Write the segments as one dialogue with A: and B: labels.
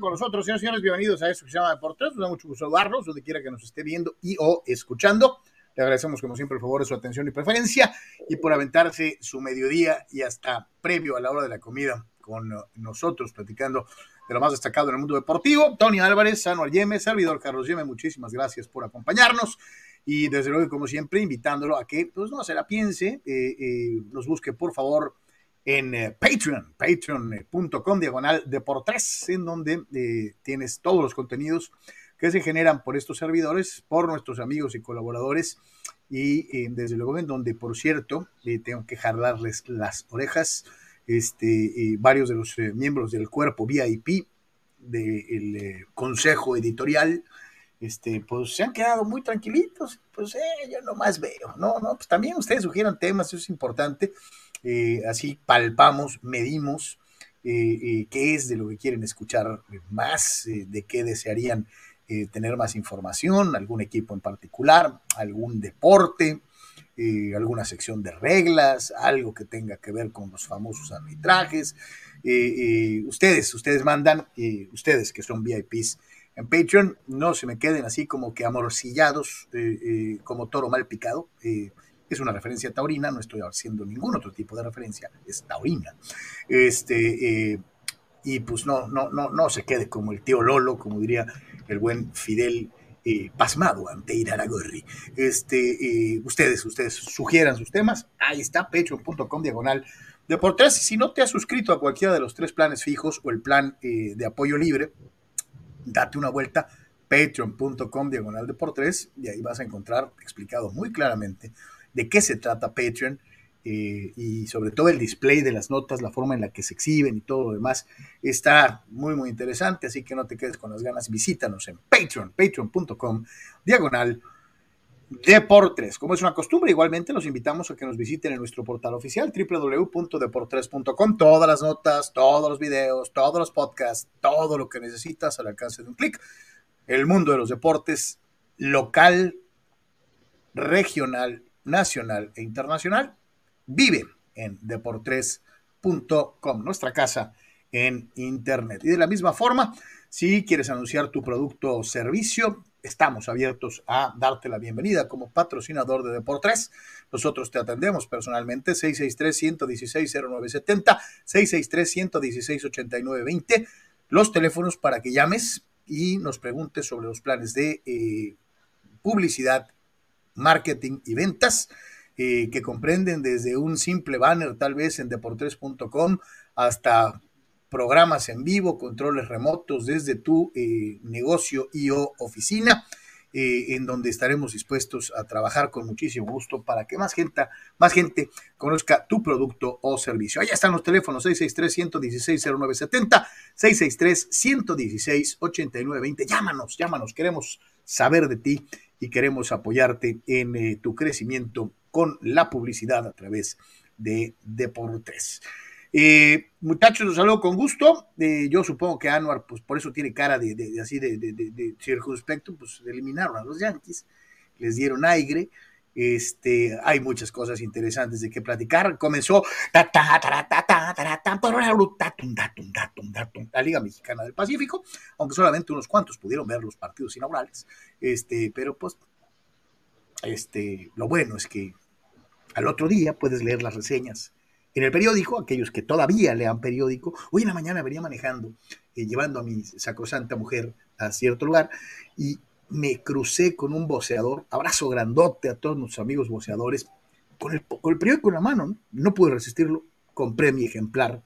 A: con nosotros, señores y señores. Bienvenidos a esto que se llama Deportes. Nos da mucho gusto saludarlos, donde quiera que nos esté viendo y o escuchando. Le agradecemos, como siempre, el favor de su atención y preferencia y por aventarse su mediodía y hasta previo a la hora de la comida con nosotros, platicando de lo más destacado en el mundo deportivo. Tony Álvarez, Sano Yeme, servidor Carlos Yeme, muchísimas gracias por acompañarnos. Y desde luego, como siempre, invitándolo a que pues, no se la piense, eh, eh, nos busque por favor en eh, Patreon, patreon.com diagonal de por tres, en donde eh, tienes todos los contenidos que se generan por estos servidores, por nuestros amigos y colaboradores, y eh, desde luego en donde, por cierto, tengo que jalarles las orejas, este, varios de los miembros del cuerpo VIP del consejo editorial, este, pues se han quedado muy tranquilitos, pues yo nomás veo, no, no, pues también ustedes sugieran temas, eso es importante, eh, así palpamos, medimos eh, eh, qué es de lo que quieren escuchar más, de qué desearían tener más información, algún equipo en particular, algún deporte, alguna sección de reglas, algo que tenga que ver con los famosos arbitrajes. ustedes, ustedes mandan, ustedes que son VIPs en Patreon, no se me queden así como que amorcillados como toro mal picado es una referencia taurina, no estoy haciendo ningún otro tipo de referencia, es taurina. Este, eh, y pues no, no, no, no se quede como el tío Lolo, como diría el buen Fidel. Eh, pasmado ante Iraragorri. Este, eh, ustedes, ustedes sugieran sus temas. Ahí está, patreon.com diagonal de por tres. Si no te has suscrito a cualquiera de los tres planes fijos o el plan de apoyo libre, date una vuelta patreon.com diagonal de por tres y ahí vas a encontrar explicado muy claramente de qué se trata Patreon eh, y sobre todo el display de las notas, la forma en la que se exhiben y todo lo demás está muy muy interesante, así que no te quedes con las ganas, visítanos en Patreon, patreon.com, diagonal Deportes. Como es una costumbre, igualmente los invitamos a que nos visiten en nuestro portal oficial www.deportres.com. Todas las notas, todos los videos, todos los podcasts, todo lo que necesitas al alcance de un clic. El mundo de los deportes local, regional nacional e internacional, vive en deportres.com, nuestra casa en Internet. Y de la misma forma, si quieres anunciar tu producto o servicio, estamos abiertos a darte la bienvenida como patrocinador de Deportes. Nosotros te atendemos personalmente 663-116-0970, 663-116-8920, los teléfonos para que llames y nos preguntes sobre los planes de eh, publicidad marketing y ventas, eh, que comprenden desde un simple banner tal vez en deportes.com hasta programas en vivo, controles remotos desde tu eh, negocio y o oficina. Eh, en donde estaremos dispuestos a trabajar con muchísimo gusto para que más gente, más gente conozca tu producto o servicio. Allá están los teléfonos 663-116-0970, 663-116-8920. Llámanos, llámanos, queremos saber de ti y queremos apoyarte en eh, tu crecimiento con la publicidad a través de Deportes. Eh, muchachos, los saludo con gusto. Eh, yo supongo que Anuar, pues por eso tiene cara de, así de, de, circunspecto, pues eliminaron a los Yankees, les dieron aire. Este, hay muchas cosas interesantes de qué platicar. Comenzó la Liga Mexicana del Pacífico, aunque solamente unos cuantos pudieron ver los partidos inaugurales. Este, pero pues, este, lo bueno es que al otro día puedes leer las reseñas en el periódico, aquellos que todavía lean periódico. Hoy en la mañana venía manejando, eh, llevando a mi sacrosanta mujer a cierto lugar y me crucé con un boceador, abrazo grandote a todos nuestros amigos boceadores, con el, periódico en la mano, ¿no? pude resistirlo, compré mi ejemplar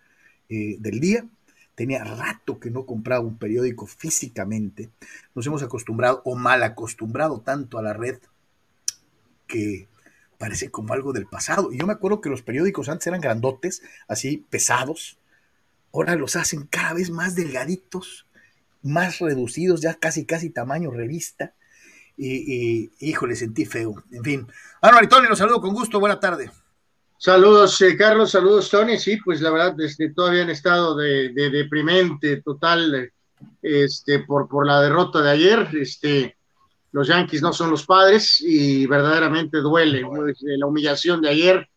A: eh, del día, tenía rato que no compraba un periódico físicamente, nos hemos acostumbrado o mal acostumbrado tanto a la red que parece como algo del pasado. Y yo me acuerdo que los periódicos antes eran grandotes, así pesados, ahora los hacen cada vez más delgaditos, más reducidos, ya casi, casi tamaño revista. Y, híjole, sentí feo. En fin. Bueno, Tony, los saludo con gusto. Buena tarde.
B: Saludos, eh, Carlos. Saludos, Tony. Sí, pues la verdad, este, todavía en estado de, deprimente total este, por, por la derrota de ayer. Este, los Yankees no son los padres y verdaderamente duele. La humillación de ayer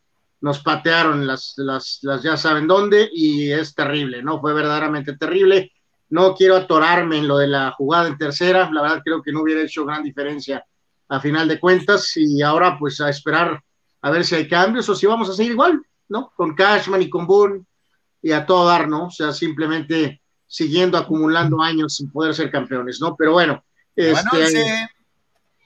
B: nos patearon las, las, las ya saben dónde y es terrible, ¿no? Fue verdaderamente terrible no quiero atorarme en lo de la jugada en tercera, la verdad creo que no hubiera hecho gran diferencia a final de cuentas y ahora pues a esperar a ver si hay cambios o si vamos a seguir igual, ¿no? Con Cashman y con Boone y a todo dar, ¿no? O sea, simplemente siguiendo acumulando años sin poder ser campeones, ¿no? Pero bueno, este,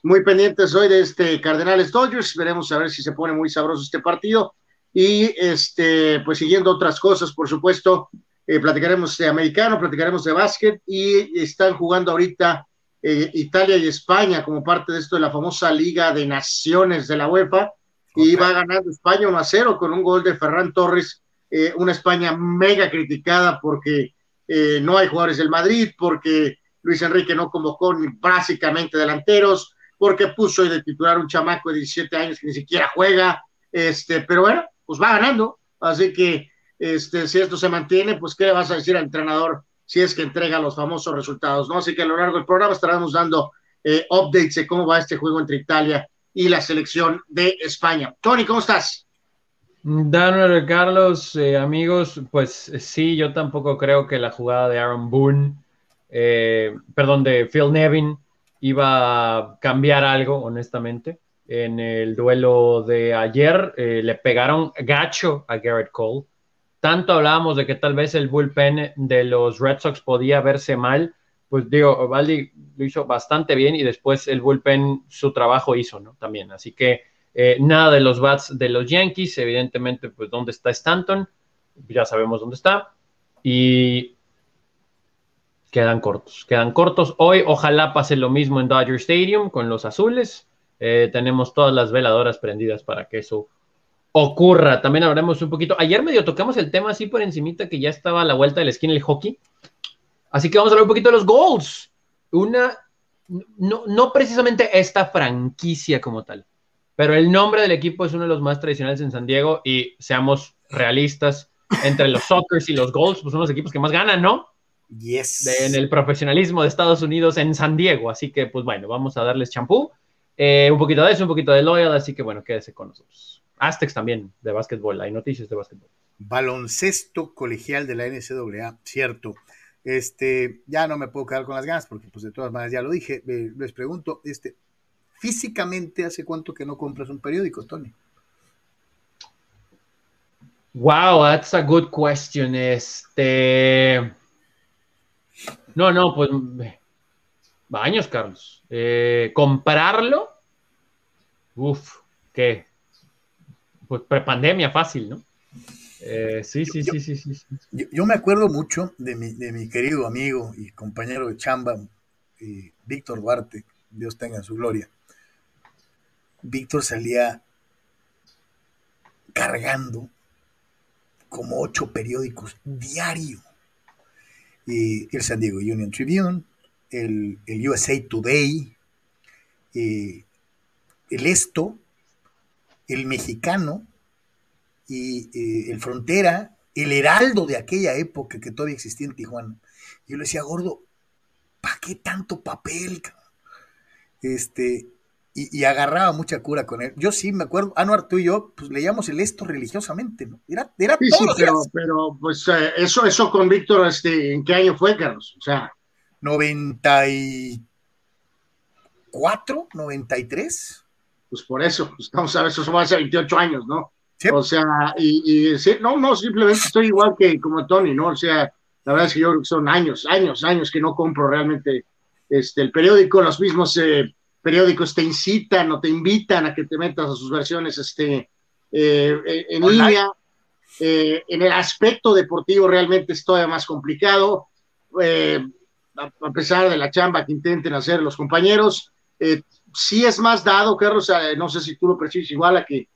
B: muy pendientes hoy de este Cardenales Dodgers, veremos a ver si se pone muy sabroso este partido y este, pues siguiendo otras cosas, por supuesto, eh, platicaremos de americano, platicaremos de básquet y están jugando ahorita eh, Italia y España como parte de esto de la famosa Liga de Naciones de la UEFA y va ganando España 1 a 0 con un gol de Ferran Torres, eh, una España mega criticada porque no hay jugadores del Madrid, porque Luis Enrique no convocó ni básicamente delanteros, porque puso de titular un chamaco de 17 años que ni siquiera juega, este, pero bueno, pues va ganando, así que este, si esto se mantiene, pues qué le vas a decir al entrenador si es que entrega los famosos resultados, ¿no? Así que a lo largo del programa estaremos dando eh, updates de cómo va este juego entre Italia y la selección de España. Tony, ¿cómo estás?
C: Daniel Carlos, eh, amigos, pues sí, yo tampoco creo que la jugada de Aaron Boone, eh, perdón, de Phil Nevin, iba a cambiar algo, honestamente. En el duelo de ayer le pegaron gacho a Garrett Cole tanto hablábamos de que tal vez el bullpen de los Red Sox podía verse mal, pues digo, Valdi lo hizo bastante bien y después el bullpen su trabajo hizo, ¿no? También, así que eh, nada de los bats de los Yankees, evidentemente, pues dónde está Stanton, ya sabemos dónde está, y quedan cortos, quedan cortos. Hoy ojalá pase lo mismo en Dodger Stadium con los azules, eh, tenemos todas las veladoras prendidas para que eso ocurra. También hablaremos un poquito. Ayer medio tocamos el tema así por encimita que ya estaba a la vuelta de la esquina el hockey. Así que vamos a hablar un poquito de los goals. Una, no, no precisamente esta franquicia como tal, pero el nombre del equipo es uno de los más tradicionales en San Diego y seamos realistas, entre los Sockers y los Goals, pues son los equipos que más ganan, ¿no?
A: Yes.
C: en el profesionalismo de Estados Unidos en San Diego. Así que, pues bueno, vamos a darles champú. Eh, un poquito de eso, un poquito de Loyal, así que bueno, quédese con nosotros. Aztecs también de básquetbol, hay noticias de básquetbol.
A: Baloncesto colegial de la NCAA, cierto. Este, ya no me puedo quedar con las ganas porque pues de todas maneras ya lo dije. Eh, les pregunto, este, físicamente, ¿hace cuánto que no compras un periódico, Tony?
C: Wow, that's a good question. Este. No, no, pues. Años, Carlos. Eh, comprarlo. Uf, ¿qué? Pues prepandemia fácil, ¿no? Eh, sí, sí, sí, sí, sí,
A: Yo, me acuerdo mucho de mi, de mi querido amigo y compañero de chamba, eh, Víctor Duarte, Dios tenga en su gloria. Víctor salía cargando como ocho periódicos diario. el San Diego Union Tribune, el, USA Today, eh, el Esto, el mexicano y eh, el frontera, el heraldo de aquella época que todavía existía en Tijuana. Yo le decía, gordo, ¿para qué tanto papel? Este, y, agarraba mucha cura con él. Yo sí me acuerdo, Anuar, tú y yo, pues leíamos el esto religiosamente, ¿no? Era, era
B: sí, sí, pero, pero, pues eh, eso, eso con Víctor, este, ¿en qué año fue, Carlos? O sea.
A: 94, 93
B: pues por eso, pues estamos a ver, eso hace 28 años, ¿no? O sea, y, y no, no, simplemente estoy igual que como Tony, ¿no? O sea, la verdad es que yo son años, años, años que no compro realmente este, el periódico, los mismos eh, periódicos te incitan o te invitan a que te metas a sus versiones este, eh, en línea. Eh, en el aspecto deportivo realmente es todavía más complicado, a, pesar de la chamba que intenten hacer los compañeros sí es más dado, Carlos, no sé si tú lo percibes igual, a que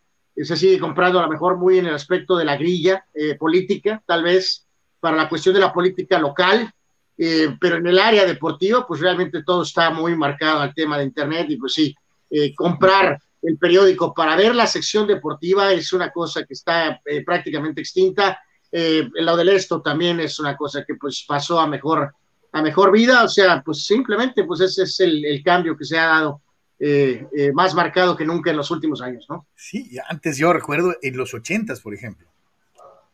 B: se sigue comprando a lo mejor muy en el aspecto de la grilla eh, política, tal vez para la cuestión de la política local, eh, pero en el área deportiva, pues realmente todo está muy marcado al tema de Internet y pues sí, eh, comprar el periódico para ver la sección deportiva es una cosa que está prácticamente extinta. lo del esto también es una cosa que pues pasó a mejor, a mejor vida, o sea, pues simplemente pues ese es el, el cambio que se ha dado eh, eh, más marcado que nunca en los últimos años, ¿no?
A: Sí, antes yo recuerdo en los ochentas, por ejemplo,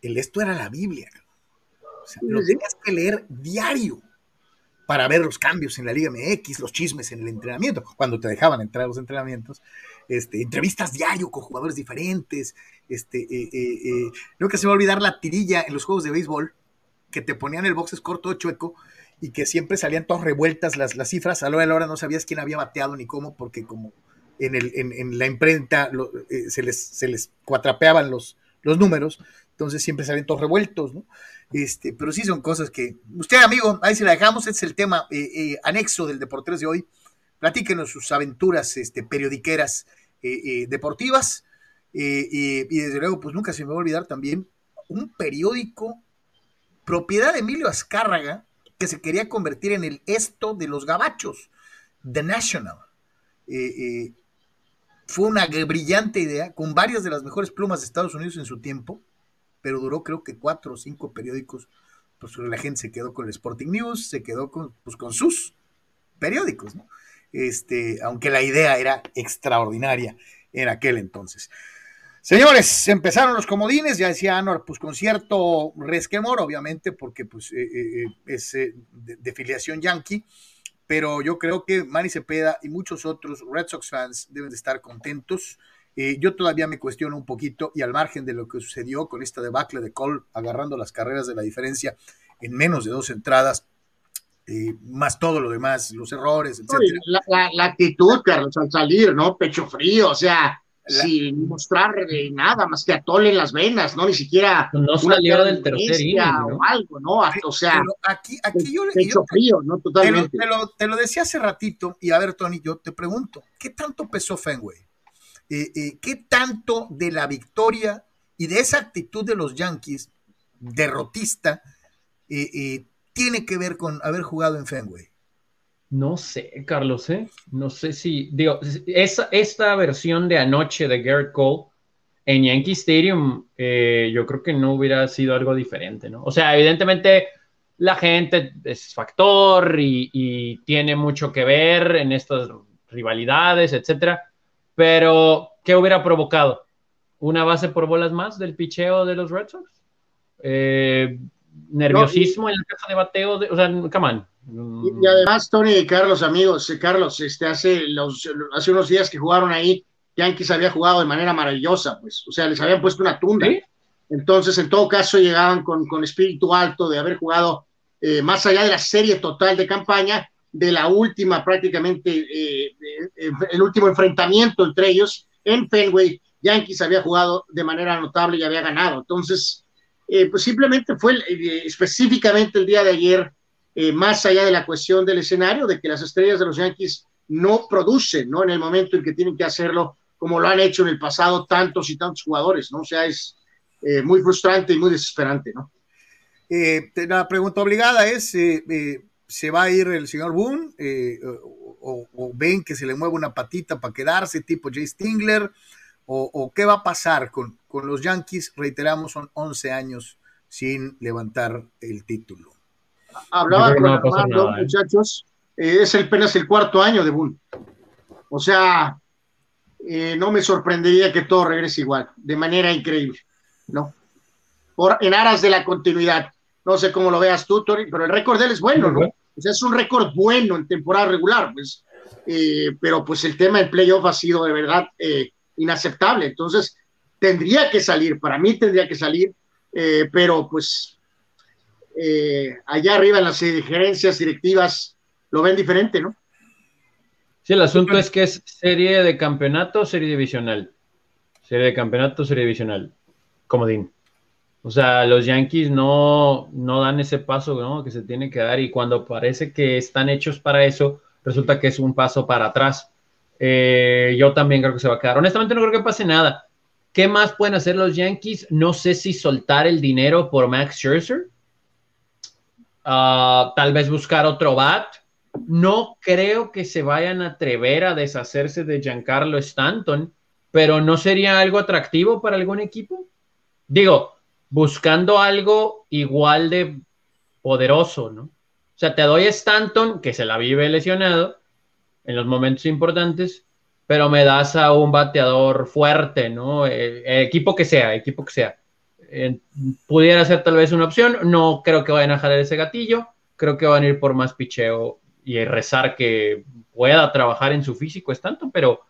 A: el esto era la Biblia. O sea, lo tenías que leer diario, para ver los cambios en la Liga MX, los chismes en el entrenamiento, cuando te dejaban entrar a los entrenamientos, este, entrevistas diario con jugadores diferentes, este, eh, eh, nunca se va a olvidar la tirilla en los juegos de béisbol, que te ponían el box corto chueco y que siempre salían todas revueltas las, las cifras, a la hora no sabías quién había bateado ni cómo, porque como en, el, en, la imprenta se, les, se les cuatrapeaban los, los números, entonces siempre salían todos revueltos, ¿no? Este, pero sí son cosas que. Usted, amigo, ahí se la dejamos, este es el tema eh, eh, anexo del Deportes de hoy. Platíquenos sus aventuras este, periodiqueras eh, deportivas. y desde luego, pues nunca se me va a olvidar también un periódico propiedad de Emilio Azcárraga que se quería convertir en el esto de los gabachos, The National. fue una brillante idea, con varias de las mejores plumas de Estados Unidos en su tiempo pero duró creo que cuatro o cinco periódicos, pues la gente se quedó con el Sporting News, se quedó con, pues, con sus periódicos. Este, aunque la idea era extraordinaria en aquel entonces. Señores, empezaron los comodines, ya decía Anor, pues con cierto resquemor, obviamente, porque pues eh, eh, eh, es de, filiación yankee, pero yo creo que Manny Cepeda y muchos otros Red Sox fans deben de estar contentos eh, yo todavía me cuestiono un poquito y al margen de lo que sucedió con esta debacle de Cole agarrando las carreras de la diferencia en menos de dos entradas, eh, más todo lo demás, los errores, etc.
B: La, actitud, Carlos, al salir, ¿no? Pecho frío, o sea, sin mostrar nada más que atole en las venas, ¿no? Ni siquiera
C: no salió del tercer
B: o algo, ¿no? O sea,
A: aquí, aquí yo,
B: pecho frío, ¿no? Totalmente.
A: Te lo, te lo decía hace ratito y a ver, Tony, yo te pregunto, ¿qué tanto pesó Fenway? Eh, eh, ¿qué tanto de la victoria y de esa actitud de los Yankees derrotista eh, tiene que ver con haber jugado en Fenway?
C: No sé, Carlos, ¿eh? No sé si, digo, esa, esta versión de anoche de Garrett Cole en Yankee Stadium, yo creo que no hubiera sido algo diferente, ¿no? O sea, evidentemente la gente es factor y, y tiene mucho que ver en estas rivalidades, etcétera pero, ¿qué hubiera provocado? ¿Una base por bolas más del picheo de los Red Sox? Eh, ¿Nerviosismo en la caja de bateo? o sea, come on.
B: Y, además, Tony y Carlos, amigos, eh, Carlos, este, hace, los, hace unos días que jugaron ahí, Yankees había jugado de manera maravillosa, pues, o sea, les habían puesto una tunda. Entonces, en todo caso, llegaban con, con espíritu alto de haber jugado eh, más allá de la serie total de campaña, de la última, prácticamente, eh, eh, el último enfrentamiento entre ellos en Fenway. Yankees había jugado de manera notable y había ganado. Entonces, eh, pues simplemente fue específicamente el día de ayer, más allá de la cuestión del escenario, de que las estrellas de los Yankees no producen, ¿no? En el momento en que tienen que hacerlo, como lo han hecho en el pasado tantos y tantos jugadores, ¿no? O sea, es muy frustrante y muy desesperante, ¿no?
A: la pregunta obligada es, se va a ir el señor Boone eh, o, ven que se le mueve una patita para quedarse, tipo Jay Stingler, o, qué va a pasar con, con, los Yankees, reiteramos, son 11 años sin levantar el título.
B: Hablaba con Armando, ¿eh? muchachos, eh, es el, apenas el cuarto año de Boone. O sea, no me sorprendería que todo regrese igual, de manera increíble, ¿no? Por, en aras de la continuidad. No sé cómo lo veas tú, Tori, pero el récord de él es bueno, ¿no? O sea, es un récord bueno en temporada regular, pues, eh, pero pues el tema del playoff ha sido de verdad eh, inaceptable. Entonces, tendría que salir, para mí tendría que salir, eh, pero pues allá arriba en las gerencias directivas lo ven diferente, ¿no?
C: Sí, el asunto es que es serie de campeonato, serie divisional. Serie de campeonato, serie divisional. Comodín. O sea, los Yankees no, no dan ese paso ¿no? que se tiene que dar y cuando parece que están hechos para eso, resulta que es un paso para atrás. Eh, yo también creo que se va a quedar. Honestamente no creo que pase nada. ¿Qué más pueden hacer los Yankees? No sé si soltar el dinero por Max Scherzer. Ah, tal vez buscar otro bat. No creo que se vayan a atrever a deshacerse de Giancarlo Stanton, pero ¿no sería algo atractivo para algún equipo? Digo, buscando algo igual de poderoso, ¿no? O sea, te doy Stanton, que se la vive lesionado en los momentos importantes, pero me das a un bateador fuerte, ¿no? Eh, equipo que sea, equipo que sea. pudiera ser tal vez una opción, no creo que vayan a jalar ese gatillo, creo que van a ir por más picheo y rezar que pueda trabajar en su físico Stanton, pero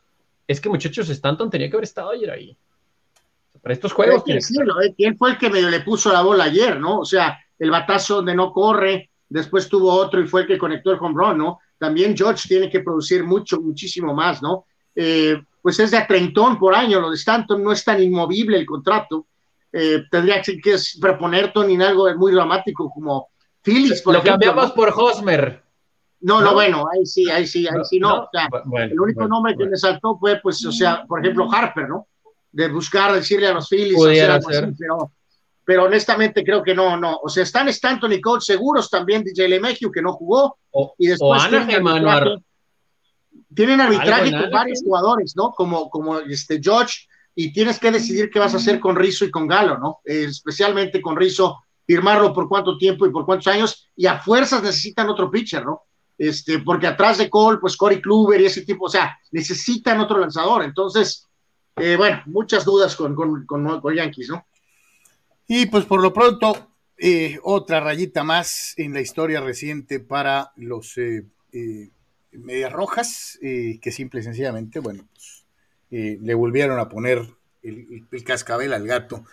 C: es que muchachos, Stanton tenía que haber estado ayer ahí. Para estos juegos.
B: ¿Quién ¿eh? fue el que me le puso la bola ayer, no? O sea, el batazo donde no corre, después tuvo otro y fue el que conectó el home run, ¿no? También George tiene que producir mucho, muchísimo más, ¿no? Eh, pues es de a treintón por año, lo de Stanton no es tan inmovible el contrato. Eh, tendría que, que proponer Tony en algo muy dramático como Phillips.
C: Por lo cambiamos por Hosmer.
B: No, no, bueno, ahí sí, ahí sí, ahí sí, no. O sea, el único nombre que me saltó fue, pues, o sea, por ejemplo, Harper, ¿no? De buscar decirle a los Phillies, pero, pero honestamente creo que no, no. O sea, están Stanton y Coach seguros también, DJ LeMahieu, que no jugó. y después tienen arbitraje, tienen arbitraje con varios jugadores, ¿no? Como, como este George, y tienes que decidir qué vas a hacer con Rizzo y con Galo, ¿no? Eh, especialmente con Rizzo, firmarlo por cuánto tiempo y por cuántos años, y a fuerzas necesitan otro pitcher, ¿no? este, porque atrás de Cole, pues Corey Kluber y ese tipo, o sea, necesitan otro lanzador. Entonces, eh, bueno, muchas dudas con, con, con, Yankees, ¿no?
A: Y pues por lo pronto, eh, otra rayita más en la historia reciente para los eh, Medias Rojas, que simple y sencillamente, bueno, pues, le volvieron a poner el, el cascabel al gato.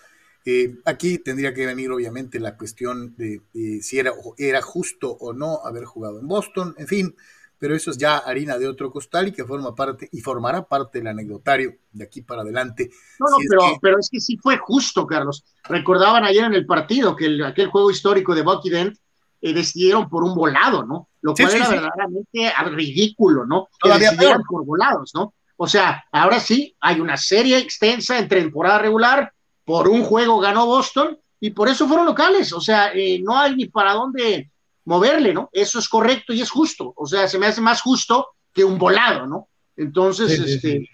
A: Eh, aquí tendría que venir obviamente la cuestión de, si era, era justo o no haber jugado en Boston, en fin, pero eso es ya harina de otro costal y que forma parte y formará parte del anecdotario de aquí para adelante.
B: No, no, pero, es que... pero es que sí fue justo, Carlos. Recordaban ayer en el partido que aquel juego histórico de Bucky Dent eh, decidieron por un volado, ¿no? Lo cual era verdaderamente ridículo, ¿no? Que decidieran por volados, ¿no? O sea, ahora sí hay una serie extensa en temporada regular por un juego ganó Boston y por eso fueron locales. O sea, eh, no hay ni para dónde moverle, ¿no? Eso es correcto y es justo. O sea, se me hace más justo que un volado, ¿no? Entonces, este.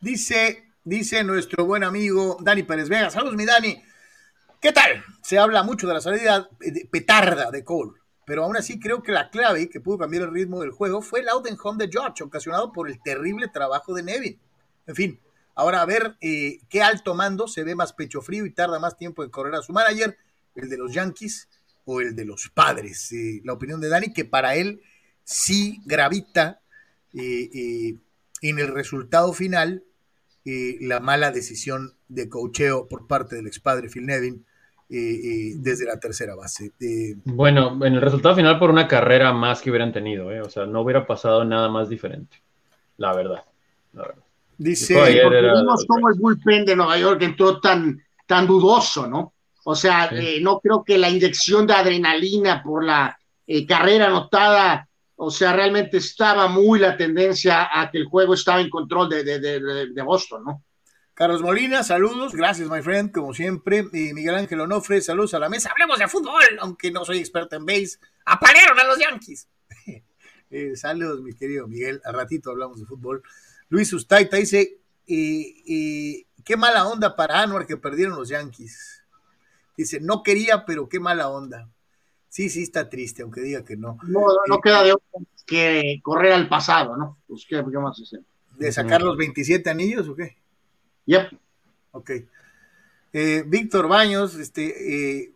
A: Dice, dice nuestro buen amigo Dani Pérez Vega. Saludos, mi Dani. ¿Qué tal? Se habla mucho de la salida petarda de Cole, pero aún así creo que la clave que pudo cambiar el ritmo del juego fue el out and home de George, ocasionado por el terrible trabajo de Nevin. En fin, Ahora a ver eh, qué alto mando se ve más pecho frío y tarda más tiempo en correr a su manager, el de los Yankees o el de los padres. Eh, la opinión de Dani, que para él sí gravita eh, en el resultado final la mala decisión de cocheo por parte del expadre Phil Nevin desde la tercera base.
C: bueno, en el resultado final por una carrera más que hubieran tenido, o sea, no hubiera pasado nada más diferente, la verdad. La verdad.
B: Dice, vimos cómo el bullpen de Nueva York entró tan, tan dudoso, ¿no? O sea, eh, no creo que la inyección de adrenalina por la eh, carrera anotada, o sea, realmente estaba muy la tendencia a que el juego estaba en control de, de, de, Boston, ¿no?
A: Carlos Molina, saludos, gracias, my friend, como siempre. Y Miguel Ángel Onofre, saludos a la mesa. Hablemos de fútbol, aunque no soy experto en base. ¡Apalearon a los Yankees! Eh, saludos, mi querido Miguel. A ratito hablamos de fútbol. Luis Ustaita dice, qué mala onda para Anuar que perdieron los Yankees. Dice, no quería, pero qué mala onda. Sí, sí, está triste, aunque diga que no.
B: No, no eh, queda de otra que correr al pasado, ¿no? Pues, ¿qué, más hacer?
A: ¿De sacar los 27 anillos o qué?
B: Yep.
A: Ok. Eh, Víctor Baños este, eh,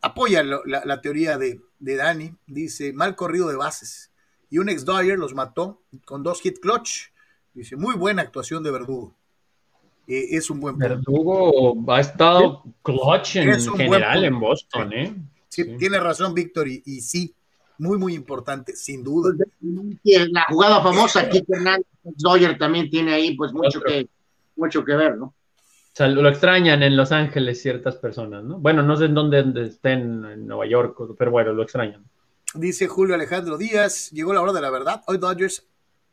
A: apoya la, teoría de, de, Dani. Dice, mal corrido de bases. Y un ex-Dodger los mató con dos hit clutch. Dice, muy buena actuación de Verdugo. Eh, es un buen
C: Verdugo ha estado clutch en general en Boston, ¿eh?
A: Sí, tiene razón, Víctor, y, sí, muy, muy importante, sin duda.
B: La jugada famosa, aquí Hernández Doyer también tiene ahí, pues, mucho que, mucho que ver, ¿no? O
C: sea, lo extrañan en Los Ángeles ciertas personas, ¿no? Bueno, no sé en dónde estén, en Nueva York, pero bueno, lo extrañan.
A: Dice Julio Alejandro Díaz, llegó la hora de la verdad. Hoy Dodgers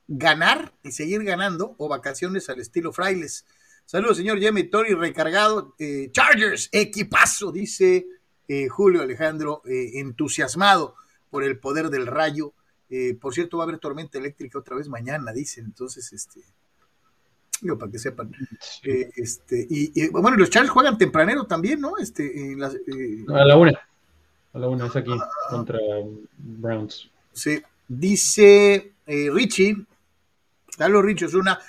A: ganar y seguir ganando o vacaciones al estilo frailes. Saludos, señor Jamie Tori, recargado. Eh, Chargers, equipazo, dice eh, Julio Alejandro, eh, entusiasmado por el poder del rayo. por cierto, va a haber tormenta eléctrica otra vez mañana, dice. Entonces, este, digo, para que sepan. este, y, bueno, los Chargers juegan tempranero también, ¿no? Este,
C: a la una. A la una es aquí contra Browns.
A: Sí. Dice Richie, Carlos Richo es una.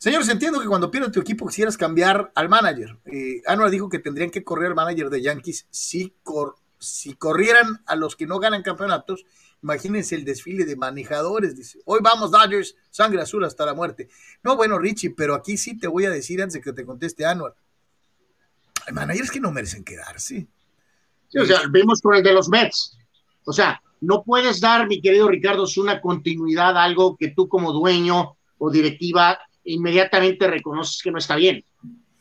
A: Señores, entiendo que cuando pierde tu equipo quisieras cambiar al manager. Eh, dijo que tendrían que correr al manager de Yankees si, si corrieran a los que no ganan campeonatos, imagínense el desfile de manejadores, dice, hoy vamos Dodgers, sangre azul hasta la muerte. No, bueno, Richie, pero aquí sí te voy a decir antes de que te conteste Anuar, hay managers que no merecen quedarse.
B: Sí, o sea, vemos con el de los Mets. O sea, no puedes dar, mi querido Ricardo, una continuidad a algo que tú como dueño o directiva inmediatamente reconoces que no está bien.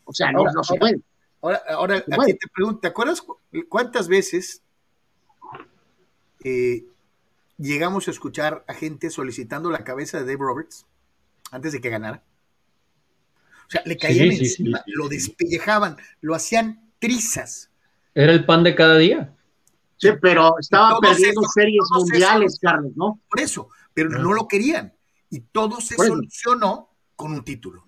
B: O sea, no, no se puede.
A: Ahora, ahora aquí te pregunto, ¿te acuerdas cuántas veces eh, llegamos a escuchar a gente solicitando la cabeza de Dave Roberts antes de que ganara? O sea, le caían encima, lo despellejaban, lo hacían trizas.
C: Era el pan de cada día.
B: Sí, pero estaba perdiendo series mundiales, Carlos, ¿no?
A: Por eso, pero no lo querían. Y todo se solucionó con un título.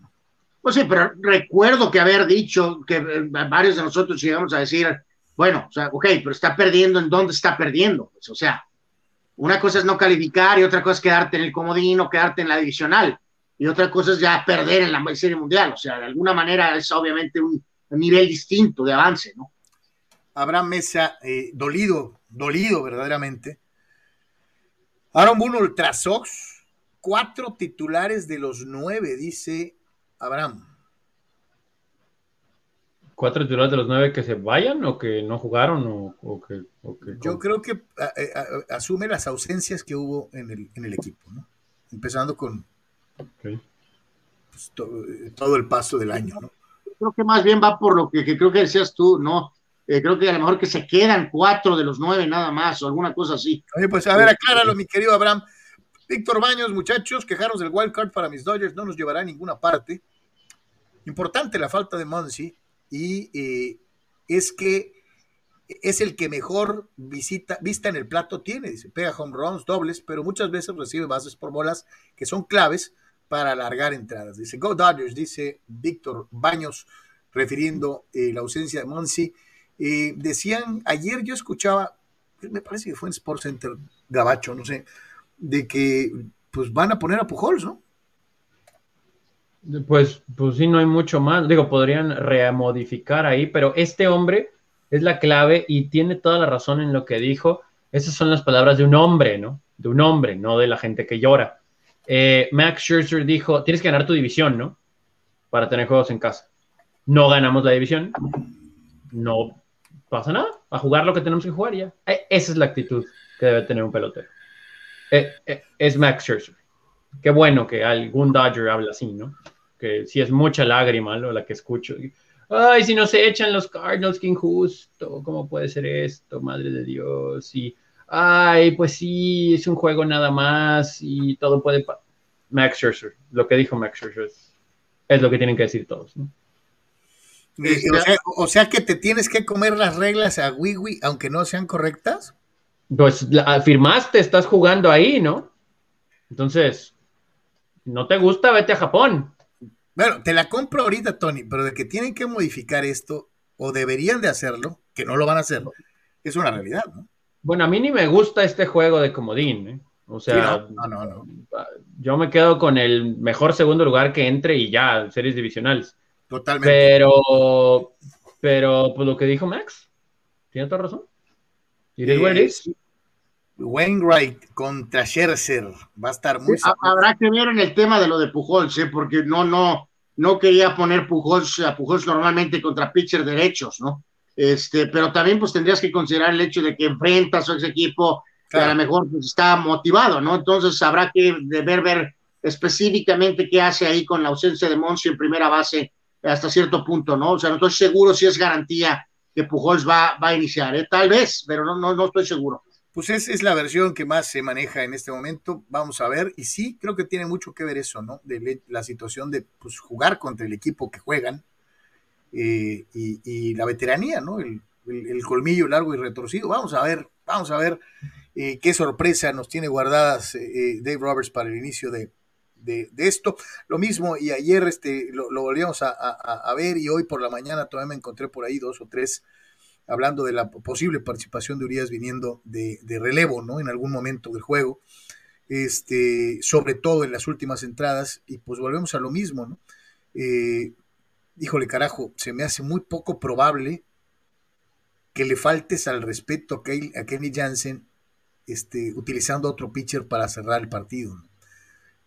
B: Pues sí, pero recuerdo que haber dicho que eh, varios de nosotros llegamos a decir, bueno, o sea, ok, pero está perdiendo, ¿en dónde está perdiendo? Pues, o sea, una cosa es no calificar y otra cosa es quedarte en el comodín o quedarte en la divisional. Y otra cosa es ya perder en la serie mundial. O sea, de alguna manera es obviamente un, nivel distinto de avance, ¿no?
A: Abraham Mesa, eh, dolido, dolido verdaderamente. Aaron Boone Ultra Sox, cuatro titulares de los nueve, dice Abraham.
C: ¿Cuatro titulares de los nueve que se vayan o que no jugaron? O, que,
A: Yo creo que eh, asume las ausencias que hubo en el, equipo, ¿no? Empezando con pues, todo, el paso del año, ¿no?
B: Creo que más bien va por lo que, creo que decías tú, ¿no? Eh, creo que a lo mejor que se quedan cuatro de los nueve nada más o alguna cosa así.
A: Oye, pues a ver, acláralo, mi querido Abraham. Víctor Baños, muchachos, quejarnos del wild card para mis Dodgers no nos llevará a ninguna parte. Importante la falta de Monsi y eh, es que es el que mejor visita, vista en el plato tiene, dice, pega home runs, dobles, pero muchas veces recibe bases por bolas que son claves para alargar entradas. Dice, Go Dodgers, dice Víctor Baños, refiriendo eh, la ausencia de Monsi. Eh, decían, ayer yo escuchaba, me parece que fue en Sports Center Gabacho, no sé, de que pues van a poner a Pujols, ¿no?
C: Pues, pues sí, no hay mucho más. Digo, podrían remodificar ahí, pero este hombre es la clave y tiene toda la razón en lo que dijo. Esas son las palabras de un hombre, ¿no? De un hombre, no de la gente que llora. Eh, Max Scherzer dijo, tienes que ganar tu división, ¿no? Para tener juegos en casa. No ganamos la división, no pasa nada, a jugar lo que tenemos que jugar ya. Eh, esa es la actitud que debe tener un pelotero. Eh, es Max Scherzer qué bueno que algún Dodger habla así, ¿no? Que si es mucha lágrima ¿no? la que escucho. Ay, si no se echan los Cardinals, qué injusto, ¿cómo puede ser esto? Madre de Dios. Y, ay, pues sí, es un juego nada más y todo puede... Max Scherzer, lo que dijo Max Scherzer es, lo que tienen que decir todos, ¿no?
A: Eh, o, sea, que te tienes que comer las reglas a Wiwi aunque no sean correctas.
C: Pues afirmaste, estás jugando ahí, ¿no? Entonces, no te gusta, vete a Japón.
A: Bueno, te la compro ahorita, Tony, pero de que tienen que modificar esto, o deberían de hacerlo, que no lo van a hacer, es una realidad, ¿no?
C: Bueno, a mí ni me gusta este juego de comodín, ¿eh? O sea, no, no, no, yo me quedo con el mejor segundo lugar que entre y ya, series divisionales. Totalmente. Pero, pero, pues lo que dijo Max, tiene toda razón.
A: ¿Y eh, Wainwright contra Scherzer va a estar muy.
B: habrá que ver en el tema de lo de Pujols, ¿eh? porque no, no, no quería poner Pujols a Pujols normalmente contra pitcher derechos, ¿no? Este, pero también pues tendrías que considerar el hecho de que enfrentas a ese equipo que a lo mejor pues, está motivado, ¿no? Entonces habrá que ver, ver específicamente qué hace ahí con la ausencia de Monsi en primera base hasta cierto punto, ¿no? O sea, no estoy seguro si es garantía que Pujols va, va a iniciar, ¿eh? Tal vez, pero no, no, no estoy seguro.
A: Pues esa es la versión que más se maneja en este momento. Vamos a ver. Y sí, creo que tiene mucho que ver eso, ¿no? De la situación de pues, jugar contra el equipo que juegan eh, y, la veteranía, ¿no? El, colmillo largo y retorcido. Vamos a ver, vamos a ver eh, qué sorpresa nos tiene guardadas eh, Dave Roberts para el inicio de, esto. Lo mismo, y ayer este, lo, volvíamos a, a, ver y hoy por la mañana todavía me encontré por ahí dos o tres hablando de la posible participación de Urias viniendo de, relevo, ¿no? En algún momento del juego, este, sobre todo en las últimas entradas, y pues volvemos a lo mismo, ¿no? Eh, híjole, carajo, se me hace muy poco probable que le faltes al respeto a, Kenny Jansen este, utilizando otro pitcher para cerrar el partido.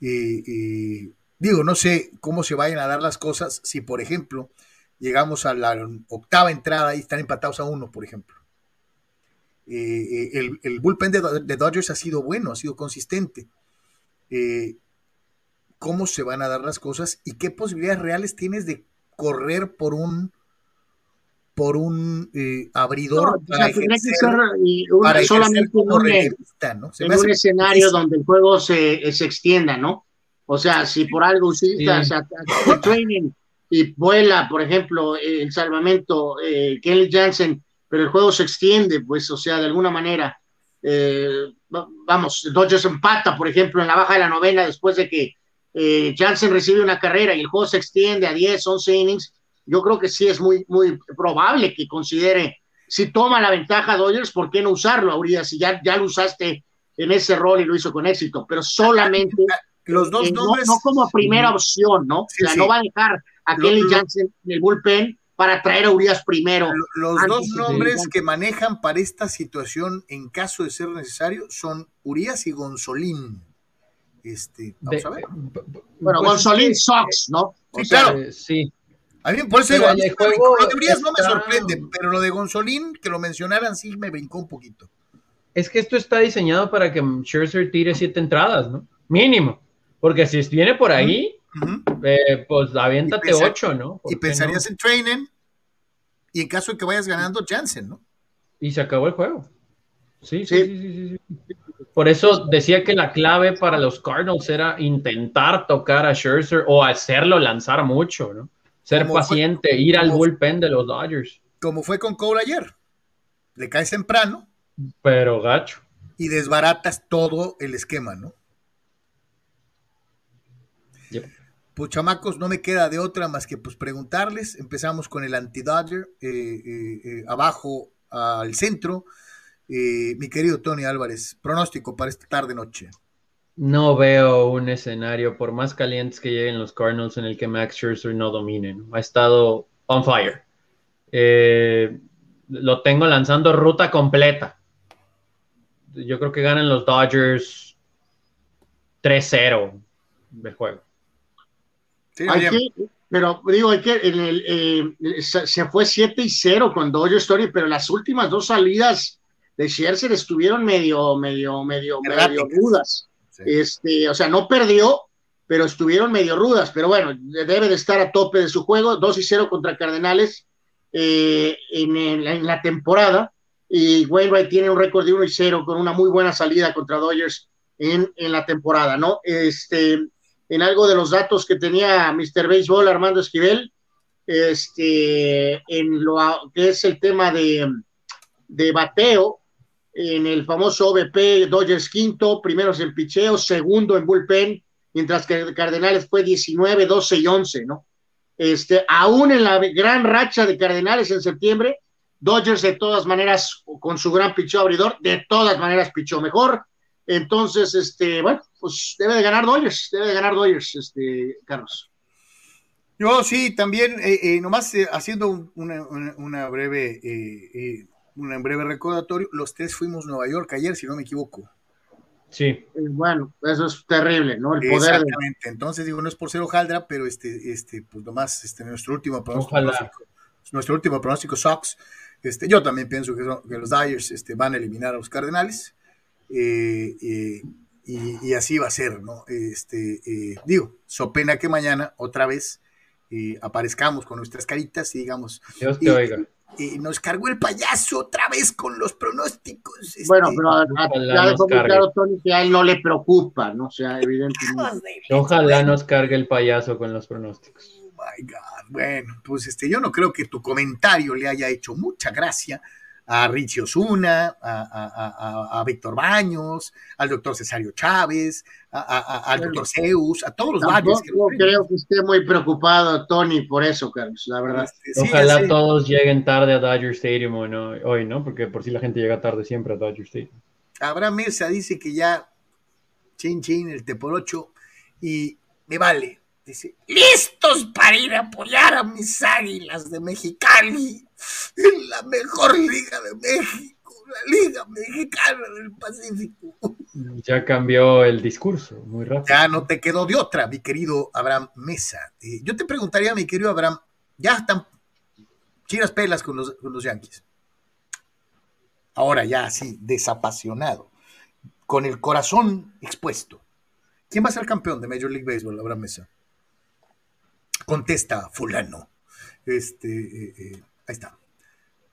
A: digo, no sé cómo se vayan a dar las cosas si, por ejemplo, llegamos a la octava entrada y están empatados a uno, por ejemplo. Eh, eh, el, bullpen de, Dodgers ha sido bueno, ha sido consistente. Eh, ¿Cómo se van a dar las cosas y qué posibilidades reales tienes de correr por un por un abridor
B: para, solamente en un, escenario donde el juego se, se, extienda, ¿no? O sea, si por algo utilizas el training y vuela, por ejemplo, el salvamento Kelly Jansen pero el juego se extiende, pues, o sea, de alguna manera, eh, vamos, Dodgers empata, por ejemplo, en la baja de la novena después de que eh, Jansen recibe una carrera y el juego se extiende a 10, 11 innings, yo creo que sí es muy, muy probable que considere, si toma la ventaja Dodgers, ¿por qué no usarlo, ahorita? Si ya, ya lo usaste en ese rol y lo hizo con éxito, pero solamente...
A: Los dos
B: eh,
A: nombres...
B: no, como primera opción, ¿no? o sea, no va a dejar a Kelly Jansen en el bullpen para traer a Urias primero.
A: Los dos nombres que manejan para esta situación, en caso de ser necesario, son Urias y Gonzolín. Este, vamos a ver.
B: Bueno, pues Gonzolín Sox, ¿no?
A: Sí, claro. sí. A mí, por eso digo, lo de Urias no me sorprende, pero lo de Gonzolín, que lo mencionaran, sí me brincó un poquito.
C: Es que esto está diseñado para que Scherzer tire siete entradas, ¿no? Mínimo. Porque si viene por ahí, eh, pues aviéntate ocho, ¿no?
A: Y pensarías en training y en caso de que vayas ganando, Jansen, ¿no?
C: Y se acabó el juego. Sí, sí, sí, sí, Por eso decía que la clave para los Cardinals era intentar tocar a Scherzer o hacerlo lanzar mucho, ¿no? Ser paciente, ir al bullpen de los Dodgers.
A: Como fue con Cole ayer. Le caes temprano.
C: Pero gacho.
A: Y desbaratas todo el esquema, ¿no? Pues chamacos, no me queda de otra más que pues preguntarles. Empezamos con el anti-Dodger, eh, eh, eh, abajo al centro. mi querido Tony Álvarez, pronóstico para esta tarde-noche.
C: No veo un escenario, por más calientes que lleguen los Cardinals, en el que Max Scherzer no dominen. Ha estado on fire. lo tengo lanzando ruta completa. Yo creo que ganan los Dodgers 3-0 de juego
B: pero digo, hay que en el, eh, se fue 7 y 0 con Dodger Story, pero las últimas dos salidas de Scherzer estuvieron medio, medio, medio, medio rudas. Este, o sea, no perdió, pero estuvieron medio rudas. Pero bueno, debe de estar a tope de su juego. 2 y 0 contra Cardenales eh, en, en, la temporada. Y Wainwright tiene un récord de 1 y 0 con una muy buena salida contra Dodgers en, en la temporada, ¿no? Este, en algo de los datos que tenía Mr. Baseball Armando Esquivel, este, en lo que es el tema de, de bateo, en el famoso OVP, Dodgers quinto, primeros en picheo, segundo en bullpen, mientras que Cardenales fue 19, 12 y 11, ¿no? Este, aún en la gran racha de Cardenales en septiembre, Dodgers de todas maneras, con su gran picheo abridor, de todas maneras pichó mejor, entonces, este, bueno, pues debe de ganar Dodgers, debe de ganar Dodgers, este, Carlos.
A: Yo sí, también, eh, eh, nomás eh, haciendo una, breve, un breve recordatorio, los tres fuimos a Nueva York ayer, si no me equivoco.
C: Sí.
B: Bueno, eso es terrible, ¿no? El poder.
A: Exactamente. Entonces, digo, no es por ser hojaldra, pero este, este, pues nomás, este, nuestro último pronóstico, nuestro último pronóstico Sox, este, yo también pienso que, que los Dyers este, van a eliminar a los Cardenales. Eh, eh, y, así va a ser, ¿no? Este, eh, digo, so pena que mañana otra vez aparezcamos con nuestras caritas y digamos,
C: Dios te oiga.
A: Y nos cargó el payaso otra vez con los pronósticos.
B: Este, bueno, pero ya dejó muy claro Tony que a él no le preocupa, ¿no? O sea, evidentemente.
C: Ojalá nos cargue el payaso con los pronósticos.
A: Oh my God. Bueno, pues este, yo no creo que tu comentario le haya hecho mucha gracia a Richie Osuna, a, Víctor Baños, al doctor Cesario Chávez, al doctor Zeus, a todos los
B: varios. No creo que esté muy preocupado Tony por eso, Carlos, la verdad.
C: Este, Ojalá todos lleguen tarde a Dodger Stadium hoy, ¿no? Porque por si la gente llega tarde siempre a Dodger Stadium.
A: Abraham Mesa dice que ya chin chin el T por 8 y me vale. Dice, listos para ir a apoyar a mis águilas de Mexicali en la mejor liga de México, la Liga Mexicana del Pacífico.
C: Ya cambió el discurso, muy rápido.
A: Ya no te quedó de otra, mi querido Abraham Mesa. Eh, yo te preguntaría, mi querido Abraham, ya están chiras pelas con los, con los Yankees. Ahora ya así, desapasionado, con el corazón expuesto. ¿Quién va a ser campeón de Major League Baseball, Abraham Mesa? Contesta fulano. Este, eh, eh, ahí está.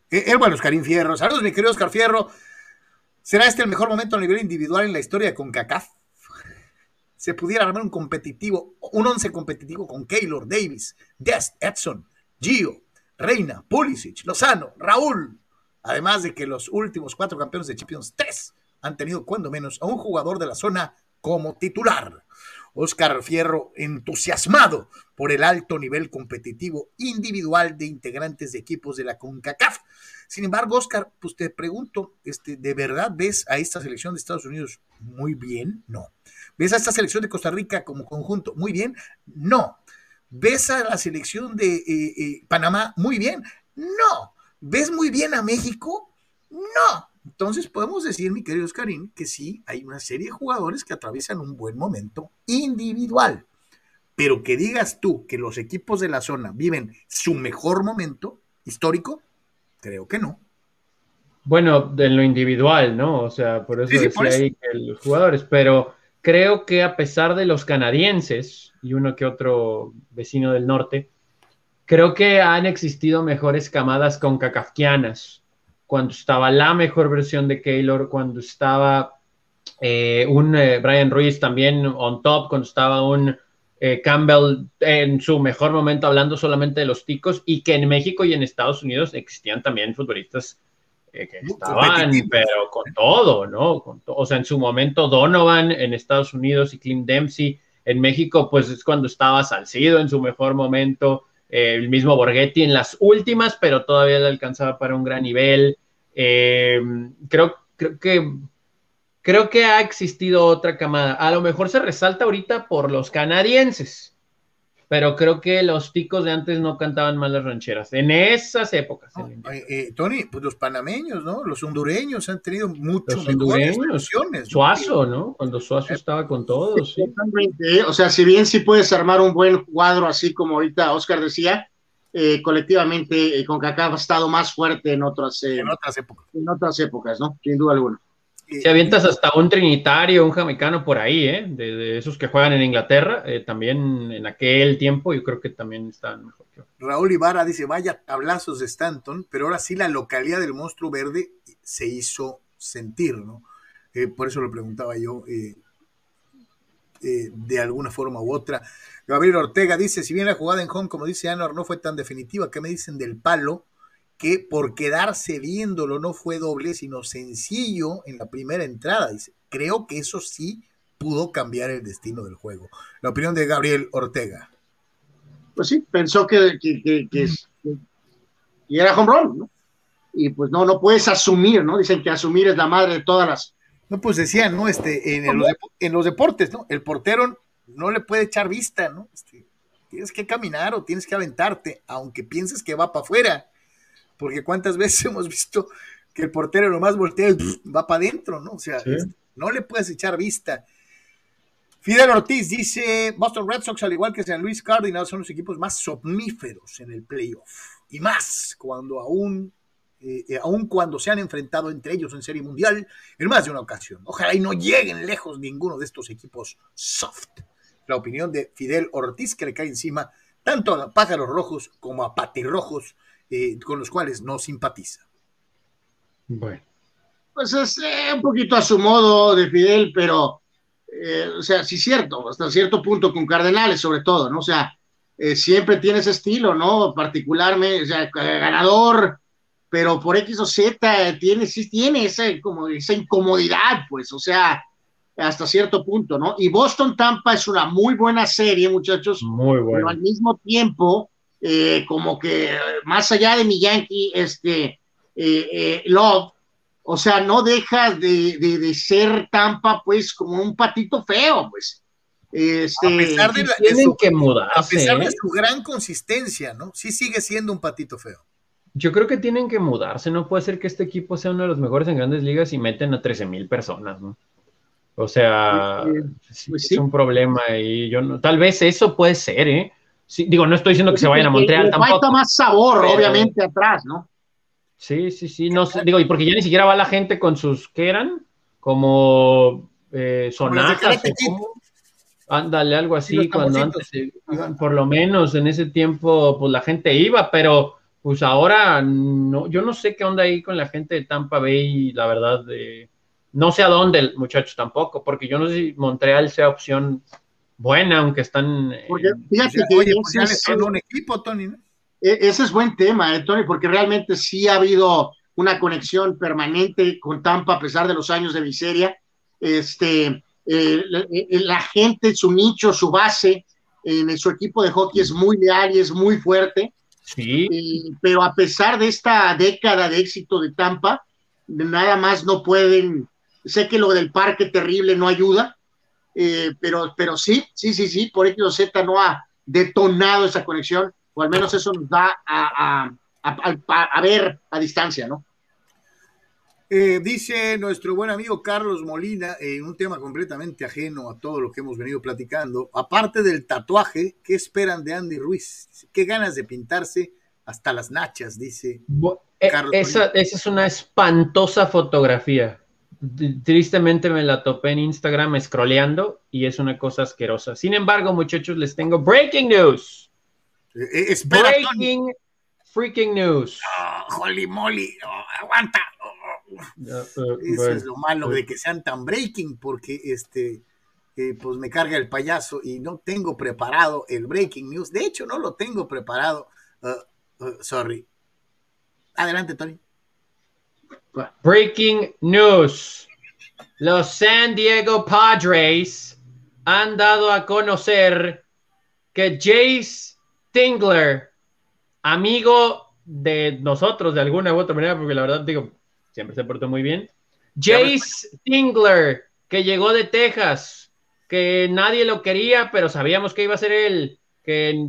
A: Eh, el bueno, Oscarín Fierro. Saludos, mi querido Oscar Fierro. ¿Será este el mejor momento a nivel individual en la historia de CONCACAF? Se pudiera armar un competitivo, un once competitivo con Keylor, Davis, Dest, Edson, Gio, Reina, Pulisic, Lozano, Raúl. Además de que los últimos cuatro campeones de Champions, tres, han tenido cuando menos a un jugador de la zona como titular. Oscar Fierro, entusiasmado por el alto nivel competitivo individual de integrantes de equipos de la CONCACAF. Sin embargo, Oscar, pues te pregunto, este, ¿de verdad ves a esta selección de Estados Unidos muy bien? No. ¿Ves a esta selección de Costa Rica como conjunto muy bien? No. ¿Ves a la selección de eh, eh, Panamá muy bien? No. ¿Ves muy bien a México? No. Entonces podemos decir, mi querido Oscarín, que sí, hay una serie de jugadores que atraviesan un buen momento individual. Pero que digas tú que los equipos de la zona viven su mejor momento histórico, creo que no.
C: Bueno, de lo individual, ¿no? O sea, por eso
A: Sí, sí,
C: decía
A: por eso.
C: ahí que los jugadores, pero creo que a pesar de los canadienses y uno que otro vecino del norte, creo que han existido mejores camadas con cacafquianas. Cuando estaba la mejor versión de Keylor, cuando estaba eh, un eh, Brian Ruiz también on top, cuando estaba un eh, Campbell en su mejor momento hablando solamente de los ticos y que en México y en Estados Unidos existían también futbolistas que estaban, pero con todo, ¿no? Con to- o sea, en su momento Donovan en Estados Unidos y Clint Dempsey en México, pues es cuando estaba Salcido en su mejor momento, el mismo Borghetti en las últimas, pero todavía le alcanzaba para un gran nivel. Eh, creo, creo que creo que ha existido otra camada. A lo mejor se resalta ahorita por los canadienses, pero creo que los ticos de antes no cantaban mal las rancheras. En esas épocas.
A: No,
C: en-
A: eh, eh, Tony, pues los panameños, ¿no? Los hondureños han tenido mucho
C: Los
A: mejores
C: hondureños. Suazo, ¿no? Cuando Suazo estaba con todos. sí.
B: ¿eh? O sea, si bien sí puedes armar un buen cuadro, así como ahorita Oscar decía, eh, colectivamente eh, CONCACAF ha estado más fuerte en otras, eh,
A: En otras épocas.
B: en otras épocas, ¿no? Sin duda alguna.
C: Si avientas hasta un trinitario, un jamaicano por ahí, ¿eh? De, de esos que juegan en Inglaterra, eh, también en aquel tiempo yo creo que también estaban mejor que.
A: Raúl Ibarra dice, vaya tablazos de Stanton, pero ahora sí la localidad del monstruo verde se hizo sentir, ¿no? Eh, por eso lo preguntaba yo, eh, de alguna forma u otra. Gabriel Ortega dice, si bien la jugada en home, como dice Anor, no fue tan definitiva, ¿qué me dicen del palo? Que por quedarse viéndolo no fue doble, sino sencillo en la primera entrada. Dice, creo que eso sí pudo cambiar el destino del juego. La opinión de Gabriel Ortega.
B: Pues sí, pensó que, que, que- y era home run, ¿no? Y pues no, no puedes asumir, ¿no? Dicen que asumir es la madre de todas las.
A: No, pues decían, ¿no? Este, en, los, depo- en los deportes, ¿no? El portero no le puede echar vista, ¿no? Este, tienes que caminar o tienes que aventarte, aunque pienses que va para afuera. Porque cuántas veces hemos visto que el portero nomás voltea y va para adentro, ¿no? O sea,
C: Sí.
A: este, no le puedes echar vista. Fidel Ortiz dice, Boston Red Sox, al igual que San Luis Cardinals, son los equipos más somníferos en el playoff. Y más cuando aún, eh, eh, aún cuando se han enfrentado entre ellos en Serie Mundial en más de una ocasión. Ojalá y no lleguen lejos ninguno de estos equipos soft. La opinión de Fidel Ortiz, que le cae encima tanto a pájaros rojos como a patirrojos, eh, con los cuales no simpatiza.
C: Bueno.
B: Pues es eh, un poquito a su modo de Fidel, pero, eh, o sea, sí, cierto, hasta cierto punto con Cardenales, sobre todo, ¿no? O sea, eh, siempre tiene ese estilo, ¿no? Particularmente, o sea, eh, ganador, pero por X o Z tiene, sí tiene esa, como, esa incomodidad, pues, o sea, hasta cierto punto, ¿no? Y Boston Tampa es una muy buena serie, muchachos,
C: Muy
B: pero
C: bueno.
B: al mismo tiempo, eh, como que más allá de mi Yankee, este, eh, eh, Love, o sea, no deja de, de, de ser Tampa, pues, como un patito feo, pues. Este,
A: a pesar de,
C: tienen
A: su,
C: que mudarse,
A: a pesar de
C: ¿eh?
A: su gran consistencia, ¿no? Sí sigue siendo un patito feo.
C: Yo creo que tienen que mudarse. No puede ser que este equipo sea uno de los mejores en grandes ligas y meten a 13 mil personas, ¿no? O sea,
B: pues, pues
C: es
B: sí.
C: un problema y yo no, tal vez eso puede ser, ¿eh? Sí, digo, no estoy diciendo que se vayan a Montreal
B: le
C: tampoco.
B: Falta más sabor,
C: Pero-
B: obviamente, atrás, ¿no?
C: Sí, sí, sí, no sé, digo, y porque ya ni siquiera va la gente con sus, ¿qué eran? Como eh, sonajas. Ándale, algo
A: Sí,
C: así, cuando antes se iban, por lo menos en ese tiempo, pues la gente iba, pero pues ahora no, yo no sé qué onda ahí con la gente de Tampa Bay, la verdad, de, no sé a dónde, muchachos, tampoco, porque yo no sé si Montreal sea opción buena, aunque están...
B: Porque fíjate que
A: oye,
B: es-
A: un equipo, Tony, ¿no?
B: E- Ese es buen tema, eh, Tony, porque realmente sí ha habido una conexión permanente con Tampa a pesar de los años de miseria. Este, eh, la, eh, la gente, su nicho, su base en su equipo de hockey es muy leal y es muy fuerte.
C: Sí,
B: Eh, pero a pesar de esta década de éxito de Tampa, nada más no pueden. Sé que lo del parque terrible no ayuda, eh, pero, pero sí, sí, sí, sí, por X o Z no ha detonado esa conexión, o al menos eso nos da a, a, a, a- a ver a distancia, ¿no?
A: Eh, dice nuestro buen amigo Carlos Molina, en un tema completamente ajeno a todo lo que hemos venido platicando, aparte del tatuaje, ¿qué esperan de Andy Ruiz? ¿Qué ganas de pintarse hasta las nachas? Dice.
C: Eh,
A: Carlos
C: esa, esa es una espantosa fotografía. Tristemente me la topé en Instagram scrolleando y es una cosa asquerosa. Sin embargo, muchachos, les tengo breaking news.
A: Eh, eh, espera.
C: Breaking freaking news.
A: Oh, holy moly, oh, aguanta.
C: Uh,
A: Eso
C: bueno.
A: es lo malo de que sean tan breaking, porque este, eh, pues me carga el payaso y no tengo preparado el breaking news. De hecho, no lo tengo preparado. Uh, uh, sorry. Adelante, Tony.
C: Breaking news. Los San Diego Padres han dado a conocer que Jace Tingler, amigo de nosotros de alguna u otra manera, porque la verdad digo, siempre se portó muy bien. Jace Tingler, que llegó de Texas, que nadie lo quería, pero sabíamos que iba a ser él, que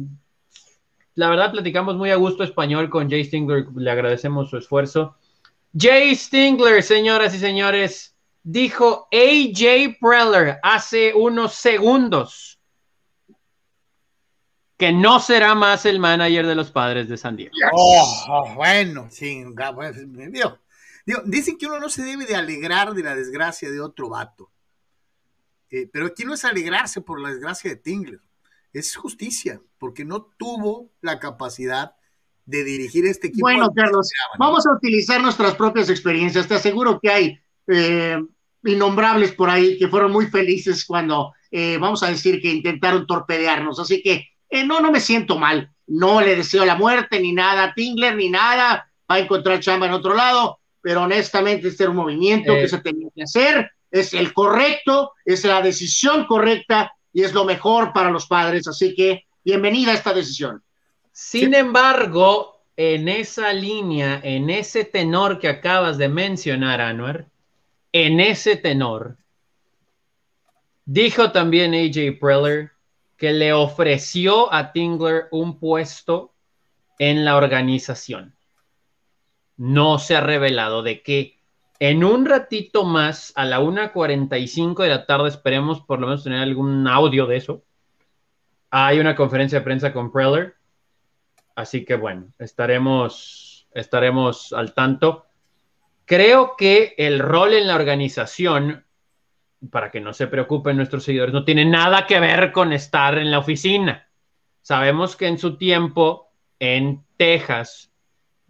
C: la verdad platicamos muy a gusto español con Jace Tingler, le agradecemos su esfuerzo. Jay Stingler, señoras y señores, dijo AJ Preller hace unos segundos que no será más el manager de los padres de San Diego.
A: Oh, oh, bueno, sí, pues, digo, dicen que uno no se debe de alegrar de la desgracia de otro vato. Eh, pero aquí no es alegrarse por la desgracia de Tingler, es justicia, porque no tuvo la capacidad de dirigir este equipo.
B: Bueno, Carlos, vamos a utilizar nuestras propias experiencias. Te aseguro que hay eh, innombrables por ahí que fueron muy felices cuando, eh, vamos a decir, que intentaron torpedearnos. Así que eh, no, no me siento mal. No le deseo la muerte ni nada a Tingler ni nada. Va a encontrar chamba en otro lado. Pero honestamente, este era un movimiento
C: Eh.
B: que se tenía que hacer. Es el correcto, es la decisión correcta y es lo mejor para los padres. Así que bienvenida a esta decisión.
C: Sin embargo, en esa línea, en ese tenor que acabas de mencionar, Anwar, en ese tenor, dijo también AJ Preller que le ofreció a Tingler un puesto en la organización. No se ha revelado de qué. En un ratito más, a la 1.45 de la tarde, esperemos por lo menos tener algún audio de eso. Hay una conferencia de prensa con Preller. Así que bueno, estaremos, estaremos al tanto. Creo que el rol en la organización, para que no se preocupen nuestros seguidores, no tiene nada que ver con estar en la oficina. Sabemos que en su tiempo en Texas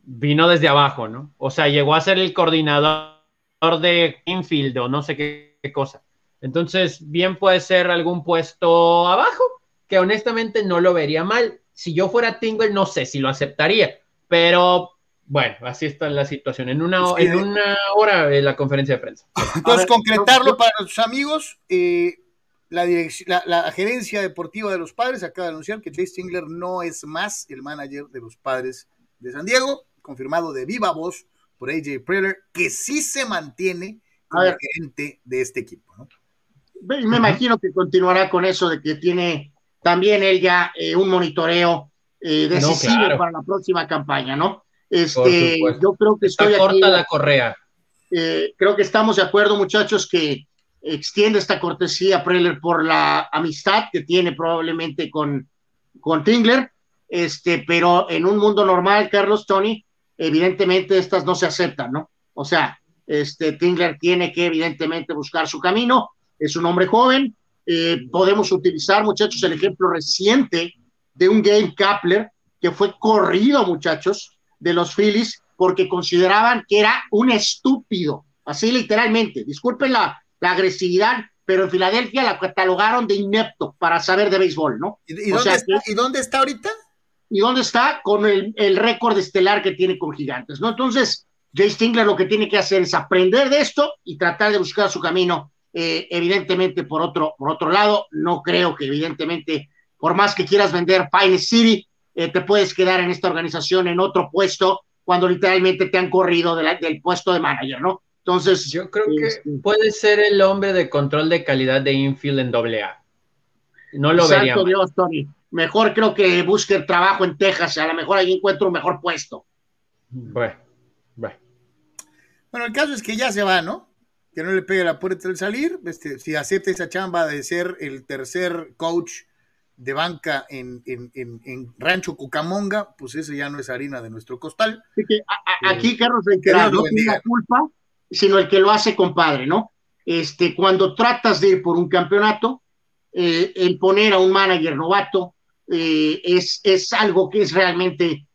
C: vino desde abajo, ¿no? O sea, llegó a ser el coordinador de infield o no sé qué, qué cosa. Entonces, bien puede ser algún puesto abajo, que honestamente no lo vería mal. Si yo fuera Tingler, no sé si lo aceptaría, pero bueno, así está la situación. En una,
A: Sí.
C: en una hora de la conferencia de prensa.
A: Entonces,
B: ver,
A: concretarlo para nuestros amigos, eh, la, la, la gerencia deportiva de los padres acaba de anunciar que Jay Stingler no es más el manager de los padres de San Diego, confirmado de viva voz por AJ Preller, que sí se mantiene como
B: A ver.
A: gerente de este equipo. ¿no?
B: me imagino que continuará con eso de que tiene también él ya eh, un monitoreo eh, decisivo para la próxima campaña, ¿no? Este, yo creo que estoy
C: corta la correa.
B: Eh, creo que estamos de acuerdo, muchachos, que extiende esta cortesía Preller por la amistad que tiene probablemente con, con Tingler, este, pero en un mundo normal, Carlos Tony, evidentemente estas no se aceptan, ¿no? O sea, este Tingler tiene que evidentemente buscar su camino, es un hombre joven, eh, podemos utilizar, muchachos, el ejemplo reciente de un Game Kapler que fue corrido, muchachos, de los Phillies porque consideraban que era un estúpido, así literalmente, disculpen la, la agresividad, pero en Filadelfia la catalogaron de inepto para saber de béisbol, ¿no?
A: ¿Y, dónde, está, ¿y dónde, está, ahorita?
B: ¿Y dónde está? Con el, el récord estelar que tiene con Gigantes, ¿no? Entonces, Jay Stingler lo que tiene que hacer es aprender de esto y tratar de buscar su camino. Eh, evidentemente, por otro, por otro lado, no creo que evidentemente, por más que quieras vender Pine City, eh, te puedes quedar en esta organización en otro puesto cuando literalmente te han corrido del puesto de manager, ¿no? Entonces.
C: Yo creo que este, puede ser el hombre de control de calidad de infield en AA. No lo vería.
B: Dios, Tony. Mejor creo que busque trabajo en Texas, a lo mejor ahí encuentro un mejor puesto.
C: Bueno, bueno.
A: Bueno, el caso es que ya se va, ¿no? Que no le pegue la puerta al salir. Este, si acepta esa chamba de ser el tercer coach de banca en, Rancho Cucamonga, pues ese ya no es harina de nuestro costal.
B: que eh, aquí, Carlos, el que no tiene la culpa, sino el que lo hace compadre, ¿no? Este, cuando tratas de ir por un campeonato, eh, el poner a un manager novato eh, es, es algo que es realmente,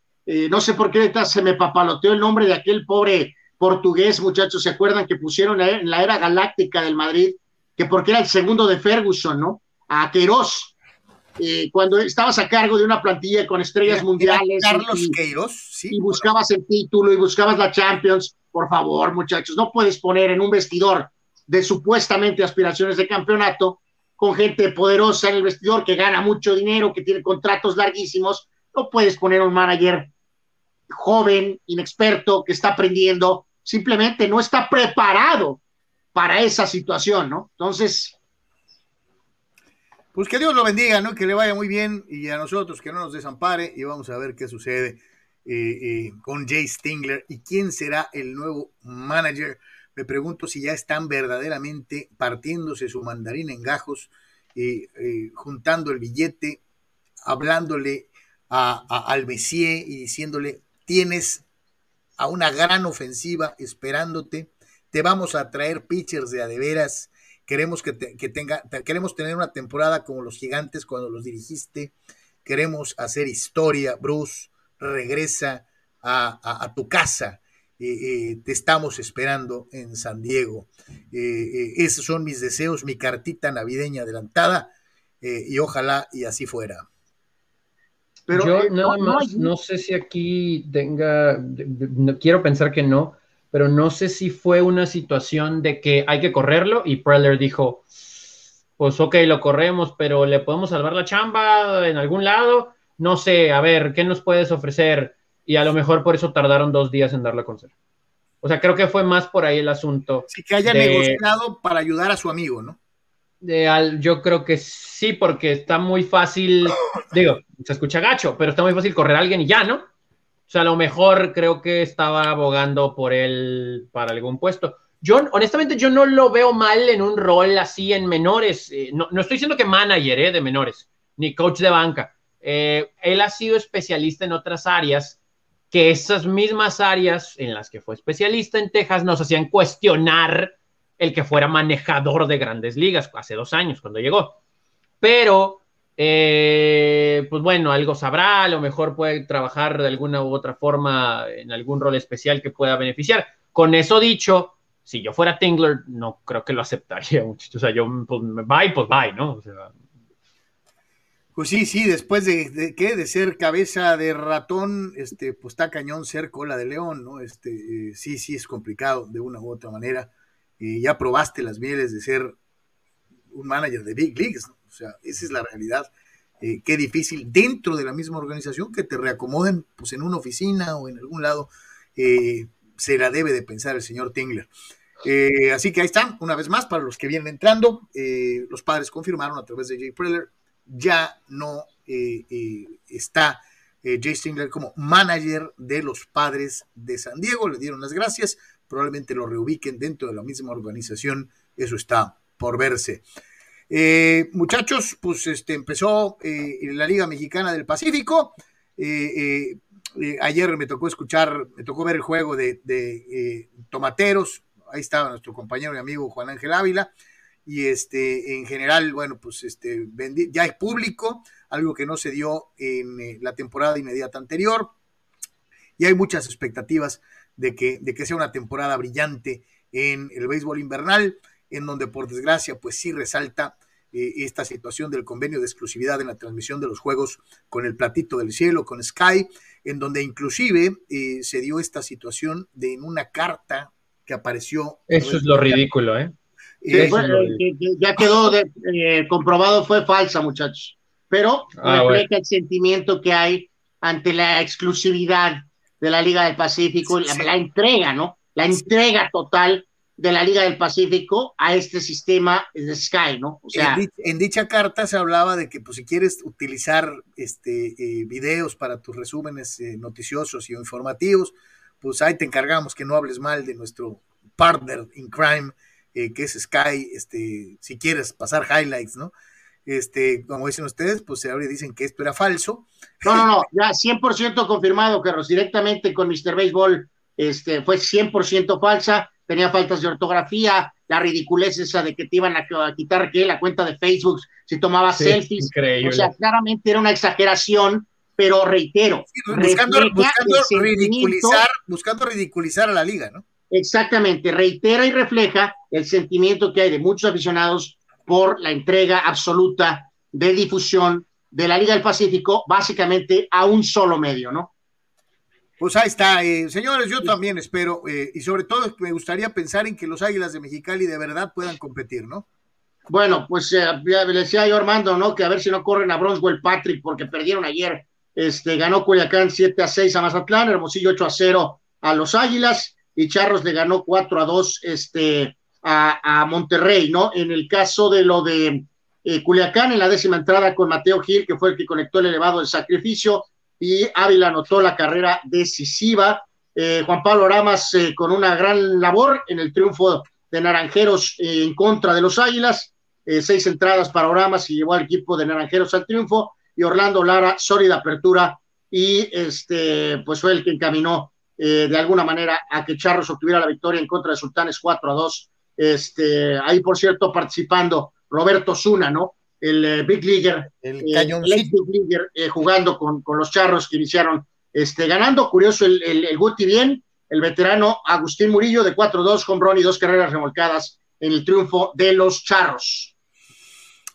B: no sé por qué se me papaloteó el nombre de aquel pobre portugués, muchachos, ¿se acuerdan que pusieron en la era galáctica del Madrid? Que porque era el segundo de Ferguson, ¿no? A Queiroz eh, cuando estabas a cargo de una plantilla con estrellas mundiales.
A: Carlos y, Queiroz, sí.
B: Y buscabas el título y buscabas la Champions. Por favor, muchachos, no puedes poner en un vestidor de supuestamente aspiraciones de campeonato con gente poderosa en el vestidor que gana mucho dinero, que tiene contratos larguísimos. No puedes poner un manager joven, inexperto, que está aprendiendo. Simplemente no está preparado para esa situación, ¿no? Entonces,
A: pues que Dios lo bendiga, ¿no? Que le vaya muy bien y a nosotros que no nos desampare y vamos a ver qué sucede eh, eh, con Jay Stingler y quién será el nuevo manager. Me pregunto si ya están verdaderamente partiéndose su mandarín en gajos, eh, juntando el billete, hablándole a, al Messier y diciéndole, tienes a una gran ofensiva esperándote, te vamos a traer pitchers de adeveras Queremos que, tenga, queremos tener una temporada como los gigantes cuando los dirigiste. Queremos hacer historia. Bruce, regresa a, tu casa. Eh, eh, te estamos esperando en San Diego. Eh, esos son mis deseos, mi cartita navideña adelantada y ojalá y así fuera.
C: Pero yo nada más, no sé si aquí tenga, no, quiero pensar que no, pero no sé si fue una situación de que hay que correrlo y Preller dijo, pues ok, lo corremos, pero le podemos salvar la chamba en algún lado. No sé, a ver, ¿qué nos puedes ofrecer? Y a lo mejor por eso tardaron dos días en darle a conocer. O sea, creo que fue más por ahí el asunto.
A: Sí, que haya negociado para ayudar a su amigo, ¿no?
C: De yo creo que sí, porque está muy fácil, digo, se escucha gacho, pero está muy fácil correr a alguien y ya, ¿no? O sea, a lo mejor creo que estaba abogando por él para algún puesto. Yo, honestamente, yo no lo veo mal en un rol así en menores. Eh, no, estoy diciendo que manager eh, de menores, ni coach de banca. Eh, él ha sido especialista en otras áreas que esas mismas áreas en las que fue especialista en Texas nos hacían cuestionar el que fuera manejador de grandes ligas hace dos años cuando llegó. Pero eh, pues bueno, algo sabrá, a lo mejor puede trabajar de alguna u otra forma en algún rol especial que pueda beneficiar. Con eso dicho, si yo fuera Tingler, no creo que lo aceptaría, muchachos. O sea, yo, pues, bye, pues bye, ¿no?
A: Pues sí, sí, después de, de, ¿qué? de ser cabeza de ratón, este, pues está cañón ser cola de león, ¿no? Este, eh, sí, sí, es complicado de una u otra manera. ya probaste las mieles de ser un manager de Big Leagues, ¿no? O sea, esa es la realidad. Eh, qué difícil dentro de la misma organización que te reacomoden pues en una oficina o en algún lado. Eh, se la debe de pensar el señor Tingler. Así que ahí están, una vez más, para los que vienen entrando, los padres confirmaron a través de Jay Preller, ya no eh, está Jay Stingler como manager de los padres de San Diego, le dieron las gracias, probablemente lo reubiquen dentro de la misma organización, eso está por verse. muchachos, pues este, empezó la Liga Mexicana del Pacífico. ayer me tocó escuchar, me tocó ver el juego de, de Tomateros. Ahí estaba nuestro compañero y amigo Juan Ángel Ávila, y este, en general, bueno, pues este, ya hay público, algo que no se dio en eh, la temporada inmediata anterior, y hay muchas expectativas de que, de que sea una temporada brillante en el béisbol invernal, en donde por desgracia, pues sí resalta eh, esta situación del convenio de exclusividad en la transmisión de los juegos con el platito del cielo, con Sky, en donde inclusive eh, se dio esta situación de en una carta que apareció.
C: Eso es lo ridículo, ¿eh?
B: Ya quedó eh, comprobado, fue falsa, muchachos. Pero ah, refleja el sentimiento que hay ante la exclusividad de la Liga del Pacífico, la, entrega, ¿no? La entrega total de la Liga del Pacífico a este sistema de Sky, ¿no?
A: O sea, en, dicha carta se hablaba de que, pues, si quieres utilizar este eh, videos para tus resúmenes eh, noticiosos y informativos, pues ahí te encargamos que no hables mal de nuestro partner in crime, eh, que es Sky, este, si quieres pasar highlights, ¿no? Este, como dicen ustedes, pues ahora dicen que esto era falso.
B: No, no, no, ya 100% confirmado, Carlos, directamente con Mr. Baseball, este, fue 100% falsa, tenía faltas de ortografía, la ridiculez esa de que te iban a, quitar que la cuenta de Facebook si tomabas selfies. Increíble. O sea, claramente era una exageración pero reitero.
A: buscando, ridiculizar, buscando ridiculizar a la liga, ¿no?
B: Exactamente, reitera y refleja el sentimiento que hay de muchos aficionados por la entrega absoluta de difusión de la Liga del Pacífico, básicamente a un solo medio, ¿no?
A: Pues ahí está, eh, señores, yo también espero, eh, y sobre todo me gustaría pensar en que los Águilas de Mexicali de verdad puedan competir, ¿no?
B: Bueno, pues eh, le decía yo Armando, ¿no? Que a ver si no corren a Bronzewell Patrick porque perdieron ayer este, ganó Culiacán 7 a 6 a Mazatlán, Hermosillo 8 a 0 a los Águilas y Charros le ganó 4 a 2 este, a, Monterrey, ¿no? En el caso de lo de eh, Culiacán, en la décima entrada con Mateo Gil, que fue el que conectó el elevado del sacrificio, y Ávila anotó la carrera decisiva. Eh, Juan Pablo Ramas eh, con una gran labor en el triunfo de Naranjeros en contra de los Águilas. seis entradas para Oramas y llevó al equipo de Naranjeros al triunfo y Orlando Lara, sólida apertura y este, pues fue el que encaminó eh, de alguna manera a que Charros obtuviera la victoria en contra de Sultanes 4 a 2. Este, ahí, por cierto, participando Roberto Zuna, ¿no? El eh, Big Leaguer, el, eh, Big Leaguer, jugando con, con, los Charros que iniciaron este, ganando. Curioso, el, el, el Guti bien, el veterano Agustín Murillo de 4-2 con y dos carreras remolcadas en el triunfo de los Charros.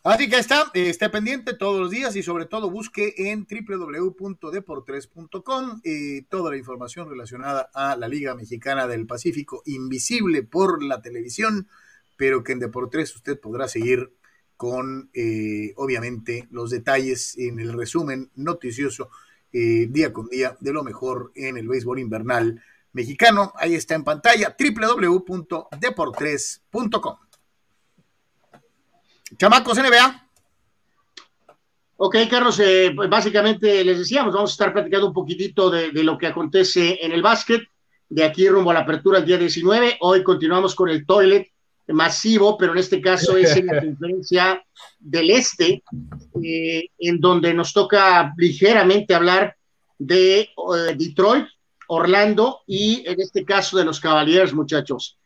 A: Así que está, esté pendiente todos los días y sobre todo busque en www.deportres.com eh, toda la información relacionada a la Liga Mexicana del Pacífico, invisible por la televisión, pero que en Deportres usted podrá seguir con, eh, obviamente, los detalles en el resumen noticioso eh, día con día de lo mejor en el béisbol invernal mexicano. Ahí está en pantalla, www.deportres.com. Chamacos NBA.
B: Ok, Carlos, eh, pues básicamente les decíamos, vamos a estar platicando un poquitito de, lo que acontece en el básquet, de aquí rumbo a la apertura el día 19. Hoy continuamos con el toilet masivo, pero en este caso es en la conferencia del Este, eh, en donde nos toca ligeramente hablar de eh, Detroit, Orlando y en este caso de los Cavaliers, muchachos.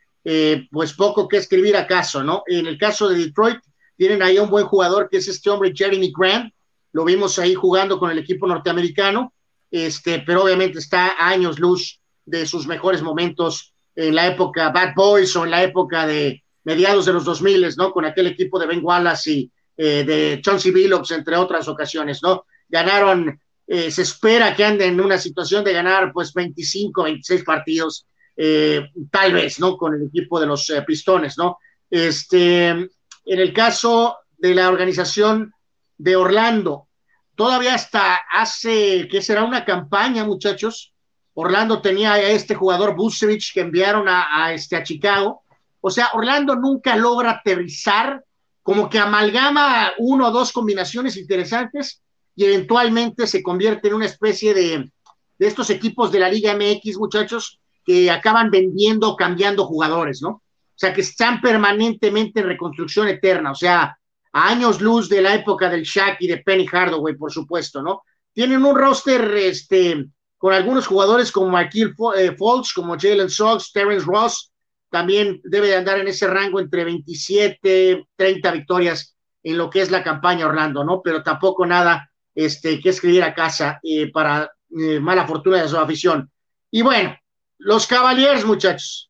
B: pues poco que escribir acaso, ¿no? En el caso de Detroit, tienen ahí un buen jugador que es este hombre Jeremy Grant. Lo vimos ahí jugando con el equipo norteamericano, este, pero obviamente está años luz de sus mejores momentos en la época Bad Boys o en la época de mediados de los 2000, ¿no? Con aquel equipo de Ben Wallace y eh, de Chauncey Billups, entre otras ocasiones, ¿no? Ganaron, eh, se espera que anden en una situación de ganar pues 25, 26 partidos, eh, tal vez, ¿no? Con el equipo de los Pistones, ¿no? Este, en el caso de la organización de Orlando, todavía hasta hace, ¿qué será? Una campaña, muchachos. Orlando tenía a este jugador Busevich que enviaron a, este, a Chicago O sea, Orlando nunca logra aterrizar, como que amalgama uno o dos combinaciones interesantes y eventualmente se convierte en una especie de, de estos equipos de la Liga MX, muchachos, que acaban vendiendo, cambiando jugadores, ¿no? O sea, que están permanentemente en reconstrucción eterna, o sea, a años luz de la época del Shaq y de Penny Hardaway, por supuesto, ¿no? Tienen un roster este, con algunos jugadores como Marquil eh, Fultz, como Jalen Suggs, Terrence Ross, también debe de andar en ese rango entre 27, 30 victorias en lo que es la campaña Orlando, ¿no? Pero tampoco nada este, que escribir a casa eh, para eh, mala fortuna de su afición. Y bueno, los Cavaliers, muchachos.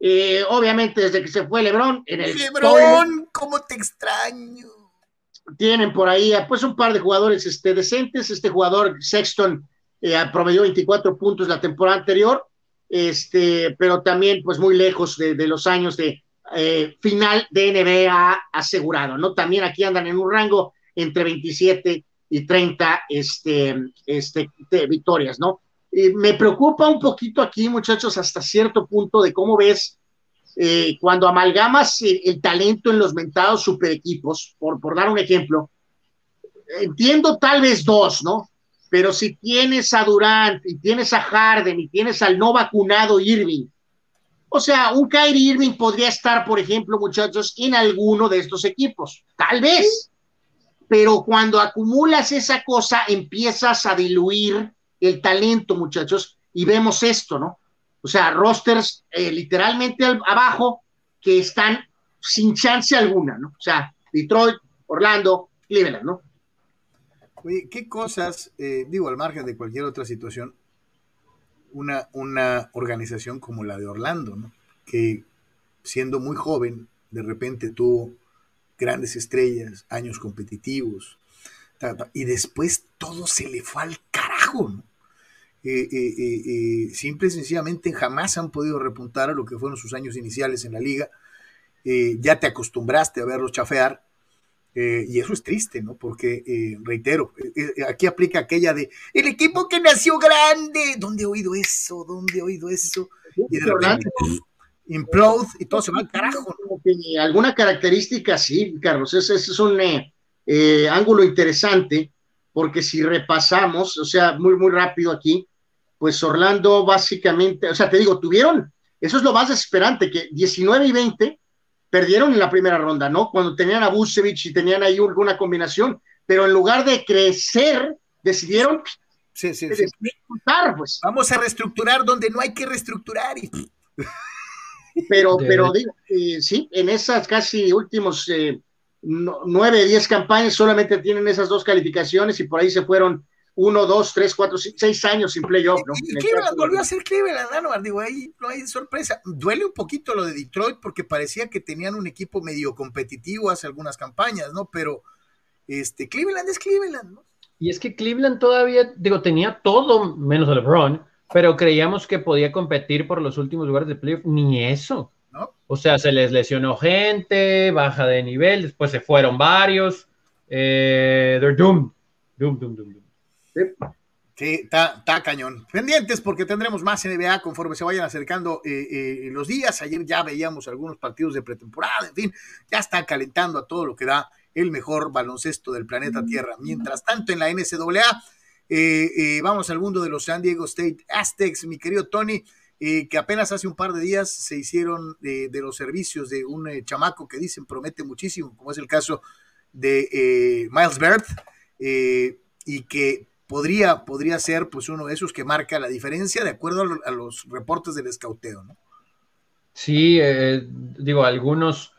B: Eh, obviamente, desde que se fue Lebron, en el.
A: Lebron, ¿cómo te extraño?
B: Tienen por ahí, pues, un par de jugadores este, decentes. Este jugador, Sexton, eh, promedió 24 puntos la temporada anterior, este, pero también, pues, muy lejos de, los años de eh, final de NBA asegurado, ¿no? También aquí andan en un rango entre 27 y 30 este, este, victorias, ¿no? Me preocupa un poquito aquí, muchachos, hasta cierto punto de cómo ves eh, cuando amalgamas el, talento en los mentados super equipos, por, por dar un ejemplo, entiendo tal vez dos, ¿no? Pero si tienes a Durant y tienes a Harden y tienes al no vacunado Irving, o sea, un Kyrie Irving podría estar, por ejemplo, muchachos, en alguno de estos equipos, tal vez. Pero cuando acumulas esa cosa, empiezas a diluir el talento, muchachos, y vemos esto, ¿no? O sea, rosters eh, literalmente abajo que están sin chance alguna, ¿no? O sea, Detroit, Orlando, Cleveland, ¿no?
A: Oye, ¿qué cosas, eh, digo, al margen de cualquier otra situación, una, una organización como la de Orlando, ¿no? Que siendo muy joven, de repente tuvo grandes estrellas, años competitivos, y después todo se le fue al carajo, ¿no? Eh, eh, eh, simple y sencillamente jamás han podido repuntar a lo que fueron sus años iniciales en la liga. ya te acostumbraste a verlos chafear. y eso es triste, ¿no? Porque, reitero, aquí aplica aquella de el equipo que nació grande. ¿Dónde he oído eso? ¿Dónde he oído eso? Y de repente, implode y todo se va al carajo.
B: Alguna característica, sí, Carlos. Ese, ese es un ángulo interesante, porque si repasamos, o sea, muy, muy rápido aquí, pues Orlando básicamente, o sea, te digo, tuvieron, eso es lo más desesperante, que 19 y 20 perdieron en la primera ronda, ¿no? Cuando tenían a Busevich y tenían ahí alguna combinación, pero en lugar de crecer, decidieron
A: sí, sí, sí. pues. Vamos a reestructurar donde no hay que reestructurar.
B: Pero, pero digo, eh, sí, en esas casi últimos eh, nueve, diez campañas solamente tienen esas dos calificaciones y por ahí se fueron uno, dos, tres, cuatro, seis años sin playoff, ¿no?
A: Y, Cleveland volvió a ser Cleveland, ¿no? Digo, ahí no hay sorpresa. Duele un poquito lo de Detroit porque parecía que tenían un equipo medio competitivo hace algunas campañas, ¿no? Pero este, Cleveland es Cleveland, ¿no?
C: Y es que Cleveland todavía, digo, tenía todo menos a LeBron, pero creíamos que podía competir por los últimos lugares de playoff. Ni eso. ¿No? O sea, se les lesionó gente, baja de nivel, después se fueron varios. Eh, they're doomed. Doom, doom, doom, doom.
A: Sí, está, cañón. Pendientes porque tendremos más NBA conforme se vayan acercando eh, eh, los días. Ayer ya veíamos algunos partidos de pretemporada, en fin, ya está calentando a todo lo que da el mejor baloncesto del planeta Tierra. Mientras tanto, en la NCAA, eh, vamos al mundo de los San Diego State Aztecs, mi querido Tony, que apenas hace un par de días se hicieron de los servicios de un chamaco que dicen promete muchísimo, como es el caso de Miles Bird, y que podría, podría ser pues uno de esos que marca la diferencia de acuerdo a, los reportes del escauteo, ¿no?
C: Sí, eh, digo, algunos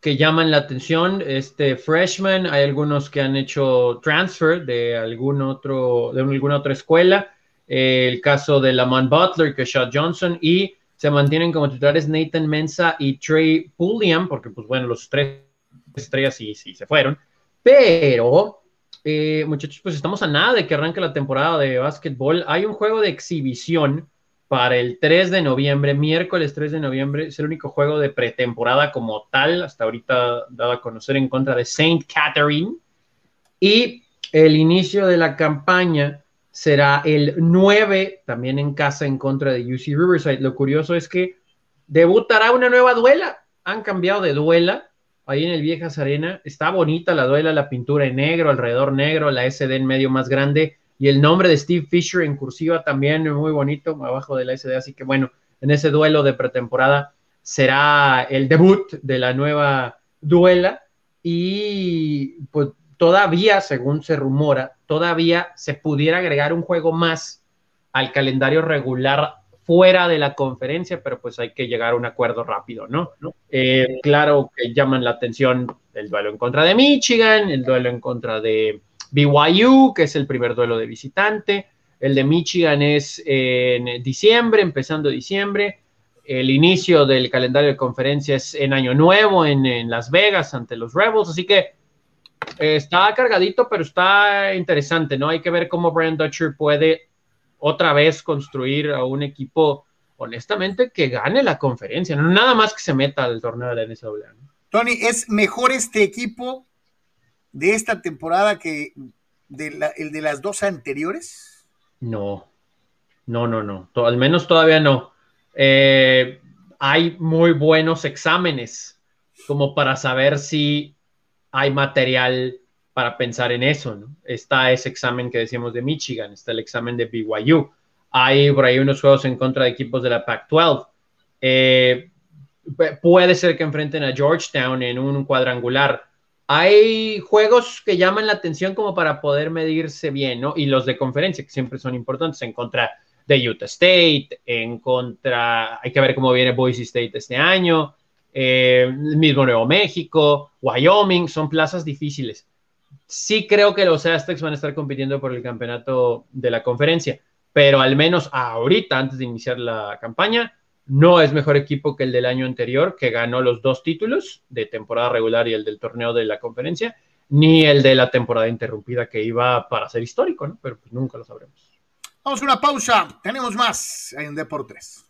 C: que llaman la atención, este freshman, hay algunos que han hecho transfer de algún otro, de alguna otra escuela, el caso de Lamont Butler, Shot Johnson, y se mantienen como titulares Nathan Mensa y Trey Pulliam, porque pues bueno, los tres estrellas sí, sí se fueron, pero eh, muchachos, pues estamos a nada de que arranque la temporada de básquetbol. Hay un juego de exhibición para el 3 de noviembre, miércoles 3 de noviembre. Es el único juego de pretemporada como tal, hasta ahorita dado a conocer en contra de Saint Catherine. Y el inicio de la campaña será el 9, también en casa en contra de UC Riverside. Lo curioso es que debutará una nueva duela. Han cambiado de duela ahí en el Viejas Arena. Está bonita la duela, la pintura en negro, alrededor negro, la SD en medio más grande y el nombre de Steve Fisher en cursiva también muy bonito abajo de la SD. Así que bueno, en ese duelo de pretemporada será el debut de la nueva duela y pues todavía, según se rumora, todavía se pudiera agregar un juego más al calendario regular fuera de la conferencia, pero pues hay que llegar a un acuerdo rápido, ¿no? Eh, claro que llaman la atención el duelo en contra de Michigan, el duelo en contra de BYU, que es el primer duelo de visitante, el de Michigan es en diciembre, empezando diciembre, el inicio del calendario de conferencia es en Año Nuevo, en, Las Vegas, ante los Rebels, así que eh, está cargadito, pero está interesante, ¿no? Hay que ver cómo Brian Dutcher puede otra vez construir a un equipo, honestamente, que gane la conferencia, no nada más que se meta al torneo de la NCAA.
A: Tony, ¿es mejor este equipo de esta temporada que el de las dos anteriores?
C: No, no, no, no, al menos todavía no. Eh, hay muy buenos exámenes como para saber si hay material para pensar en eso. Está ese examen que decíamos de Michigan, está el examen de BYU. Hay por ahí unos juegos en contra de equipos de la Pac-12. Eh, puede ser que enfrenten a Georgetown en un cuadrangular. Hay juegos que llaman la atención como para poder medirse bien, ¿no? Y los de conferencia, que siempre son importantes, en contra de Utah State, en contra, hay que ver cómo viene Boise State este año, eh, mismo Nuevo México, Wyoming, son plazas difíciles sí creo que los Aztecs van a estar compitiendo por el campeonato de la conferencia, pero al menos ahorita, antes de iniciar la campaña, no es mejor equipo que el del año anterior, que ganó los dos títulos de temporada regular y el del torneo de la conferencia, ni el de la temporada interrumpida que iba para ser histórico, ¿no? Pero pues nunca lo sabremos.
A: Vamos a una pausa, tenemos más en Deportes.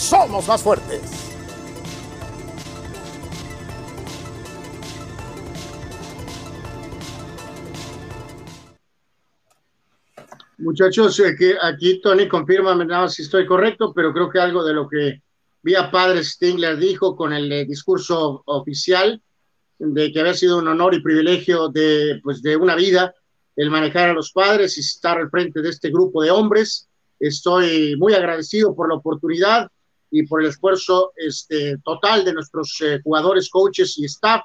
D: somos más fuertes.
B: Muchachos, que aquí Tony confirma nada si estoy correcto, pero creo que algo de lo que vía padre Stingler dijo con el eh, discurso oficial de que había sido un honor y privilegio de, pues, de una vida el manejar a los padres y estar al frente de este grupo de hombres. Estoy muy agradecido por la oportunidad y por el esfuerzo este, total de nuestros eh, jugadores, coaches y staff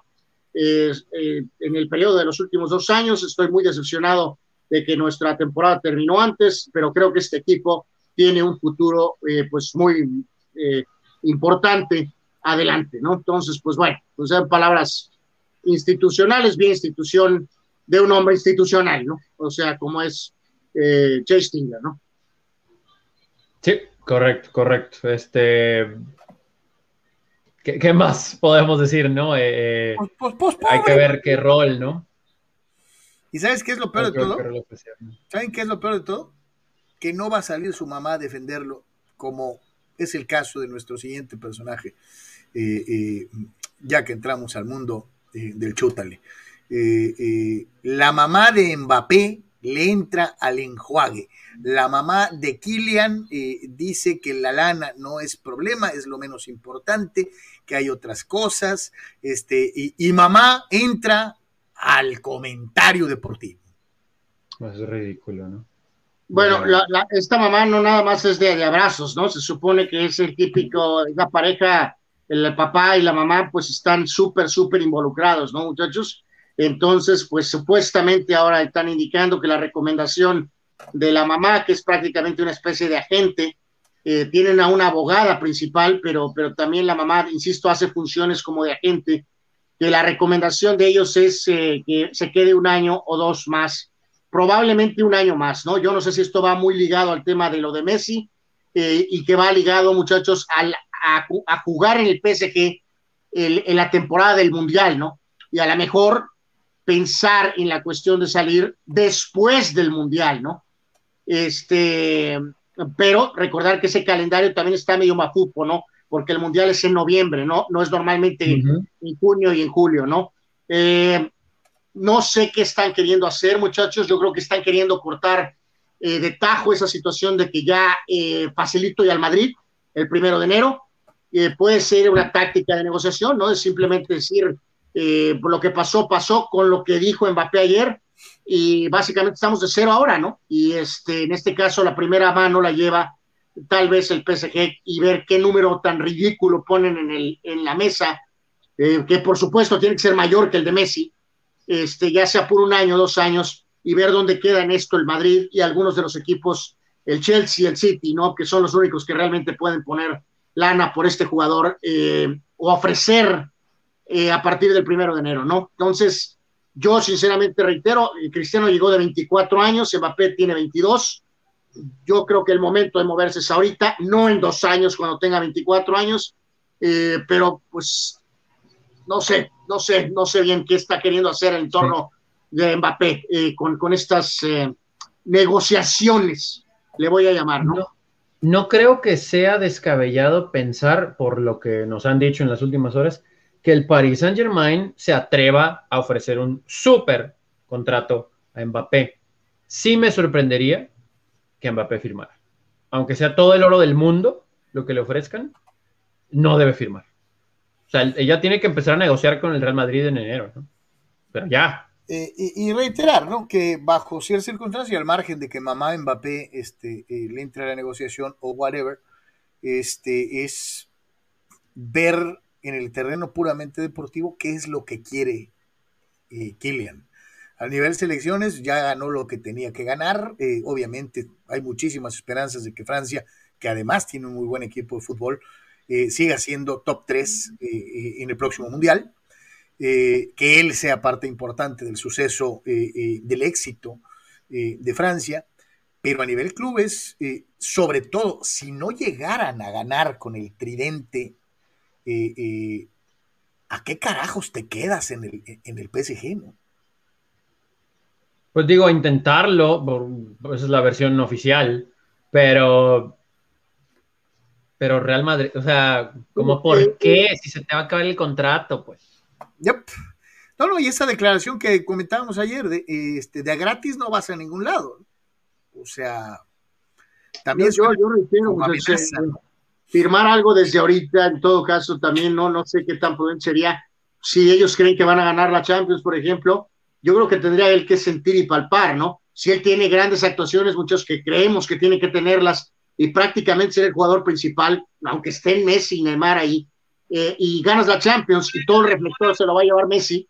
B: en el periodo de los últimos dos años. Estoy muy decepcionado de que nuestra temporada terminó antes, pero creo que este equipo tiene un futuro eh, pues muy eh, importante adelante, ¿no? Entonces, pues bueno, pues en palabras institucionales, bien institución de un hombre institucional, ¿no? O sea, como es eh, Chase ¿no?
C: Sí, correcto, correcto. Este, ¿qué, más podemos decir, no? Eh, pues, pues, pues, hay que ver qué rol, ¿no?
A: ¿Y sabes qué es lo peor de todo? ¿Saben qué es lo peor de todo? Que no va a salir su mamá a defenderlo, como es el caso de nuestro siguiente personaje, eh, eh, ya que entramos al mundo eh, del chútale. la mamá de Mbappé le entra al enjuague. La mamá de Kylian dice que la lana no es problema, es lo menos importante, que hay otras cosas. Este, y, y mamá entra al comentario deportivo.
C: Es ridículo, ¿no?
B: Bueno, esta mamá no nada más es de, abrazos, ¿no? Se supone que es el típico, la pareja, el papá y la mamá, pues están súper, súper involucrados, ¿no, muchachos? Entonces, pues supuestamente ahora están indicando que la recomendación de la mamá, que es prácticamente una especie de agente, eh, tienen a una abogada principal, pero, pero también la mamá, insisto, hace funciones como de agente que la recomendación de ellos es eh, que se quede un año o dos más, probablemente un año más, ¿no? Yo no sé si esto va muy ligado al tema de lo de Messi, eh, y que va ligado, muchachos, a, jugar en el PSG en la temporada del Mundial, ¿no? Y a lo mejor pensar en la cuestión de salir después del Mundial, ¿no? Este, pero recordar que ese calendario también está medio mafupo, ¿no? Porque el Mundial es en noviembre, ¿no? No es normalmente en junio y en julio, ¿no? Eh, no sé qué están queriendo hacer, muchachos. Yo creo que están queriendo cortar eh, de tajo esa situación de que ya eh, facilito y al Madrid el primero de enero. puede ser una táctica de negociación, ¿no? Es simplemente decir, lo que pasó, pasó con lo que dijo Mbappé ayer y básicamente estamos de cero ahora, ¿no? Y este, en este caso la primera mano la lleva tal vez el PSG y ver qué número tan ridículo ponen en, el, en la mesa, eh, que por supuesto tiene que ser mayor que el de Messi, este, ya sea por un año, dos años, y ver dónde queda en esto el Madrid y algunos de los equipos, el Chelsea, el City, ¿no? Que son los únicos que realmente pueden poner lana por este jugador eh, o ofrecer eh, a partir del primero de enero, ¿no? Entonces, yo sinceramente reitero, Cristiano llegó de 24 años, Mbappé tiene 22. Yo creo que el momento de moverse es ahorita, no en dos años cuando tenga 24 años, eh, pero pues no sé, no sé, no sé bien qué está queriendo hacer en torno de Mbappé eh, con, estas eh, negociaciones, le voy a llamar, ¿no?
C: ¿no? creo que sea descabellado pensar, por lo que nos han dicho en las últimas horas, que el Paris Saint Germain se atreva a ofrecer un súper contrato a Mbappé. Sí me sorprendería que Mbappé firmara. Aunque sea todo el oro del mundo lo que le ofrezcan, no debe firmar. O sea, ella tiene que empezar a negociar con el Real Madrid en enero. Pero ya.
A: Eh, y, reiterar, ¿no? Que bajo ciertas circunstancias, al margen de que mamá Mbappé este, eh, le entre a la negociación o whatever, este, es ver en el terreno puramente deportivo qué es lo que quiere eh, Kylian. A nivel selecciones ya ganó lo que tenía que ganar. Eh, obviamente hay muchísimas esperanzas de que Francia, que además tiene un muy buen equipo de fútbol, eh, siga siendo top 3 en el próximo Mundial. que él sea parte importante del suceso, del éxito de Francia. Pero a nivel clubes, sobre todo, si no llegaran a ganar con el tridente eh, eh, ¿a qué carajos te quedas en el, en el PSG, no?
C: Pues digo, intentarlo, esa es la versión oficial, pero pero Real Madrid, o sea, como por qué si se te va a acabar el contrato, pues.
A: Yep. No, no, y esa declaración que comentábamos ayer de este de a gratis no vas a ningún lado. O sea, también
B: yo, yo, reitero, firmar algo desde ahorita, en todo caso, también no, no sé qué tan prudente sería. Si ellos creen que van a ganar la Champions, por ejemplo, yo creo que tendría él que sentir y palpar, ¿no? Si él tiene grandes actuaciones, muchos que creemos que tiene que tenerlas, y prácticamente ser el jugador principal, aunque esté en Messi y Neymar ahí, eh, y ganas la Champions y todo el reflector se lo va a llevar Messi,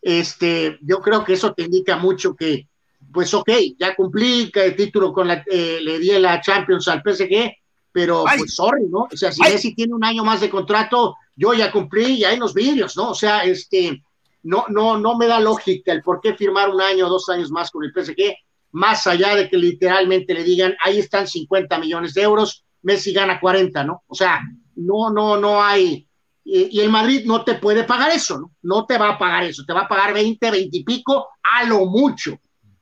B: este, yo creo que eso te indica mucho que, pues ok, ya cumplí el título con la, eh, le di la Champions al PSG, pero pues sorry, ¿no? O sea, si Messi tiene un año más de contrato, yo ya cumplí y hay los vídeos, ¿no? O sea, este, no, no, no me da lógica el por qué firmar un año o dos años más con el PSG, más allá de que literalmente le digan, ahí están 50 millones de euros, Messi gana 40, ¿no? O sea, no, no, no hay, y, y, el Madrid no te puede pagar eso, ¿no? No te va a pagar eso, te va a pagar 20, 20 y pico, a lo mucho.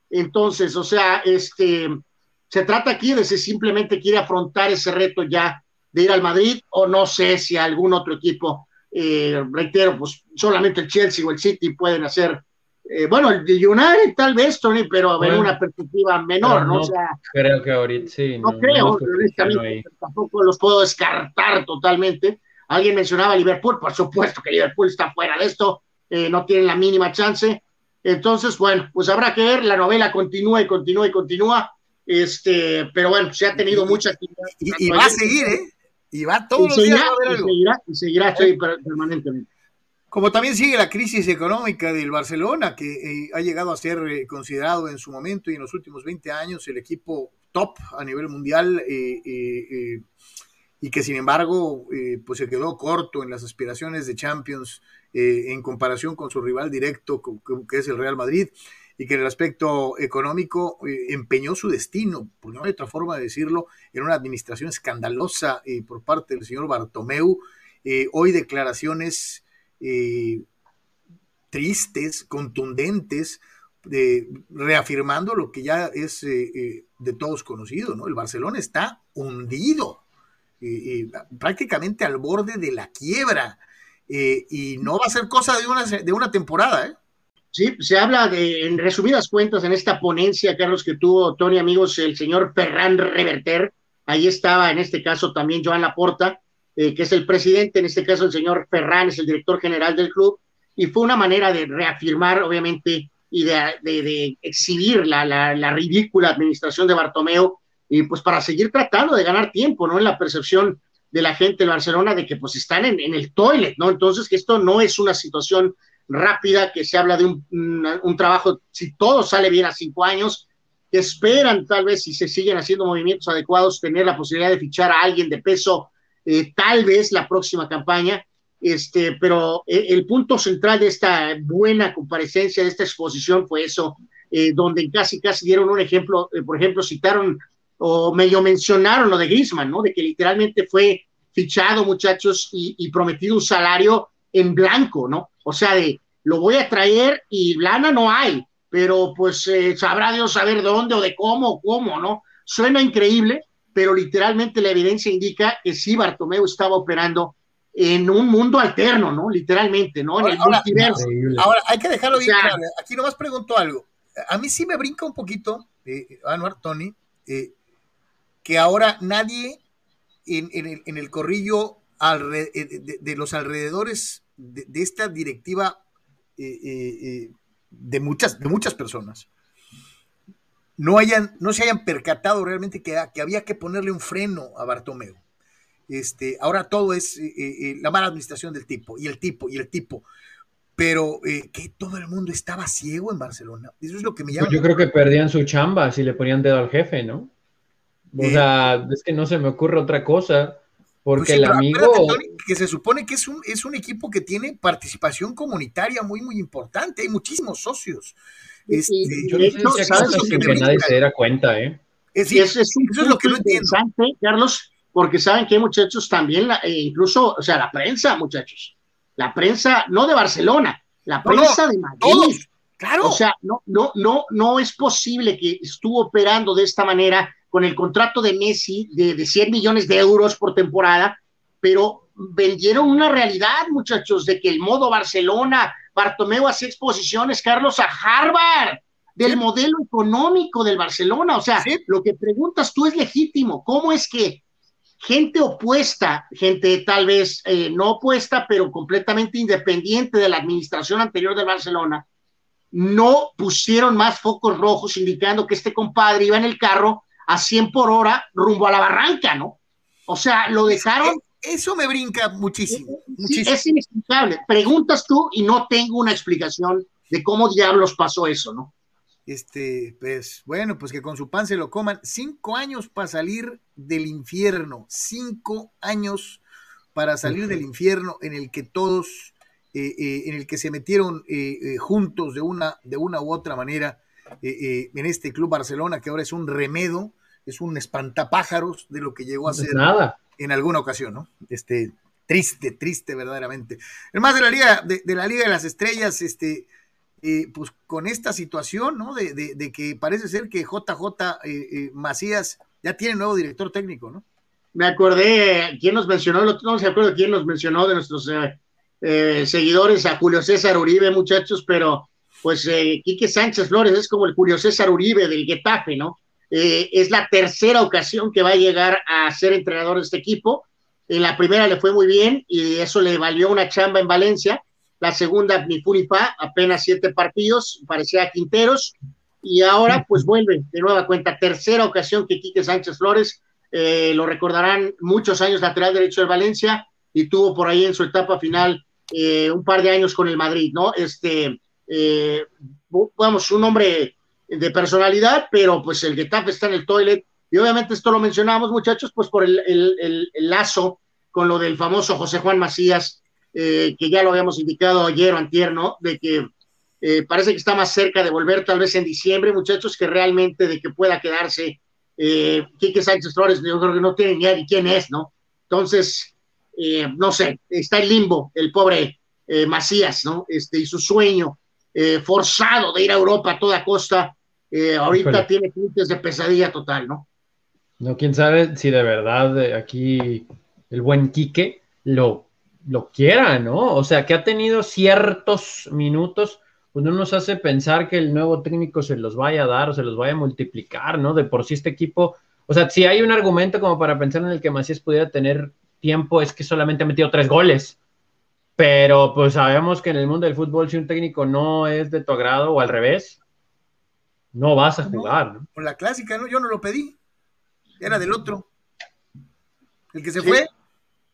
B: Entonces, o sea, este, se trata aquí de si simplemente quiere afrontar ese reto ya de ir al Madrid o no sé si algún otro equipo, eh, reitero, pues solamente el Chelsea o el City pueden hacer, eh, bueno, el United tal vez, Tony, pero en una perspectiva menor, ¿no? O sea,
C: creo que ahorita sí.
B: No, creo, honestamente, tampoco los puedo descartar totalmente. Alguien mencionaba Liverpool, por supuesto que Liverpool está fuera de esto, eh, no tienen la mínima chance. Entonces, bueno, pues habrá que ver, la novela continúa y continúa y continúa este, pero bueno, se ha tenido mucha actividad.
A: Y, va a seguir, ¿eh? Y va todos los
B: días a Seguirá, y seguirá permanentemente.
A: Como también sigue la crisis económica del Barcelona, que eh, ha llegado a ser eh, considerado en su momento y en los últimos 20 años el equipo top a nivel mundial eh, y que sin embargo pues se quedó corto en las aspiraciones de Champions en comparación con su rival directo que es el Real Madrid. Y que en el aspecto económico eh, empeñó su destino, porque no hay otra forma de decirlo, en una administración escandalosa eh, por parte del señor Bartomeu. Eh, hoy declaraciones tristes, contundentes, reafirmando lo que ya es de todos conocido, ¿no? El Barcelona está hundido, prácticamente al borde de la quiebra, y no va a ser cosa de una, de una temporada, ¿eh?
B: Sí, se habla de, en resumidas cuentas, en esta ponencia, Carlos, que tuvo Tony, amigos, el señor Ferran Reverter, ahí estaba en este caso también Joan Laporta, eh, que es el presidente, en este caso el señor Ferran es el director general del club, y fue una manera de reafirmar, obviamente, y de, exhibir la, la, ridícula administración de Bartomeo, y pues para seguir tratando de ganar tiempo, ¿no? En la percepción de la gente de Barcelona de que pues están en, en el toilet, ¿no? Entonces que esto no es una situación rápida, que se habla de un, trabajo, si todo sale bien a cinco años, esperan tal vez si se siguen haciendo movimientos adecuados, tener la posibilidad de fichar a alguien de peso, eh, tal vez la próxima campaña. Este, pero eh, el punto central de esta buena comparecencia, de esta exposición, fue eso, eh, donde casi casi dieron un ejemplo, por ejemplo, citaron o medio mencionaron lo de Grisman, ¿no? De que literalmente fue fichado, muchachos, y prometido un salario en blanco, ¿no? O sea, de lo voy a traer y lana no hay, pero pues eh, sabrá Dios saber dónde o de cómo, cómo, ¿no? Suena increíble, pero literalmente la evidencia indica que sí, Bartomeu estaba operando en un mundo alterno, ¿no? Literalmente, ¿no? En el multiverso.
A: Ahora, hay que dejarlo bien claro. Aquí nomás pregunto algo. A mí sí me brinca un poquito, eh, Anuar, Tony, eh, que ahora nadie en, el, en el, corrillo de, de, los alrededores de, esta directiva eh, eh, eh, de, muchas, de muchas personas no, hayan, no se hayan percatado realmente que, que había que ponerle un freno a Bartomeu. Este, ahora todo es la mala administración del tipo, y el tipo, y el tipo. Pero que todo el mundo estaba ciego en Barcelona. Eso es lo que me llama.
C: Pues yo creo que perdían su chamba si le ponían dedo al jefe, ¿no? O sea, es que no se me ocurre otra cosa. Porque pues el amigo.
A: que se supone que es un, es un equipo que tiene participación comunitaria muy, muy importante. Hay muchísimos socios.
C: Este, yo no sé si que, nadie se diera cuenta, ¿eh?
B: Es, eso es lo que no interesante, Carlos, porque saben que hay muchachos también, eh, incluso, o sea, la prensa, muchachos. La prensa, no de Barcelona, la prensa de Madrid. claro. O sea, no, no, no, no es posible que estuvo operando de esta manera con el contrato de Messi de, de 100 millones de euros por temporada, pero vendieron una realidad, muchachos, de que el modo Barcelona, Bartomeu hacía exposiciones, Carlos, a Harvard, del modelo económico del Barcelona. O sea, lo que preguntas tú es legítimo. ¿Cómo es que gente opuesta, gente tal vez eh, no opuesta, pero completamente independiente de la administración anterior del Barcelona, no pusieron más focos rojos indicando que este compadre iba en el carro a 100 por hora rumbo a la barranca, ¿no? O sea, lo dejaron.
A: Eso me brinca muchísimo.
B: Es inexplicable. Preguntas tú y no tengo una explicación de cómo diablos pasó eso, ¿no?
A: Este, pues bueno, pues que con su pan se lo coman. Cinco años para salir del infierno. Cinco años para salir del infierno en el que todos, eh, eh, en el que se metieron eh, juntos de una, de una u otra manera en este Club Barcelona, que ahora es un remedo es un espantapájaros de lo que llegó a ser
C: nada.
A: en alguna ocasión, ¿no? Este, triste, triste verdaderamente. El más de la Liga de, la Liga de las Estrellas, este, eh, pues con esta situación, ¿no? De, de, que parece ser que JJ eh, eh, Macías ya tiene nuevo director técnico, ¿no?
B: Me acordé, ¿quién nos mencionó? No se acuerdo quién nos mencionó de nuestros seguidores a Julio César Uribe, muchachos, pero pues Quique Sánchez Flores es como el Julio César Uribe del Getafe, ¿no? Eh, es la tercera ocasión que va a llegar a ser entrenador de este equipo. En la primera le fue muy bien y eso le valió una chamba en Valencia. La segunda, ni fu apenas siete partidos, parecía Quinteros. Y ahora, pues vuelve de nueva cuenta. Tercera ocasión que Quique Sánchez Flores, eh, lo recordarán, muchos años lateral derecho del Valencia y tuvo por ahí en su etapa final eh, un par de años con el Madrid, ¿no? Este, vamos, un hombre de personalidad, pero pues el Getafe está en el toilet. Y obviamente esto lo mencionamos, muchachos, pues por el, el, lazo con lo del famoso José Juan Macías, eh, que ya lo habíamos indicado ayer o antier, ¿no? De que Eh, parece que está más cerca de volver tal vez en diciembre, muchachos, que realmente de que pueda quedarse eh, Quique Sánchez Flores, yo creo que no tiene ni idea de quién es, ¿no? Entonces, eh, no sé, está en limbo el pobre eh, Macías, ¿no? Este, y su sueño forzado de ir a Europa a toda costa, ahorita tiene puntos de pesadilla total, ¿no?
C: No, quién sabe si de verdad aquí el buen Quique lo, lo quiera, ¿no? O sea, que ha tenido ciertos minutos pues no nos hace pensar que el nuevo técnico se los vaya a dar o se los vaya a multiplicar, ¿no? De por sí este equipo, o sea, si hay un argumento como para pensar en el que Macías pudiera tener tiempo, es que solamente ha metido tres goles. Pero pues sabemos que en el mundo del fútbol, si un técnico no es de tu agrado o al revés, no vas a jugar, ¿no?
A: Con la clásica, ¿no? Yo no lo pedí. Era del otro. El que se fue.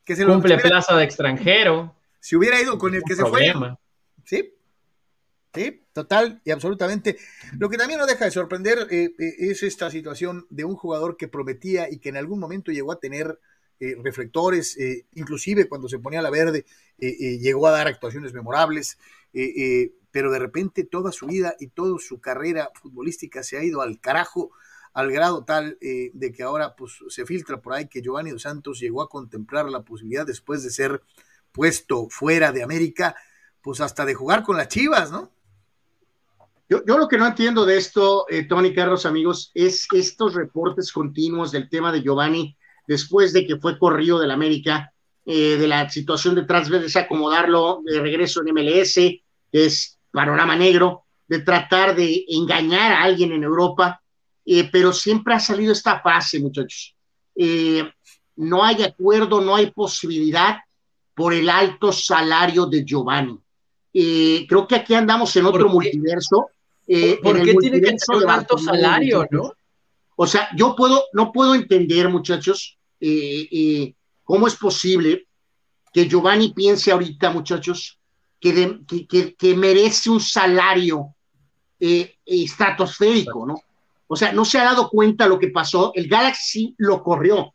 C: Que se Cumple plaza de extranjero.
A: Si hubiera ido con el que se fue. Sí, Sí, total y absolutamente. Lo que también no deja de sorprender eh, eh, es esta situación de un jugador que prometía y que en algún momento llegó a tener eh, reflectores, inclusive cuando se ponía la verde, llegó a dar actuaciones memorables, pero de repente toda su vida y toda su carrera futbolística se ha ido al carajo al grado tal de que ahora pues, se filtra por ahí que Giovanni Dos Santos llegó a contemplar la posibilidad después de ser puesto fuera de América, pues hasta de jugar con las Chivas, ¿no?
B: Yo, lo que no entiendo de esto, eh, Tony Carlos, amigos, es estos reportes continuos del tema de Giovanni después de que fue corrido del América, eh, de la situación de veces acomodarlo de regreso en MLS, es panorama negro, de tratar de engañar a alguien en Europa, eh, pero siempre ha salido esta fase, muchachos. no hay acuerdo, no hay posibilidad por el alto salario de Giovanni. creo que aquí andamos en otro multiverso
C: eh, ¿Por qué tiene que tener un alto salario, no?
B: O sea, yo puedo, no puedo entender, muchachos, eh, eh, cómo es posible que Giovanni piense ahorita, muchachos, que, que, merece un salario estratosférico, ¿no? O sea, no se ha dado cuenta lo que pasó. El Galaxy lo corrió.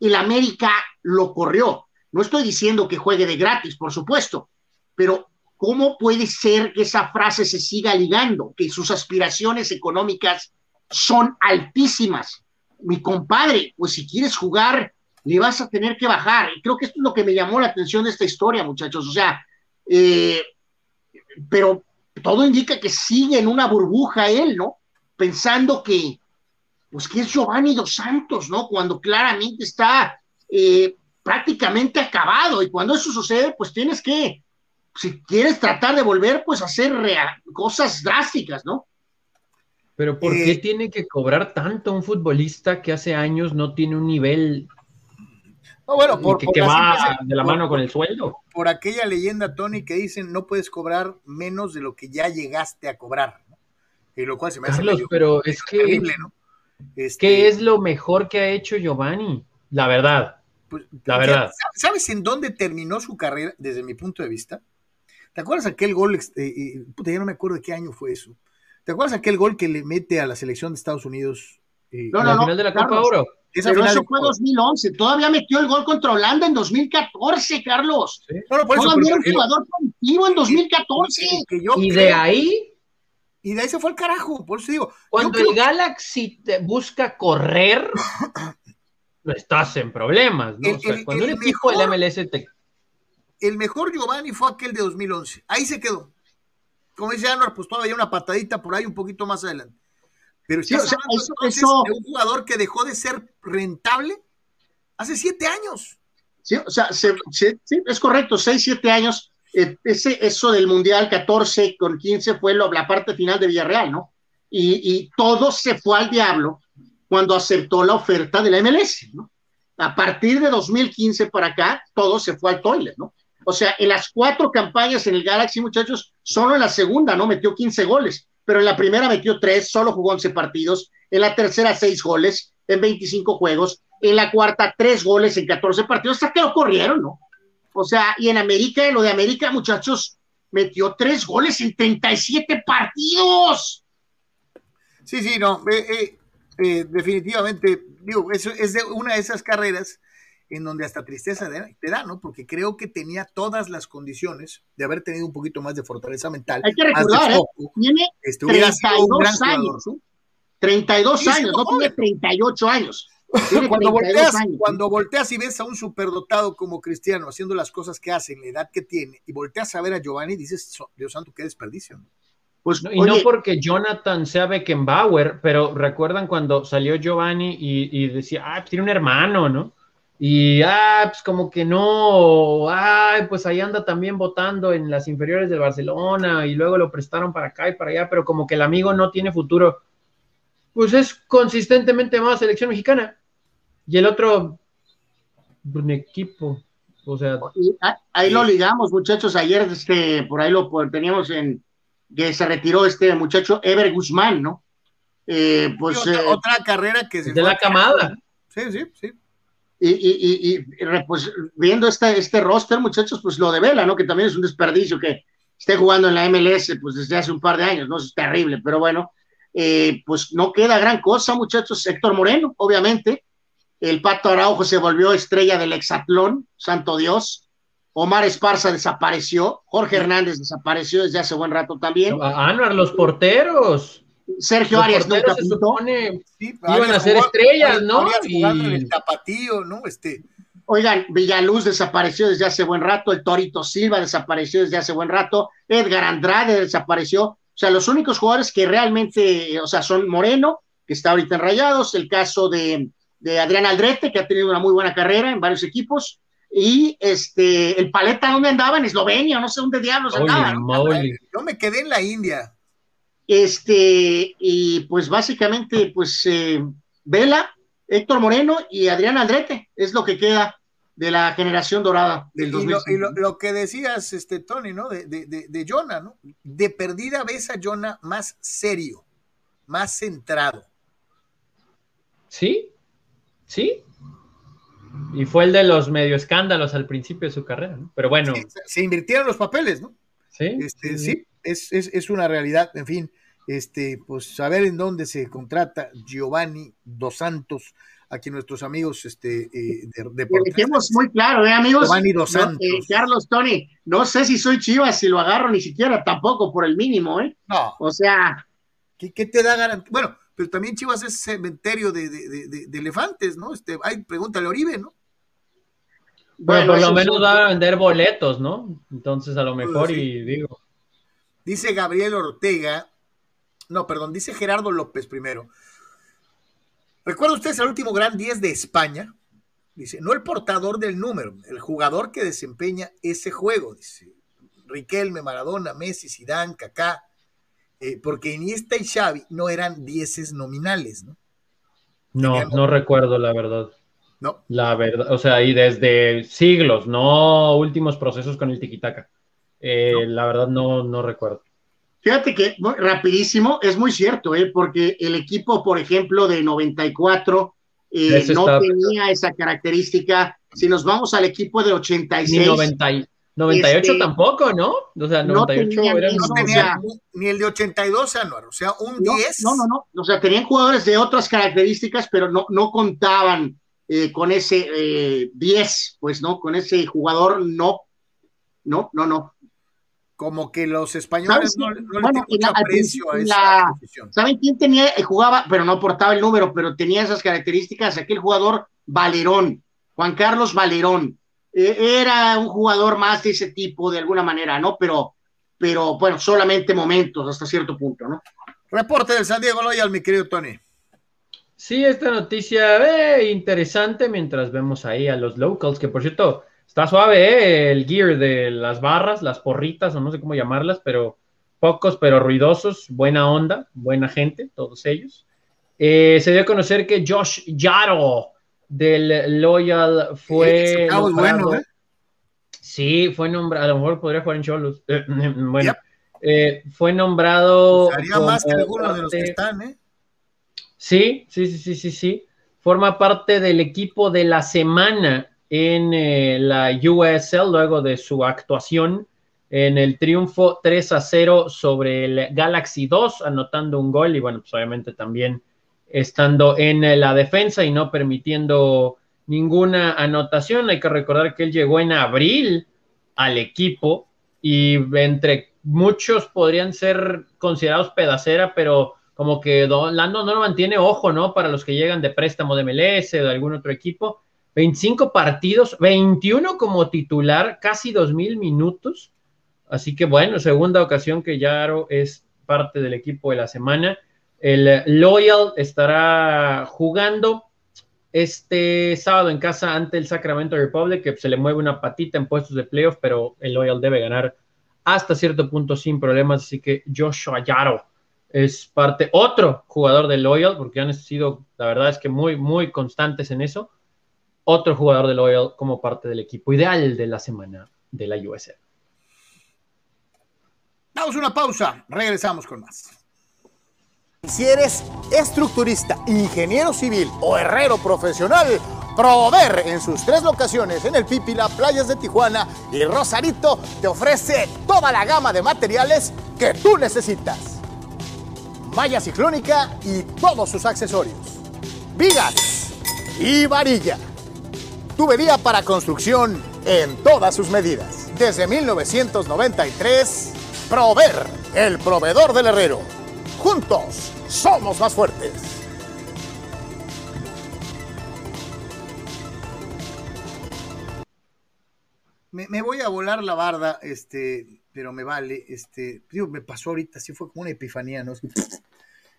B: El América lo corrió. No estoy diciendo que juegue de gratis, por supuesto, pero ¿cómo puede ser que esa frase se siga ligando? Que sus aspiraciones económicas son altísimas. Mi compadre, pues si quieres jugar, le vas a tener que bajar. Y creo que esto es lo que me llamó la atención de esta historia, muchachos. O sea, eh, pero todo indica que sigue en una burbuja él, ¿no? Pensando que, pues que es Giovanni dos Santos, ¿no? Cuando claramente está eh, prácticamente acabado. Y cuando eso sucede, pues tienes que si quieres tratar de volver, pues hacer cosas drásticas, ¿no?
C: Pero ¿por qué eh, tiene que cobrar tanto un futbolista que hace años no tiene un nivel
A: no, bueno, por,
C: que, va de la mano con el sueldo?
A: Por aquella leyenda, Tony, que dicen no puedes cobrar menos de lo que ya llegaste a cobrar, ¿no? Y lo cual se me hace
C: Carlos, pero es que ¿no? Este, ¿Qué es lo mejor que ha hecho Giovanni? La verdad. Pues, la verdad.
A: ¿Sabes en dónde terminó su carrera desde mi punto de vista? ¿Te acuerdas aquel gol? Eh, puta, ya no me acuerdo de qué año fue eso. ¿Te acuerdas aquel gol que le mete a la selección de Estados Unidos?
C: Eh, no, no, no, final de la Copa Oro.
B: Esa final eso fue 2011. Todavía metió el gol contra Holanda en 2014, Carlos. No, no, por eso, Todavía era un jugador positivo en 2014.
C: y de ahí.
A: Y de ahí se fue el carajo, por eso digo.
C: Cuando el Galaxy te busca correr, estás en problemas. ¿no? cuando un equipo del MLS te
A: el mejor Giovanni fue aquel de 2011. Ahí se quedó. Como dice Anuar, pues todavía una patadita por ahí un poquito más adelante. Pero sí, o sea, eso, de un jugador que dejó de ser rentable hace siete años.
B: Sí, o sea, sí, es correcto, seis, siete años. Eh, ese, eso del Mundial 14 con 15 fue la parte final de Villarreal, ¿no? Y, y, todo se fue al diablo cuando aceptó la oferta de la MLS, ¿no? A partir de 2015 para acá, todo se fue al toilet, ¿no? O sea, en las cuatro campañas en el Galaxy, muchachos, solo en la segunda, ¿no? Metió 15 goles, pero en la primera metió tres, solo jugó 11 partidos, en la tercera seis goles, en 25 juegos, en la cuarta tres goles en 14 partidos, hasta que lo corrieron, ¿no? O sea, y en América, en lo de América, muchachos, metió tres goles en 37 partidos.
A: Sí, sí, no, eh, eh, eh, definitivamente, digo, eso es de una de esas carreras en donde hasta tristeza te da, ¿no? Porque creo que tenía todas las condiciones de haber tenido un poquito más de fortaleza mental.
B: Hay que recordar, ¿eh? tiene 32 años. 32 años, no tiene 38 años.
A: cuando, volteas, cuando volteas y ves a un superdotado como Cristiano haciendo las cosas que hace en la edad que tiene y volteas a ver a Giovanni, dices, Dios santo, qué desperdicio.
C: Pues, y no porque Jonathan sea Beckenbauer, pero recuerdan cuando salió Giovanni y, decía, ah, pues tiene un hermano, ¿no? Y, ah, pues como que no, ay, pues ahí anda también votando en las inferiores del Barcelona y luego lo prestaron para acá y para allá, pero como que el amigo no tiene futuro. Pues es consistentemente más selección mexicana y el otro, un equipo. O sea,
B: ahí lo ligamos, muchachos. Ayer, este, por ahí lo teníamos en que se retiró este muchacho Ever Guzmán, ¿no?
A: Eh, pues eh, otra, carrera que
C: de la camada.
A: Sí, sí, sí.
B: Y, y, y, pues viendo este, este roster, muchachos, pues lo de Vela, ¿no? Que también es un desperdicio que esté jugando en la MLS, pues desde hace un par de años, ¿no? Es terrible, pero bueno, eh, pues no queda gran cosa, muchachos. Héctor Moreno, obviamente, el Pato Araujo se volvió estrella del hexatlón, santo Dios. Omar Esparza desapareció, Jorge Hernández desapareció desde hace buen rato también.
C: Anuar, los porteros.
B: Sergio Arias nunca se
C: supone iban a ser estrellas, ¿no?
A: Y... el tapatío, ¿no? Este.
B: Oigan, Villaluz desapareció desde hace buen rato, el Torito Silva desapareció desde hace buen rato, Edgar Andrade desapareció. O sea, los únicos jugadores que realmente, o sea, son Moreno, que está ahorita en Rayados, el caso de de Adrián Aldrete, que ha tenido una muy buena carrera en varios equipos, y este, el Paleta, ¿dónde andaba? En Eslovenia, no sé dónde diablos andaba.
A: Yo me quedé en la India.
B: Este, y pues básicamente, pues eh, Vela, Héctor Moreno y Adrián Aldrete, es lo que queda de la generación dorada del
A: Y, lo, que decías, este, Tony, ¿no? De, de, de, Jonah, ¿no? De perdida ves a Jonah más serio, más centrado.
C: Sí, Sí. Y fue el de los medio escándalos al principio de su carrera, ¿no? Pero bueno.
A: se invirtieron los papeles, ¿no?
C: Sí.
A: Este, sí, es, es, una realidad. En fin, este, pues saber en dónde se contrata Giovanni Dos Santos, aquí nuestros amigos este, eh, de,
B: muy claro, ¿eh, amigos?
A: Giovanni Dos Santos.
B: Eh, Carlos, Tony, no sé si soy Chivas, si lo agarro ni siquiera, tampoco por el mínimo, ¿eh?
A: No.
B: O sea.
A: ¿Qué, qué te da garantía? Bueno, pero también Chivas es cementerio de, elefantes, ¿no? Este, hay, pregúntale a Oribe, ¿no?
C: Bueno, por lo menos va a vender boletos, ¿no? Entonces, a lo mejor, y digo.
A: Dice Gabriel Ortega, no, perdón, dice Gerardo López primero. ¿Recuerda ustedes el último gran 10 de España? Dice, no el portador del número, el jugador que desempeña ese juego. Dice, Riquelme, Maradona, Messi, Zidane, Kaká, eh, porque Iniesta y Xavi no eran dieces nominales, ¿no?
C: No, no recuerdo la verdad.
A: No.
C: La verdad, o sea, y desde siglos, no últimos procesos con el tiquitaca. Eh, La verdad no, no recuerdo.
B: Fíjate que rapidísimo, es muy cierto, ¿eh? porque el equipo, por ejemplo, de 94 eh, no tenía esa característica. Si nos vamos al equipo de 86,
C: Ni 90, 98 este, tampoco, ¿no? O sea, 98
A: no tenía, ni el de 82, Anuar, o sea, un 10.
B: No, no, no, o sea, tenían jugadores de otras características, pero no, no contaban eh, con ese eh, 10, pues, ¿no? Con ese jugador, no, no, no, no.
A: Como que los españoles no, no le tienen aprecio a esa posición.
B: ¿Saben quién tenía, eh, jugaba, pero no portaba el número, pero tenía esas características? Aquel jugador Valerón, Juan Carlos Valerón eh, era un jugador más de ese tipo de alguna manera, ¿no? Pero, pero bueno, solamente momentos hasta cierto punto, ¿no?
A: Reporte del San Diego Loyal, mi querido Tony.
C: Sí, esta noticia eh, interesante mientras vemos ahí a los locals, que por cierto, está suave eh, el gear de las barras, las porritas, o no sé cómo llamarlas, pero pocos, pero ruidosos, buena onda, buena gente, todos ellos. se dio a conocer que Josh Yaro del Loyal fue.
A: bueno, ¿eh?
C: Sí, fue nombrado. A lo mejor podría jugar en Cholos. Eh, bueno, eh, fue nombrado.
A: Haría más que algunos de los que están, ¿eh?
C: Sí, sí, sí, sí, sí, sí. Forma parte del equipo de la semana en la USL luego de su actuación en el triunfo 3 a 0 sobre el Galaxy 2, anotando un gol y bueno, pues obviamente también estando en la defensa y no permitiendo ninguna anotación. Hay que recordar que él llegó en abril al equipo y entre muchos podrían ser considerados pedacera, pero como que Lando no lo mantiene ojo, ¿no? Para los que llegan de préstamo de MLS o de algún otro equipo. 25 partidos, 21 como titular, casi 2.000 minutos. Así que bueno, segunda ocasión que Yaro es parte del equipo de la semana. El Loyal estará jugando este sábado en casa ante el Sacramento Republic, que se le mueve una patita en puestos de playoff, pero el Loyal debe ganar hasta cierto punto sin problemas. Así que Joshua Yaro es parte, otro jugador del Loyal, porque han sido, la verdad es que muy, muy constantes en eso. Otro jugador del Loyal como parte del equipo ideal de la semana de la USL.
A: Damos una pausa, regresamos con más.
D: Si eres estructurista, ingeniero civil o herrero profesional, Prover en sus tres locaciones en el Pípila, Playas de Tijuana y Rosarito te ofrece toda la gama de materiales que tú necesitas. Malla ciclónica y todos sus accesorios. Vigas y varilla. Tubería para construcción en todas sus medidas. Desde 1993, Prover, el proveedor del herrero. Juntos somos más fuertes.
A: Me, voy a volar la barda, este, pero me vale, este, digo, me pasó ahorita, sí fue como una epifanía, ¿no?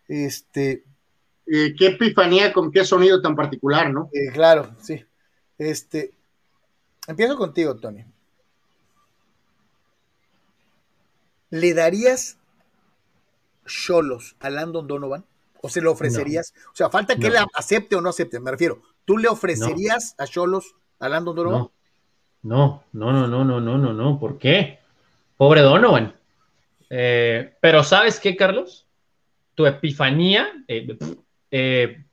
A: Este.
B: Eh, qué epifanía con qué sonido tan particular, ¿no?
A: Eh, claro, sí. Este, empiezo contigo, Tony. ¿Le darías Cholos a Landon Donovan? ¿O se lo ofrecerías? O sea, falta que él acepte o no acepte, me refiero. ¿Tú le ofrecerías a Cholos a Landon Donovan?
C: No, no, no, no, no, no, no, no. ¿Por qué? Pobre Donovan. Eh, pero ¿sabes qué, Carlos? Tu epifanía eh, eh,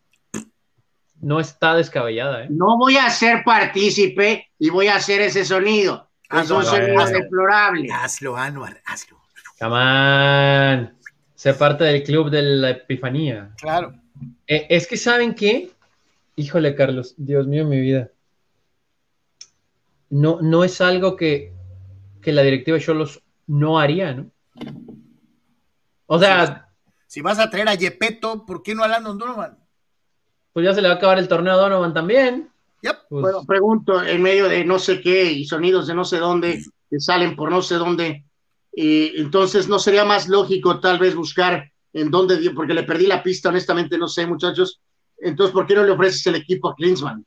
C: no está descabellada.
B: No voy a ser partícipe y voy a hacer ese sonido. es un sonido deplorable.
A: Hazlo, Anuar, hazlo.
C: Come Sé parte del club de la epifanía.
A: Claro.
C: Eh, es que, ¿saben qué? Híjole, Carlos, Dios mío, mi vida. No, no es algo que, la directiva de Cholos no haría, ¿no? O sea.
A: Si, vas a traer a Yepeto, ¿por qué no a Landon Donovan?
C: Pues ya se le va a acabar el torneo a Donovan también.
A: Yep.
B: Pues bueno, pregunto, en medio de no sé qué y sonidos de no sé dónde, que salen por no sé dónde, y entonces, ¿no sería más lógico tal vez buscar en dónde, porque le perdí la pista, honestamente, no sé, muchachos. Entonces, ¿por qué no le ofreces el equipo a Klinsmann?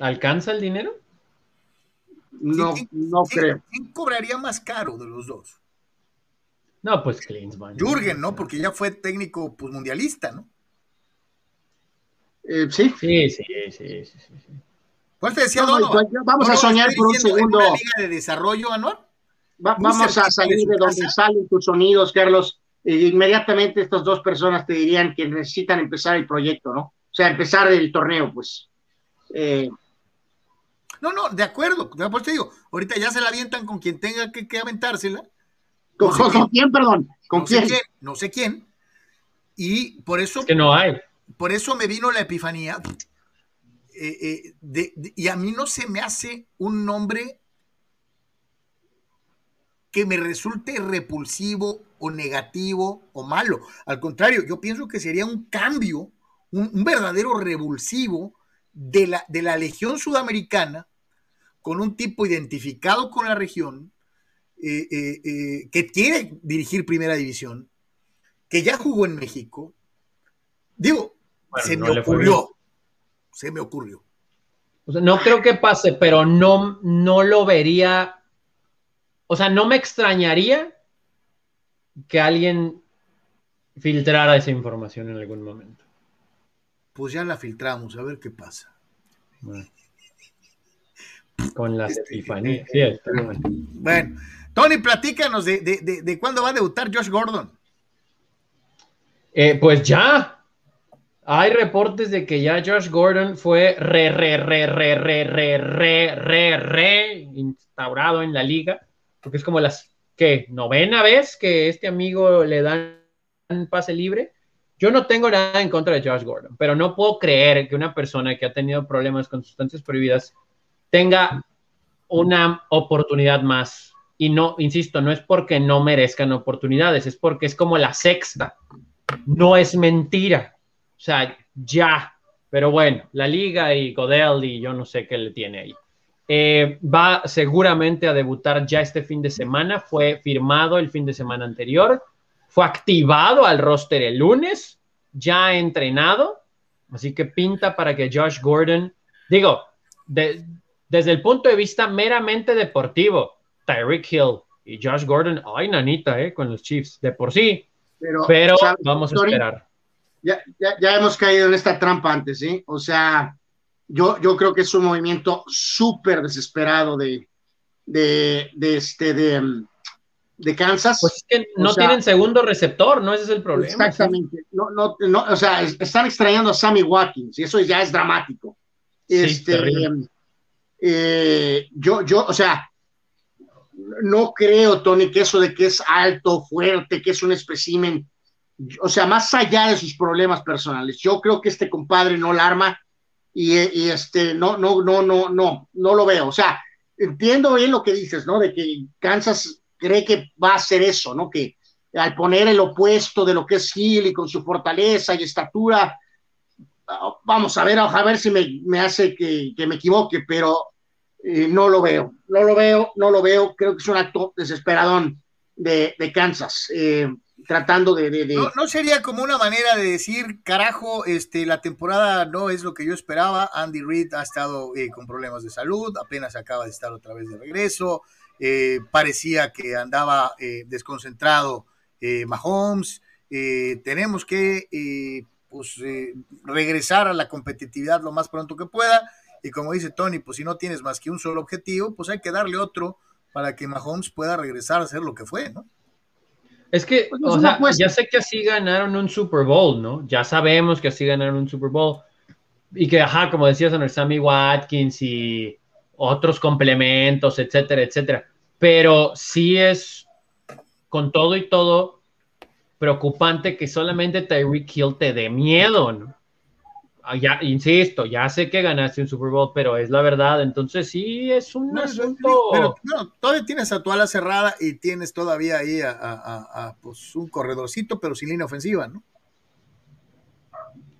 C: ¿Alcanza el dinero?
B: No, no creo.
A: ¿Quién cobraría más caro de los dos?
C: No, pues Klinsmann.
A: Jürgen, ¿no? Porque ya fue técnico pues, mundialista, ¿no?
B: Eh, sí.
C: Sí, sí, sí, sí, sí.
A: ¿Cuál te decía
B: Vamos a soñar por un segundo.
A: ¿Una liga de desarrollo, Anuar?
B: vamos a salir de donde salen tus sonidos, Carlos. E inmediatamente estas dos personas te dirían que necesitan empezar el proyecto, ¿no? O sea, empezar el torneo, pues. Eh,
A: no, no, de acuerdo. Pues te digo, ahorita ya se la avientan con quien tenga que, aventársela.
B: ¿Con, quién. perdón? ¿Con quién?
A: No sé quién. Y por eso.
C: que no hay.
A: Por eso me vino la epifanía eh, eh, y a mí no se me hace un nombre que me resulte repulsivo o negativo o malo. Al contrario, yo pienso que sería un cambio, un, verdadero revulsivo de la, de la Legión Sudamericana con un tipo identificado con la región, eh, que quiere dirigir Primera División, que ya jugó en México. Digo, se me ocurrió se me ocurrió.
C: no creo que pase, pero no, no lo vería. O sea, no me extrañaría que alguien filtrara esa información en algún momento.
A: Pues ya la filtramos, a ver qué pasa.
C: Con las este,
A: epifanías. bueno. Tony, platícanos de, de, cuándo va a debutar Josh Gordon.
C: Eh, pues ya, hay reportes de que ya Josh Gordon fue re, re, re, re, re, re, re, re, re instaurado en la liga, porque es como las, ¿qué? Novena vez que este amigo le dan pase libre yo no tengo nada en contra de Josh Gordon, pero no puedo creer que una persona que ha tenido problemas con sustancias prohibidas tenga una oportunidad más. Y no, insisto, no es porque no merezcan oportunidades, es porque es como la sexta. No es mentira. O sea, ya. Pero bueno, la liga y Godel y yo no sé qué le tiene ahí. Eh, va seguramente a debutar ya este fin de semana. Fue firmado el fin de semana anterior. Fue activado al roster el lunes. Ya entrenado. Así que pinta para que Josh Gordon, digo, desde el punto de vista meramente deportivo, Tyreek Hill y Josh Gordon, ay, nanita, eh, con los Chiefs, de por sí. Pero, vamos a esperar.
B: Ya, ya, hemos caído en esta trampa antes, ¿sí? O sea, yo, yo creo que es un movimiento súper desesperado de, de, este, de, de Kansas.
C: Pues es que no tienen segundo receptor, ¿no? Ese es el problema.
B: Exactamente. No, no, no, o sea, están extrañando a Sammy Watkins y eso ya es dramático. este, eh, yo, yo, o sea, no creo, Tony, que eso de que es alto, fuerte, que es un espécimen, o sea, más allá de sus problemas personales, yo creo que este compadre no la arma y, este, no, no, no, no, no, no lo veo. O sea, entiendo bien lo que dices, ¿no? De que Kansas cree que va a hacer eso, ¿no? Que al poner el opuesto de lo que es Hill y con su fortaleza y estatura, vamos a ver, a ver si me, hace que, me equivoque, pero no lo veo, no lo veo, no lo veo. Creo que es un acto desesperadón de, Kansas. Eh, tratando de...
A: No, sería como una manera de decir, carajo, este, la temporada no es lo que yo esperaba, Andy Reid ha estado eh, con problemas de salud, apenas acaba de estar otra vez de regreso, eh, parecía que andaba eh, desconcentrado Mahomes, tenemos que pues, regresar a la competitividad lo más pronto que pueda, y como dice Tony, pues si no tienes más que un solo objetivo, pues hay que darle otro para que Mahomes pueda regresar a ser lo que fue, ¿no?
C: Es que, pues o sea, ya sé que así ganaron un Super Bowl, ¿no? Ya sabemos que así ganaron un Super Bowl. Y que, ajá, como decías, en el Sammy Watkins y otros complementos, etcétera, etcétera. Pero sí es, con todo y todo, preocupante que solamente Tyreek Hill te dé miedo, ¿no? Ah, ya, insisto, ya sé que ganaste un Super Bowl, pero es la verdad. Entonces sí es un asunto.
A: Pero todavía tienes a tu ala cerrada y tienes todavía ahí a, pues, un corredorcito, pero sin línea ofensiva, ¿no?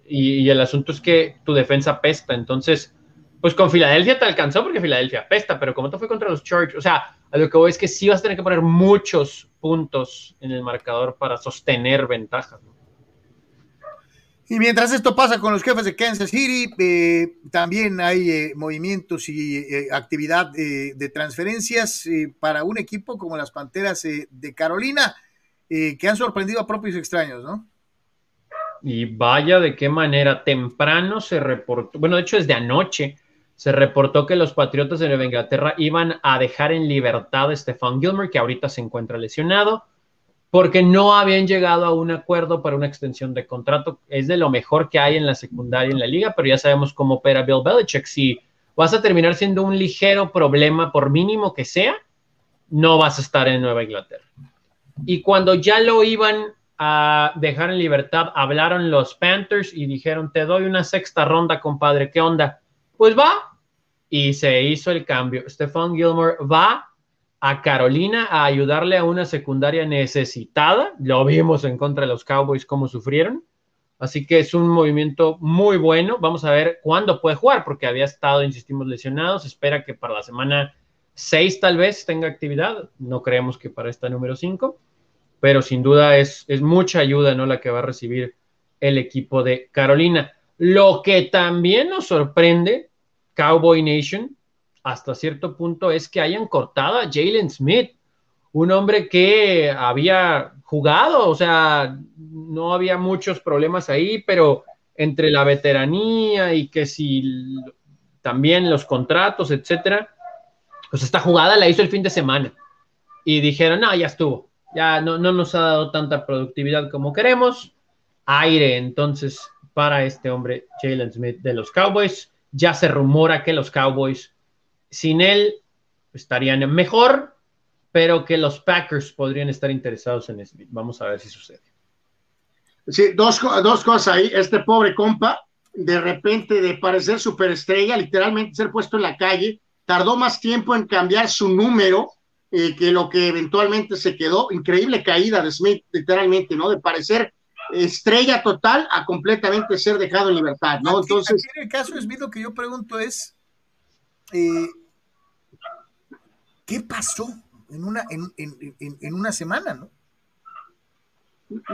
C: Y, el asunto es que tu defensa pesta. Entonces, pues con Filadelfia te alcanzó porque Filadelfia pesta, pero como te fue contra los Chargers, o sea, a lo que voy es que sí vas a tener que poner muchos puntos en el marcador para sostener ventajas. ¿no?
A: Y mientras esto pasa con los jefes de Kansas City, eh, también hay eh, movimientos y eh, actividad de transferencias para un equipo como las Panteras de Carolina, que han sorprendido a propios extraños, ¿no?
C: Y vaya de qué manera temprano se reportó, bueno, de hecho desde anoche se reportó que los Patriotas de Nueva Inglaterra iban a dejar en libertad a Stefan Gilmer, que ahorita se encuentra lesionado porque no habían llegado a un acuerdo para una extensión de contrato. Es de lo mejor que hay en la secundaria en la liga, pero ya sabemos cómo opera Bill Belichick. Si vas a terminar siendo un ligero problema, por mínimo que sea, no vas a estar en Nueva Inglaterra. Y cuando ya lo iban a dejar en libertad, hablaron los Panthers y dijeron, te doy una sexta ronda, compadre, ¿qué onda? Pues va. Y se hizo el cambio. Stefan Gilmore va a Carolina a ayudarle a una secundaria necesitada. Lo vimos en contra de los Cowboys cómo sufrieron. Así que es un movimiento muy bueno. Vamos a ver cuándo puede jugar, porque había estado, insistimos, lesionado. Espera que para la semana 6 tal vez tenga actividad. No creemos que para esta número 5, pero sin duda es, es mucha ayuda ¿no? la que va a recibir el equipo de Carolina. Lo que también nos sorprende, Cowboy Nation, hasta cierto punto es que hayan cortado a Jalen Smith, un hombre que había jugado, o sea, no había muchos problemas ahí, pero entre la veteranía y que si también los contratos, etcétera, pues esta jugada la hizo el fin de semana. Y dijeron, no, ya estuvo, ya no, no nos ha dado tanta productividad como queremos, aire entonces para este hombre, Jalen Smith de los Cowboys, ya se rumora que los Cowboys sin él estarían mejor, pero que los Packers podrían estar interesados en Smith. Vamos a ver si sucede.
B: Sí, dos, dos cosas ahí. Este pobre compa, de repente de parecer superestrella, literalmente ser puesto en la calle, tardó más tiempo en cambiar su número eh, que lo que eventualmente se quedó. Increíble caída de Smith, literalmente, ¿no? De parecer estrella total a completamente ser dejado en libertad, ¿no? Entonces.
A: en el caso de Smith, lo que yo pregunto es. Eh, ¿Qué pasó en una, en, en, en una semana, no?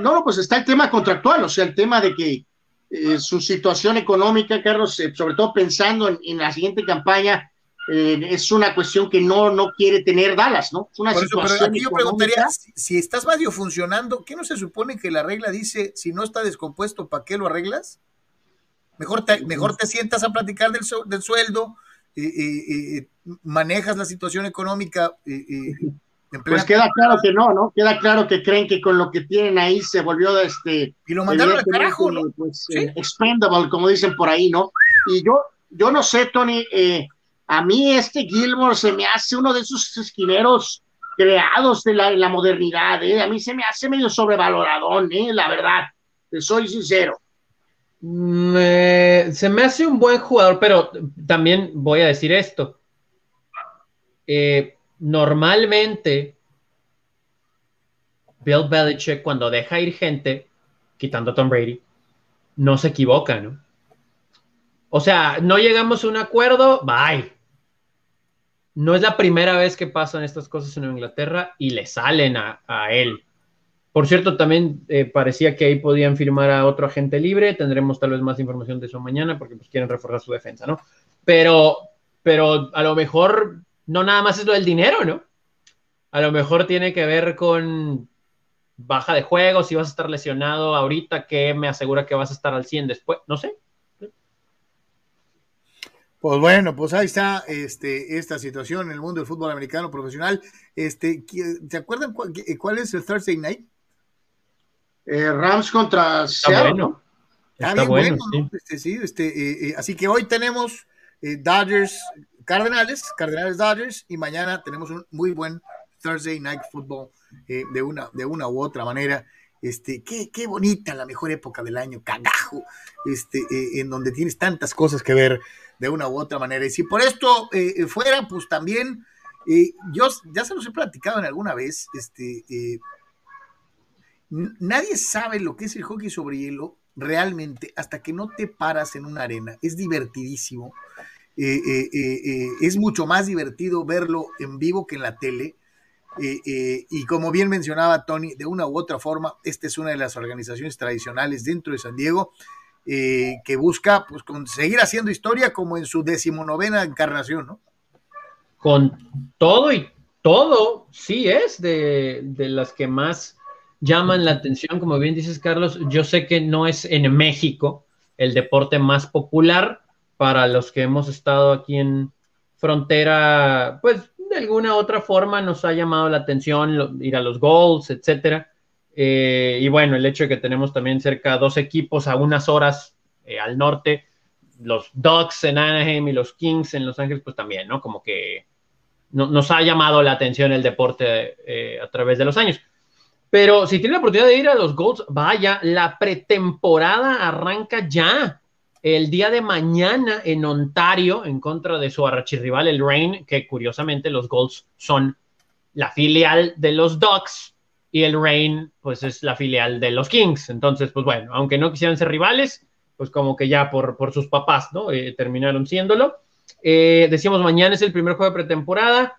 B: No, pues está el tema contractual, o sea, el tema de que eh, su situación económica, Carlos, eh, sobre todo pensando en, la siguiente campaña, eh, es una cuestión que no, no quiere tener Dallas, ¿no? Es una situación
A: yo preguntaría, si, estás medio funcionando, ¿qué no se supone que la regla dice, si no está descompuesto, ¿para qué lo arreglas? Mejor te, mejor te sientas a platicar del, del sueldo, manejas la situación económica
B: pues queda claro que no, ¿no? Queda claro que creen que con lo que tienen ahí se volvió este.
A: Y lo mandaron al carajo, ¿no?
B: Pues, eh, expendable, como dicen por ahí, ¿no? Y yo, yo no sé, Tony, eh, a mí este Gilmore se me hace uno de esos esquineros creados de la, la modernidad, ¿eh? A mí se me hace medio sobrevaloradón, ¿eh? La verdad, te soy sincero.
C: Se me hace un buen jugador, pero también voy a decir esto. Eh, normalmente Bill Belichick cuando deja ir gente, quitando a Tom Brady, no se equivoca, ¿no? O sea, no llegamos a un acuerdo, bye. No es la primera vez que pasan estas cosas en Inglaterra y le salen a, él. Por cierto, también eh, parecía que ahí podían firmar a otro agente libre. Tendremos tal vez más información de eso mañana porque pues, quieren reforzar su defensa, ¿no? Pero, pero a lo mejor no nada más es lo del dinero, ¿no? A lo mejor tiene que ver con baja de juego, si vas a estar lesionado ahorita, que me asegura que vas a estar al 100 después, no sé.
A: Pues bueno, pues ahí está este, esta situación en el mundo del fútbol americano profesional. Este, ¿Se acuerdan cuál, es el Thursday night?
B: Eh, Rams contra
C: Está bueno.
A: Está, bueno, este, sí, este, eh, eh, así que hoy tenemos Dodgers Cardenales, Cardenales Dodgers, y mañana tenemos un muy buen Thursday Night Football eh, de, una, de una u otra manera. Este, qué, qué bonita la mejor época del año, cagajo, este, eh, en donde tienes tantas cosas que ver de una u otra manera. Y si por esto eh, fuera, pues también, yo ya se los he platicado en alguna vez, este, nadie sabe lo que es el hockey sobre hielo realmente hasta que no te paras en una arena. Es divertidísimo. Eh, eh, eh, es mucho más divertido verlo en vivo que en la tele. y como bien mencionaba Tony, de una u otra forma, esta es una de las organizaciones tradicionales dentro de San Diego que busca pues, seguir haciendo historia como en su decimonovena encarnación, ¿no?
C: Con todo y todo, sí es de, de las que más llaman la atención, como bien dices, Carlos. Yo sé que no es en México el deporte más popular, para los que hemos estado aquí en frontera, pues de alguna otra forma nos ha llamado la atención ir a los goals, etcétera. Eh, y bueno, el hecho de que tenemos también cerca dos equipos a unas horas eh, al norte, los Ducks en Anaheim y los Kings en Los Ángeles, pues también, ¿no? Como que nos ha llamado la atención el deporte eh, a través de los años. Pero si tiene la oportunidad de ir a los Goals, vaya, la pretemporada arranca ya el día de mañana en Ontario en contra de su archirrival, el Rain, que curiosamente los Golds son la filial de los Ducks y el Rain pues es la filial de los Kings. Entonces, pues bueno, aunque no quisieran ser rivales, pues como que ya por, por sus papás, ¿no? Eh, terminaron siéndolo. Eh, decíamos, mañana es el primer juego de pretemporada.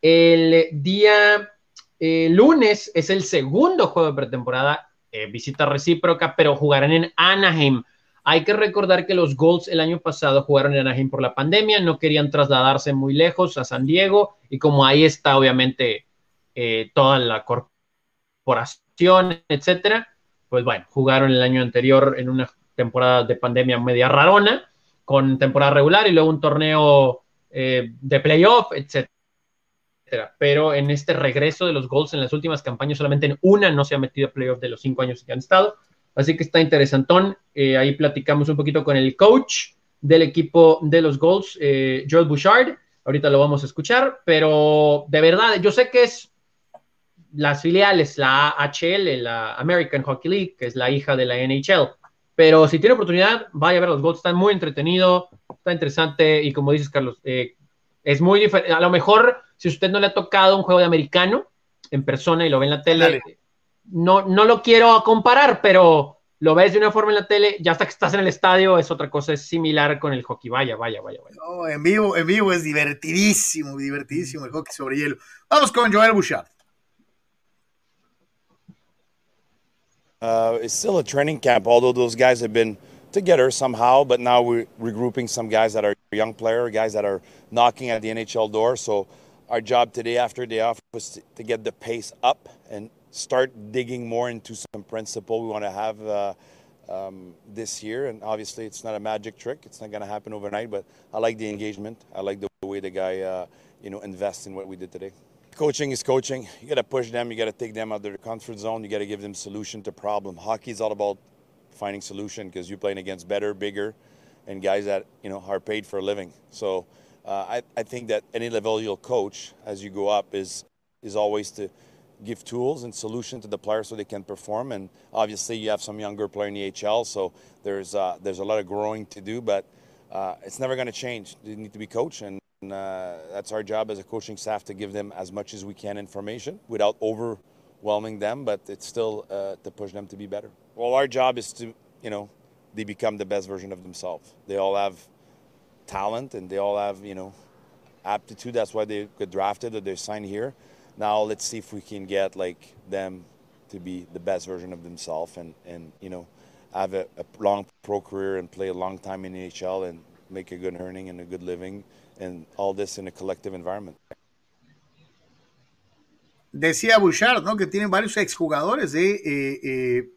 C: El día eh, lunes es el segundo juego de pretemporada, visita recíproca, pero jugarán en Anaheim hay que recordar que los Golds el año pasado jugaron en Anaheim por la pandemia, no querían trasladarse muy lejos a San Diego y como ahí está obviamente eh, toda la corporación, etcétera, pues bueno, jugaron el año anterior en una temporada de pandemia media rarona, con temporada regular y luego un torneo eh, de playoff, etcétera. Pero en este regreso de los Golds en las últimas campañas, solamente en una no se ha metido a playoff de los cinco años que han estado. Así que está interesantón. Eh, ahí platicamos un poquito con el coach del equipo de los Goals, eh, Joel Bouchard. Ahorita lo vamos a escuchar, pero de verdad, yo sé que es las filiales, la AHL, la American Hockey League, que es la hija de la NHL. Pero si tiene oportunidad, vaya a ver los Golds, están muy entretenido, está interesante y como dices, Carlos, eh, es muy diferente. A lo mejor, si usted no le ha tocado un juego de americano en persona y lo ve en la tele, no, no lo quiero comparar, pero lo ves de una forma en la tele, ya hasta que estás en el estadio es otra cosa, es similar con el hockey. Vaya, vaya, vaya, vaya.
A: No, en vivo, en vivo es divertidísimo, divertidísimo el hockey sobre hielo. Vamos con Joel Bouchard.
E: Uh, it's still a training camp, although those guys have been together somehow, but now we're regrouping some guys that are young player, guys that are knocking at the NHL door. So our job today after day off was to, get the pace up and start digging more into some principle we want to have uh, um, this year. And obviously, it's not a magic trick; it's not going to happen overnight. But I like the engagement. I like the way the guy, uh, you know, invests in what we did today. Coaching is coaching. You got to push them. You got to take them out of their comfort zone. You got to give them solution to problem. Hockey is all about finding solution because you're playing against better, bigger, and guys that you know are paid for a living. So I, I think that any level you'll coach as you go up is is always to give tools and solution to the players so they can perform. And obviously, you have some younger player in the HL, so there's uh, there's a lot of growing to do, but uh, it's never going to change. They need to be coached, and uh, that's our job as a coaching staff to give them as much as we can information without overwhelming them, but it's still uh, to push them to be better. Well, our job is to, you know, they become the best version of themselves. They all have talent and they all have, you know, aptitude. That's why they get drafted or they're signed here. Now let's see if we can get like them to be the best version of themselves and, and you know, have a, a long pro career and play a long time in the NHL and make a good earning and a good living and all this in a collective environment.
A: Decía Bouchard, ¿no? Que tienen varios exjugadores de eh, eh,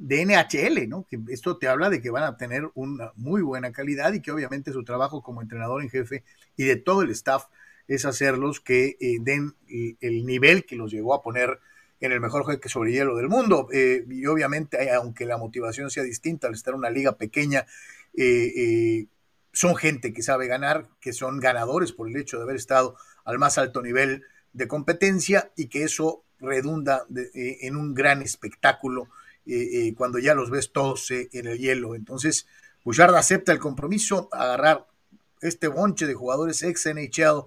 A: de NHL, ¿no? Que esto te habla de que van a tener una muy buena calidad y que obviamente su trabajo como entrenador en jefe y de todo el staff es hacerlos que eh, den el nivel que los llegó a poner en el mejor juego sobre hielo del mundo. Eh, y obviamente, eh, aunque la motivación sea distinta al estar en una liga pequeña, son gente que sabe ganar, que son ganadores por el hecho de haber estado al más alto nivel de competencia y que eso redunda en un gran espectáculo eh, eh, cuando ya los ves todos eh, en el hielo. Entonces, Bouchard acepta el compromiso, agarrar este bonche de jugadores ex NHL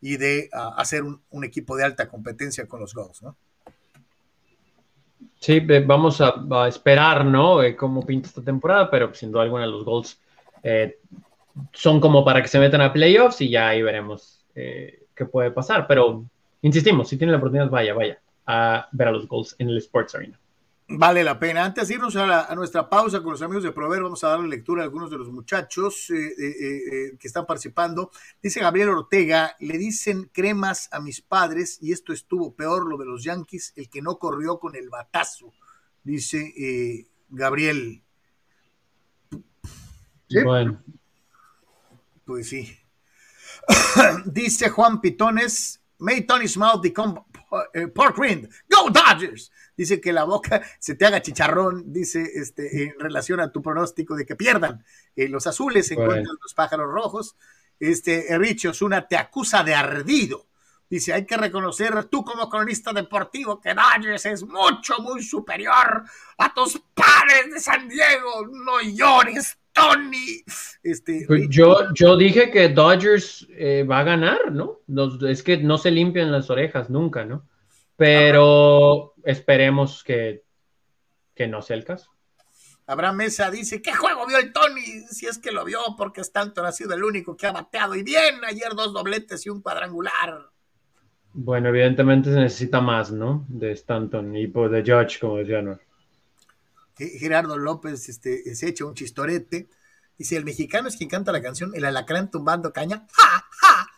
A: y de hacer un, equipo de alta competencia con los Goals, ¿no?
C: Sí, vamos a, esperar, ¿no? Eh, cómo pinta esta temporada, pero sin duda alguna los eh, son como para que se metan a playoffs y ya ahí veremos qué puede pasar. Pero insistimos, si tienen la oportunidad, vaya, vaya a ver a los Goals en el Sports Arena
A: vale la pena. Antes de irnos a, la, a, nuestra pausa con los amigos de Prover, vamos a darle lectura a algunos de los muchachos eh, eh, eh, que están participando. Dice Gabriel Ortega, le dicen cremas a mis padres y esto estuvo peor lo de los Yankees, el que no corrió con el batazo, dice Gabriel.
C: ¿Sí? Bueno.
A: Pues sí. dice Juan Pitones, May mouth become pork rind. Go Dodgers dice que la boca se te haga chicharrón, dice este, en relación a tu pronóstico de que pierdan eh, los azules en contra de los pájaros rojos. Este, Richie Osuna te acusa de ardido. Dice, hay que reconocer tú como cronista deportivo que Dodgers es mucho, muy superior a tus padres de San Diego. No llores, Tony. Este,
C: pues yo, yo dije que Dodgers eh, va a ganar, ¿no? es que no se limpian las orejas nunca, ¿no? Pero esperemos que, que no sea el caso.
A: Abraham Mesa dice, ¿qué juego vio el Tony? Si es que lo vio, porque Stanton ha sido el único que ha bateado. Y bien, ayer dos dobletes y un cuadrangular.
C: Bueno, evidentemente se necesita más, ¿no? De Stanton y pues, de Judge, como decía, ¿no?
A: Gerardo López este, se echa un chistorete. Dice, el mexicano es quien canta la canción El alacrán tumbando caña. ¡Ja, ja!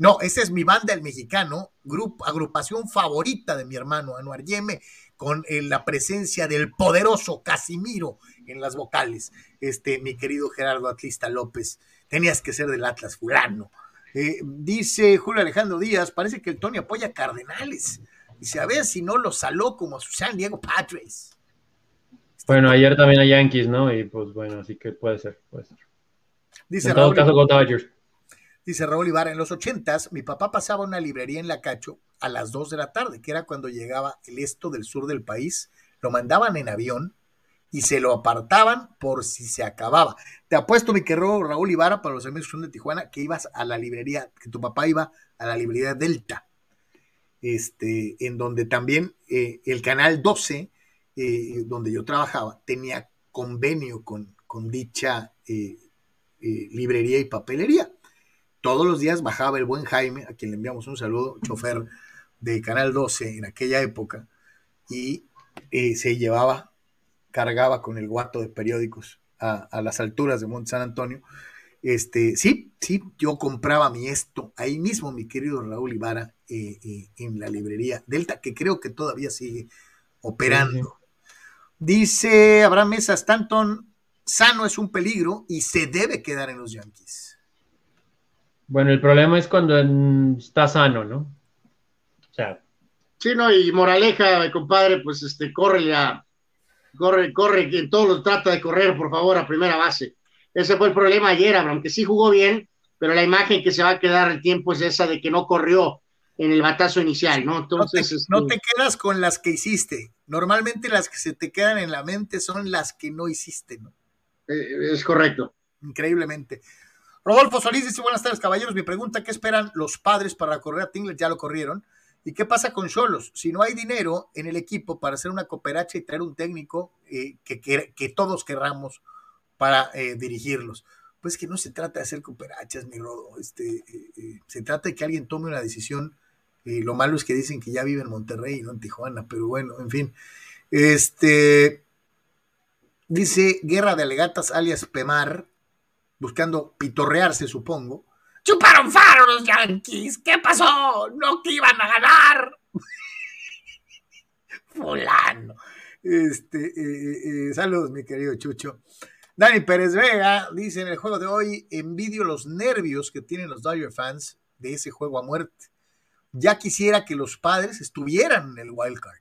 A: No, esa es mi banda El Mexicano, grupo, agrupación favorita de mi hermano Anuar Yeme, con eh, la presencia del poderoso Casimiro en las vocales. Este, mi querido Gerardo Atlista López, tenías que ser del Atlas fulano. Eh, dice Julio Alejandro Díaz, parece que el Tony apoya a Cardenales. Dice, a ver si no lo saló como a San Diego Padres.
C: Bueno, ayer también a Yankees, ¿no? Y pues bueno, así que puede ser, puede ser.
A: Dice
C: en todo
A: Raúl,
C: caso, Dodgers.
A: Dice Raúl Ibarra, en los ochentas mi papá pasaba una librería en La Cacho a las 2 de la tarde, que era cuando llegaba el esto del sur del país, lo mandaban en avión y se lo apartaban por si se acababa. Te apuesto, mi querido Raúl Ibarra, para los amigos que son de Tijuana, que ibas a la librería, que tu papá iba a la librería Delta, este, en donde también eh, el canal 12, eh, donde yo trabajaba, tenía convenio con, con dicha eh, librería y papelería. Todos los días bajaba el buen Jaime, a quien le enviamos un saludo, chofer de Canal 12 en aquella época, y se llevaba, cargaba con el guato de periódicos a, las alturas de Monte San Antonio. Este, sí, sí, yo compraba mi esto ahí mismo, mi querido Raúl Ibarra, eh, eh, en la librería Delta, que creo que todavía sigue operando. Dice Abraham Mesa Stanton, sano es un peligro y se debe quedar en los Yankees.
C: Bueno, el problema es cuando está sano, ¿no?
B: O sea. Sí, no, y moraleja, compadre, pues este, corre a, corre, corre, quien todo lo trata de correr, por favor, a primera base. Ese fue el problema ayer, aunque sí jugó bien, pero la imagen que se va a quedar el tiempo es esa de que no corrió en el batazo inicial, ¿no?
A: Entonces. No te, este, quedas con las que hiciste. Normalmente las que se te quedan en la mente son las que no hiciste, ¿no?
B: Eh, es correcto.
A: Increíblemente. Rodolfo Solís dice: Buenas tardes, caballeros. Mi pregunta: ¿qué esperan los padres para correr a Tingler? Ya lo corrieron. ¿Y qué pasa con Cholos? Si no hay dinero en el equipo para hacer una cooperacha y traer un técnico eh, que, que, todos querramos para eh, dirigirlos. Pues que no se trata de hacer cooperachas, mi Rodo. Este, eh, se trata de que alguien tome una decisión. Lo malo es que dicen que ya vive en Monterrey y no en Tijuana, pero bueno, en fin. Este dice Guerra de Alegatas alias Pemar, buscando pitorrearse, supongo
F: chuparon faro los Yankees. ¿Qué pasó? No que iban a ganar.
A: Fulano. Este, eh, eh, eh, saludos, mi querido Chucho. Dani Pérez Vega dice en el juego de hoy, envidio los nervios que tienen los Dodger fans de ese juego a muerte. Ya quisiera que los padres estuvieran en el wild card.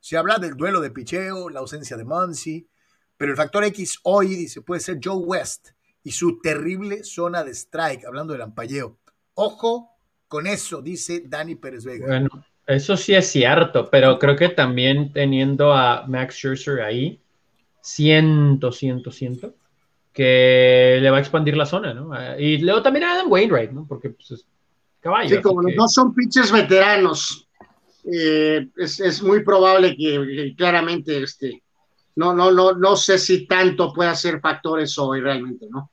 A: Se habla del duelo de picheo, la ausencia de Muncy, pero el factor X hoy dice puede ser Joe West, y su terrible zona de strike, hablando del ampalleo. Ojo con eso, dice Dani Pérez Vega.
C: Bueno, eso sí es cierto, pero creo que también teniendo a Max Scherzer ahí, siento, siento, siento que le va a expandir la zona, ¿no? Y luego también a Adam Wainwright, ¿no? Porque pues es caballo.
B: Sí, como los dos son pitchers veteranos, eh, es, muy probable que, claramente este, no, no, no, no sé si tanto puede ser factores hoy realmente, ¿no?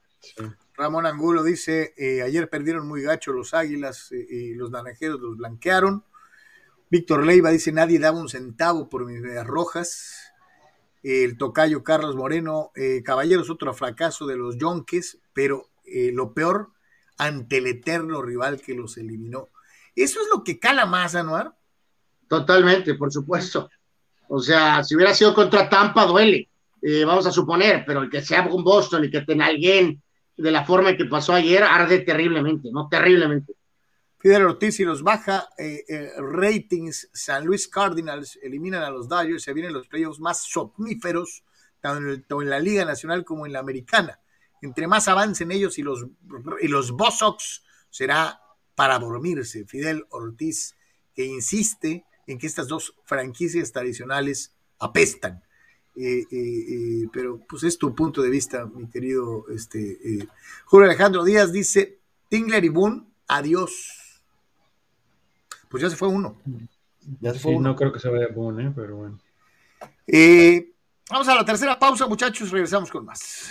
A: Ramón Angulo dice, eh, ayer perdieron muy gacho los Águilas eh, y los naranjeros los blanquearon. Víctor Leiva dice, nadie daba un centavo por mis medias rojas. El tocayo Carlos Moreno, eh, caballeros, otro fracaso de los Yonques, pero lo peor, ante el eterno rival que los eliminó. Eso es lo que cala más, Anuar.
B: Totalmente, por supuesto. O sea, si hubiera sido contra Tampa, duele, eh, vamos a suponer, pero el que sea con Boston y que tenga alguien de la forma que pasó ayer, arde terriblemente, ¿no? Terriblemente.
A: Fidel Ortiz y los baja eh, eh, ratings. San Luis Cardinals eliminan a los Dodgers. Se vienen los playoffs más somníferos, tanto en la Liga Nacional como en la Americana. Entre más avancen ellos y los, y los Bosox, será para dormirse. Fidel Ortiz, que insiste en que estas dos franquicias tradicionales apestan. Eh, eh, eh, pero pues es tu punto de vista, mi querido este, Julio Alejandro Díaz dice, Tingler y Boone, adiós. Pues ya se fue uno.
C: Ya se fue uno. No creo que se vaya Boone, pero bueno.
A: vamos a la tercera pausa, muchachos, regresamos con más.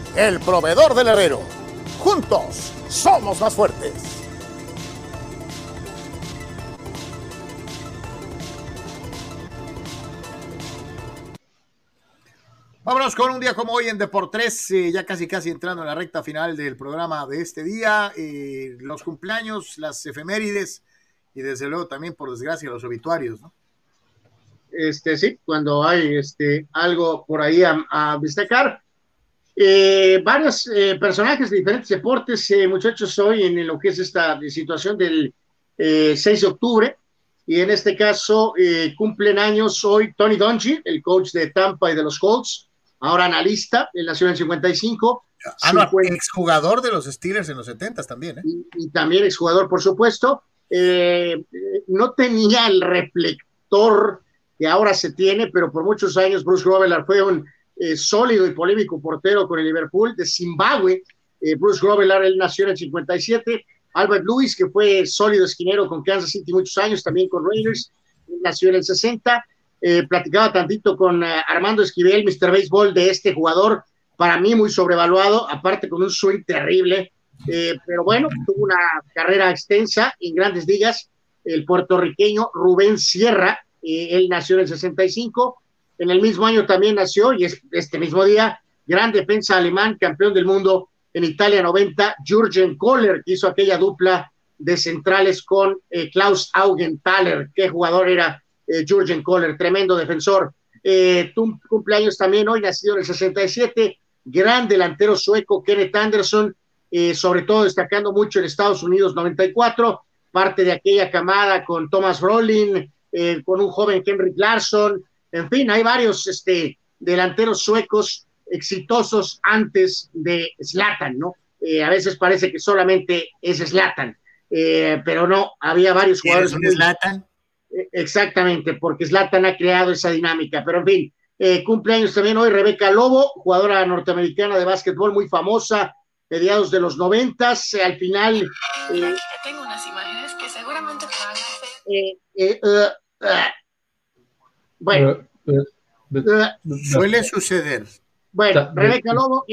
D: el proveedor del herrero. Juntos somos más fuertes.
A: Vámonos con un día como hoy en Deportes, eh, ya casi casi entrando en la recta final del programa de este día, eh, los cumpleaños, las efemérides y desde luego también por desgracia los obituarios, ¿no?
B: Este sí, cuando hay este algo por ahí a, a destacar. Eh, varios eh, personajes de diferentes deportes, eh, muchachos, hoy en lo que es esta situación del 6 de octubre, y en este caso cumplen años hoy Tony Dungy, el coach de Tampa y de los Colts, ahora analista, él nació en el 55.
A: Ah, no, exjugador de los Steelers en los 70 también. ¿eh?
B: Y, y, también exjugador, por supuesto. Eh, no tenía el reflector que ahora se tiene, pero por muchos años Bruce Grovelar fue un eh, sólido y polémico portero con el Liverpool de Zimbabue. Eh, Bruce Grovelar, él nació en el 57. Albert Lewis, que fue sólido esquinero con Kansas City muchos años, también con Raiders, nació en el 60 eh, platicaba tantito con eh, Armando Esquivel, Mr. Baseball, de este jugador, para mí muy sobrevaluado, aparte con un swing terrible, pero bueno, tuvo una carrera extensa en grandes ligas, el puertorriqueño Rubén Sierra, él nació en el 65, en el mismo año también nació, y es este mismo día, gran defensa alemán, campeón del mundo en Italia 90, Jürgen Kohler, que hizo aquella dupla de centrales con eh, Klaus Augenthaler, qué jugador era eh, Jürgen Kohler, tremendo defensor. Eh, cumpleaños también hoy, nacido en el 67, gran delantero sueco, Kenneth Anderson, eh, sobre todo destacando mucho en Estados Unidos 94, parte de aquella camada con Thomas Brolin, eh, con un joven Henrik Larsson, en fin, hay varios este, delanteros suecos exitosos antes de Slatan, ¿no? Eh, a veces parece que solamente es Slatan, eh, pero no, había varios jugadores.
A: ¿Eres un Zlatan?
B: Exactamente, porque Zlatan ha creado esa dinámica. Pero en fin, eh, cumpleaños también hoy Rebeca Lobo, jugadora norteamericana de básquetbol muy famosa, mediados de los noventas. Eh, al final. Eh,
G: Tengo unas imágenes que seguramente te van a hacer.
B: Eh, bueno, uh,
A: Suele suceder.
B: bueno, Rebeca Lobo,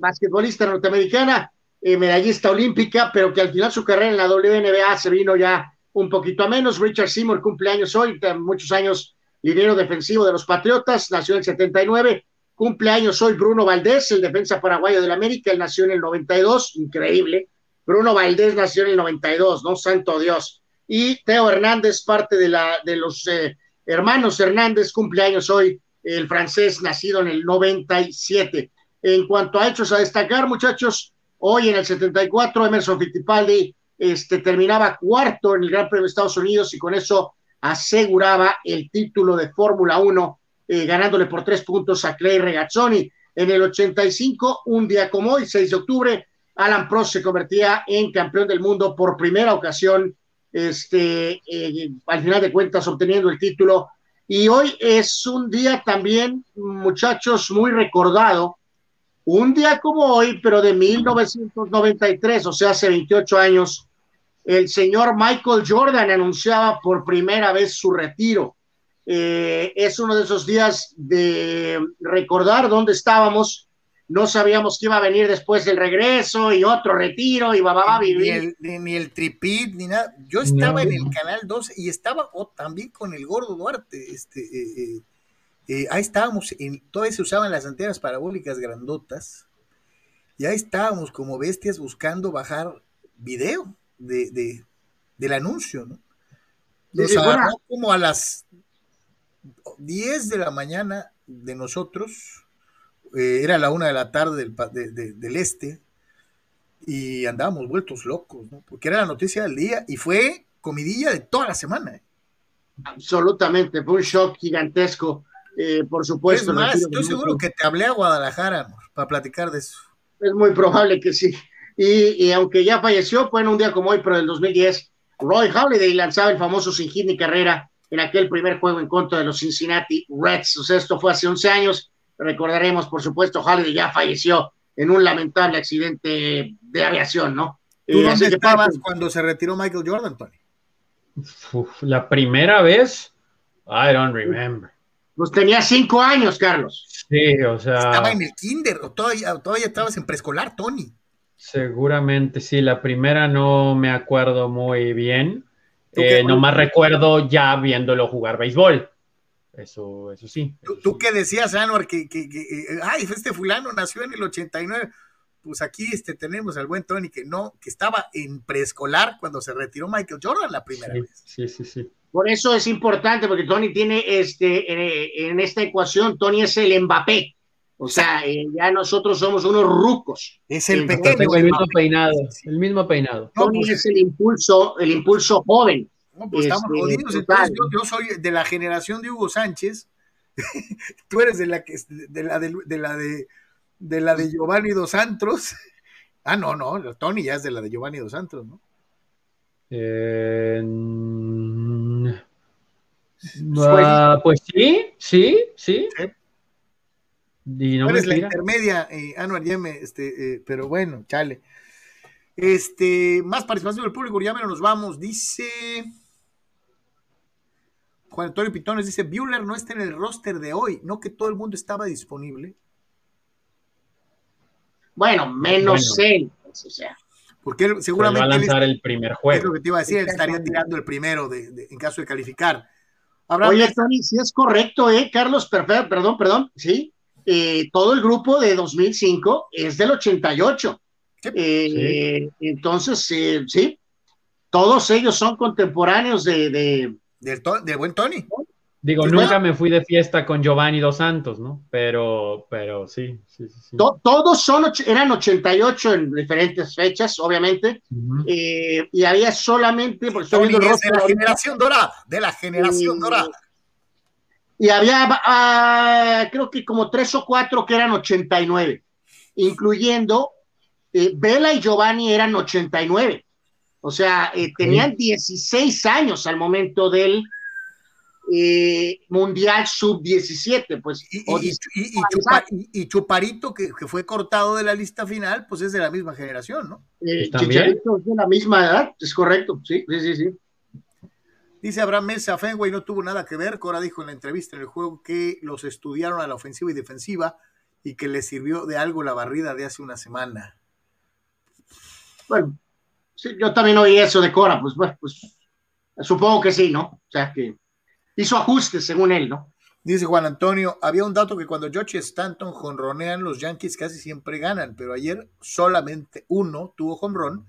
B: basquetbolista norteamericana, medallista olímpica, pero que al final su carrera en la WNBA se vino ya un poquito a menos. Richard Seymour cumple años hoy, muchos años liniero defensivo de los Patriotas, nació en el 79. Cumple años hoy Bruno Valdés, el defensa paraguayo del América, él nació en el 92, increíble. Bruno Valdés nació en el 92, ¿no? Santo Dios. Y Teo Hernández, parte de, la, de los eh, hermanos Hernández, cumple años hoy, el francés nacido en el 97. En cuanto a hechos a destacar, muchachos, hoy en el 74, Emerson Fittipaldi este, terminaba cuarto en el Gran Premio de Estados Unidos y con eso aseguraba el título de Fórmula 1, eh, ganándole por tres puntos a Clay Regazzoni. En el 85, un día como hoy, 6 de octubre, Alan Prost se convertía en campeón del mundo por primera ocasión, este, eh, al final de cuentas obteniendo el título. Y hoy es un día también, muchachos, muy recordado. Un día como hoy, pero de 1993, o sea, hace 28 años, el señor Michael Jordan anunciaba por primera vez su retiro. Eh, es uno de esos días de recordar dónde estábamos. No sabíamos que iba a venir después del regreso y otro retiro y va, va, va a
A: Ni
B: vivir.
A: el, ni, ni el tripit, ni nada. Yo estaba
C: No.
A: en el canal 12 y estaba oh, también con el gordo Duarte. Este, eh, eh, eh, ahí estábamos, en, todavía se usaban las antenas parabólicas grandotas. Y ahí estábamos como bestias buscando bajar video de, de- del anuncio, ¿no? Nos
B: Sí, sí,
A: agarró
B: bueno.
A: como a las 10 de la mañana de nosotros, eh, era la una de la tarde del, de- de- del este, y andábamos vueltos locos, ¿no? Porque era la noticia del día y fue comidilla de toda la semana. ¿eh?
B: Absolutamente, fue un shock gigantesco, eh, por
A: Es
B: supuesto. el
A: más, estoy seguro que te hablé a Guadalajara amor, para platicar de eso.
B: Es muy probable que sí. Y, y aunque ya falleció, fue en un día como hoy, pero del 2010, Roy Halladay lanzaba el famoso sin hit ni carrera en aquel primer juego en contra de los Cincinnati Reds. O sea, esto fue hace 11 años. Recordaremos, por supuesto, Halladay ya falleció en un lamentable accidente de aviación, ¿no?
A: ¿Tú
B: Eh,
A: dónde estabas cuando se retiró Michael Jordan, Tony?
C: Uf, la primera vez, I don't remember.
B: Pues tenía cinco años, Carlos.
C: Sí, o sea,
A: Estaba en el kinder, o todavía, todavía estabas en preescolar, Tony.
C: seguramente sí. La primera no me acuerdo muy bien. Eh, nomás recuerdo ya viéndolo jugar béisbol. Eso, eso sí.
A: ¿Tú,
C: eso
A: tú
C: sí.
A: qué decías, Anuar? Que, que, que, eh, ay, este fulano nació en el 89. Pues aquí este, tenemos al buen Tony que no, que estaba en preescolar cuando se retiró Michael Jordan la primera
C: Sí,
A: vez.
C: sí, sí, sí.
B: Por eso es importante, porque Tony tiene este, en esta ecuación, Tony es el Mbappé. O sea, eh, ya nosotros somos unos rucos.
A: Es el
B: Sí,
A: pequeño.
C: El mismo peinado, el mismo peinado.
A: No,
B: Tony
A: pues,
B: es el impulso, el impulso joven.
A: No, pues estamos
B: Este,
A: jodidos.
B: total.
A: Entonces, yo, yo soy de la generación de Hugo Sánchez. Tú eres de la que de la de, de la de, de la de Giovanni Dos Santos. Ah, no, no, Tony ya es de la de Giovanni Dos Santos, ¿no?
C: Eh, ah, pues sí, sí, sí.
A: Sí.
C: Y no
A: eres la intermedia, eh, Anuar Yeme, este, eh, pero bueno, chale. Este, más participación del público, ya menos nos vamos. Dice Juan Antonio Pitones, dice, Bueller no está en el roster de hoy, no que todo el mundo estaba disponible.
B: Bueno, menos
C: Bueno.
B: él. pues, o sea,
A: Porque él,
C: Pero va a
A: seguramente él
C: lanzar el primer
A: es lo
C: juego.
A: que te iba a decir, él estaría tirando el primero de, de- en caso de calificar. Habrá
B: Oye, Tony, si es correcto, ¿eh? Carlos, perfecto, perdón, perdón, sí. Eh, todo el grupo de 2005 es del 88.
A: Sí.
B: Eh, Entonces, eh, sí, todos ellos son contemporáneos de, de-
A: del, to- del buen Tony.
C: Digo, nunca
A: bueno.
C: me fui de fiesta con Giovanni Dos Santos, ¿no? Pero, pero sí, sí, sí. sí.
B: to- todos son, eran 88 en diferentes fechas, obviamente, eh, y había solamente, porque estoy
A: Tony es de la generación dorada, de la generación
B: Mm.
A: dorada.
B: y había, ah, creo que como tres o cuatro que eran 89, incluyendo eh, Vela y Giovanni eran 89. O sea, eh, tenían 16 años al momento del eh, Mundial Sub-17, pues.
A: Y,
B: o
A: y-
B: dis-
A: y- y Chupa- y- y Chuparito, que, que fue cortado de la lista final, pues es de la misma generación, ¿no?
B: eh,
C: ¿También?
B: Chicharito es de la misma edad, es correcto, sí, sí, sí. sí.
A: Dice Abraham Mesa, Fenway no tuvo nada que ver. Cora dijo en la entrevista en el juego que los estudiaron a la ofensiva y defensiva y que les sirvió de algo la barrida de hace una semana.
B: Bueno, sí, yo también oí eso de Cora, pues bueno, pues supongo que sí, ¿no? O sea, que hizo ajustes según él, ¿no?
A: Dice Juan Antonio, había un dato que cuando George y Stanton jonronean, los Yankees casi siempre ganan, pero ayer solamente uno tuvo jonrón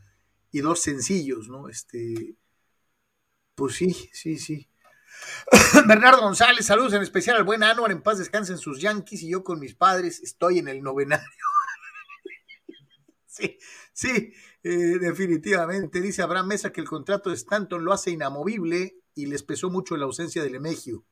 A: y dos sencillos, ¿no? Este, pues sí, sí, sí. Bernardo González, saludos en especial al buen Anuar, en paz descansen sus Yankees y yo con mis padres estoy en el novenario. Sí, sí, eh, definitivamente. Dice Abraham Mesa que el contrato de Stanton lo hace inamovible y les pesó mucho la ausencia del Emegio.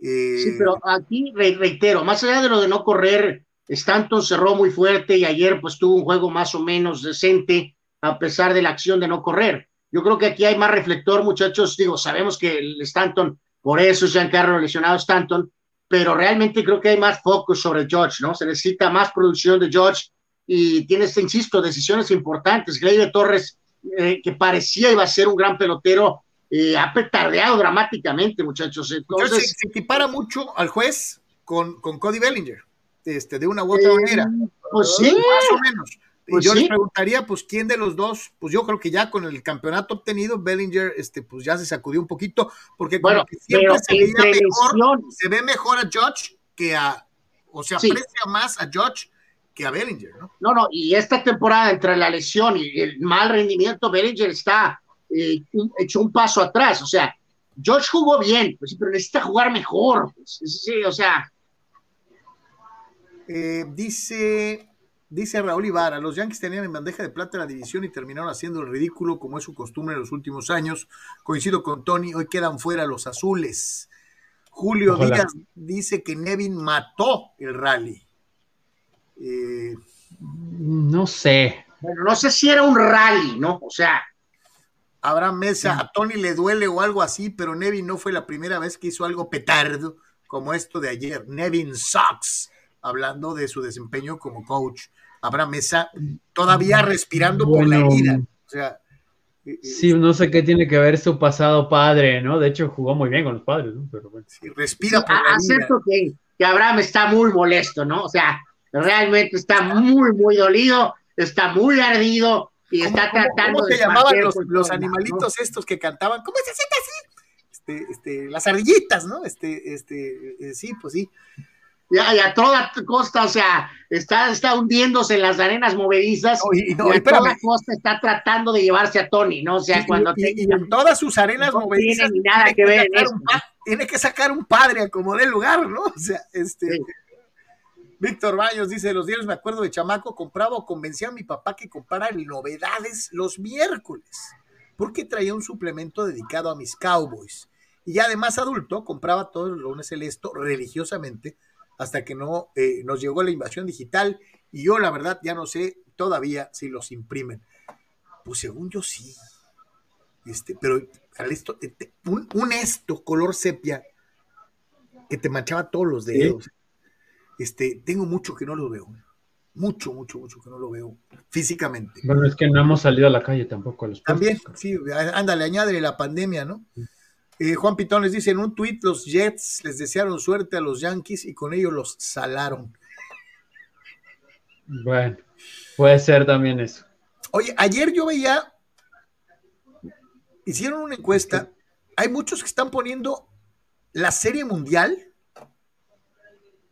A: Eh,
B: Sí, pero aquí re- reitero, más allá de lo de no correr, Stanton cerró muy fuerte y ayer pues tuvo un juego más o menos decente a pesar de la acción de no correr. Yo creo que aquí hay más reflector, muchachos. Digo, sabemos que el Stanton, por eso es Giancarlo lesionado Stanton, pero realmente creo que hay más foco sobre George, ¿no? Se necesita más producción de George y tiene, este, insisto, decisiones importantes. Gleyber Torres, eh, que parecía iba a ser un gran pelotero, eh, ha petardeado dramáticamente, muchachos. Entonces,
A: se, se equipara mucho al juez con, con Cody Bellinger, este, de una u otra
B: Eh,
A: manera.
B: Pues sí,
A: Más o menos.
B: Pues
A: yo
B: sí.
A: les preguntaría, pues, ¿quién de los dos? Pues yo creo que ya con el campeonato obtenido, Bellinger, este, pues ya se sacudió un poquito, porque como
B: bueno,
A: que siempre se veía mejor, se ve mejor a George que a, o se
B: Sí.
A: aprecia más a George que a Bellinger, ¿no?
B: no, no, y esta temporada entre la lesión y el mal rendimiento, Bellinger está eh, un- hecho un paso atrás, o sea, George jugó bien, pues sí, pero necesita jugar mejor, pues, sí, o sea,
A: Eh, dice, dice Raúl Ibarra, los Yankees tenían en bandeja de plata la división y terminaron haciendo el ridículo como es su costumbre en los últimos años. Coincido con Tony, hoy quedan fuera los azules. Julio
C: Ojalá.
A: Díaz dice que Nevin mató el rally. Eh,
C: No sé.
B: bueno, no sé si era un rally, ¿no? O sea,
A: Abraham Mesa, a Tony le duele o algo así, pero Nevin no fue la primera vez que hizo algo petardo como esto de ayer. Nevin sucks, hablando de su desempeño como coach. Abraham Mesa todavía respirando por la herida. O sea, eh, eh,
C: Sí, no sé qué tiene que ver su pasado padre, ¿no? De hecho, jugó muy bien con los padres, ¿no? Pero bueno.
A: sí, respira por la herida.
B: acepto que, que Abraham está muy molesto, ¿no? O sea, realmente está muy, muy dolido, está muy ardido y
A: ¿Cómo,
B: está
A: cómo-
B: tratando
A: cómo
B: de
A: se llamaban los, animalitos estos que cantaban? ¿Cómo se siente así? este, este, las ardillitas, ¿no? Este, este, eh, sí, pues sí.
B: Ya, ya, toda costa, o sea, está, está hundiéndose en las arenas movedizas
A: No, y- y no,
B: y a
A: espérame.
B: toda costa está tratando de llevarse a Tony, ¿no? O sea,
A: Y-
B: cuando
A: y, y en todas sus arenas
B: no
A: movedizas
B: tiene ni nada
A: tiene
B: que ver
A: sacar un tiene que sacar un padre a como dé lugar, ¿no? O sea, este.
B: Sí.
A: Víctor Baños dice, los días me acuerdo de chamaco, compraba o convencía a mi papá que comprara novedades los miércoles, porque traía un suplemento dedicado a mis Cowboys. Y ya de más adulto, compraba todos los lunes el esto religiosamente, hasta que no eh, nos llegó la invasión digital, y yo la verdad ya no sé todavía si los imprimen. Pues según yo sí. Este, pero al esto, un, un esto color sepia que te manchaba todos los dedos. Este, tengo mucho que no lo veo. Mucho, mucho, mucho que no lo veo físicamente.
C: Bueno, es que no hemos salido a la calle tampoco a los
A: También,
C: puestos.
A: sí, ándale, añádele la pandemia, ¿no? Eh, Juan Pitón les dice en un tuit, los Jets les desearon suerte a los Yankees y con ello los salaron.
C: Bueno, puede ser también eso.
A: Oye, ayer yo veía, hicieron una encuesta, hay muchos que están poniendo la serie mundial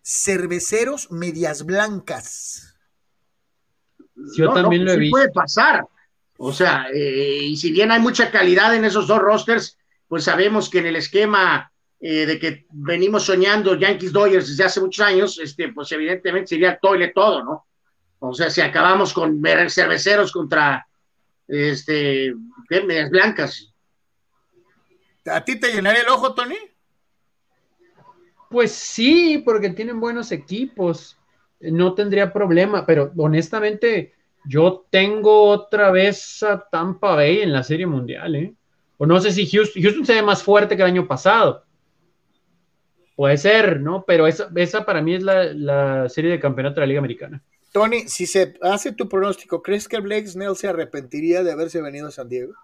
A: cerveceros medias blancas.
C: Yo
B: No, no,
C: también lo he
B: sí
C: visto.
B: puede pasar. O sea, eh, y si bien hay mucha calidad en esos dos rosters, pues sabemos que en el esquema eh, de que venimos soñando Yankees Dodgers desde hace muchos años, este, pues evidentemente sería toile todo, ¿no? O sea, si acabamos con ver- cerveceros contra este medias blancas.
A: ¿A ti te llenaría el ojo, Tony?
C: Pues sí, porque tienen buenos equipos. No tendría problema, pero honestamente, yo tengo otra vez a Tampa Bay en la Serie Mundial, ¿eh? O no sé si Houston, Houston se ve más fuerte que el año pasado. Puede ser, ¿no? Pero esa, esa para mí es la, la serie de campeonato de la Liga Americana.
A: Tony, si se hace tu pronóstico, ¿crees que Blake Snell se arrepentiría de haberse venido a San Diego?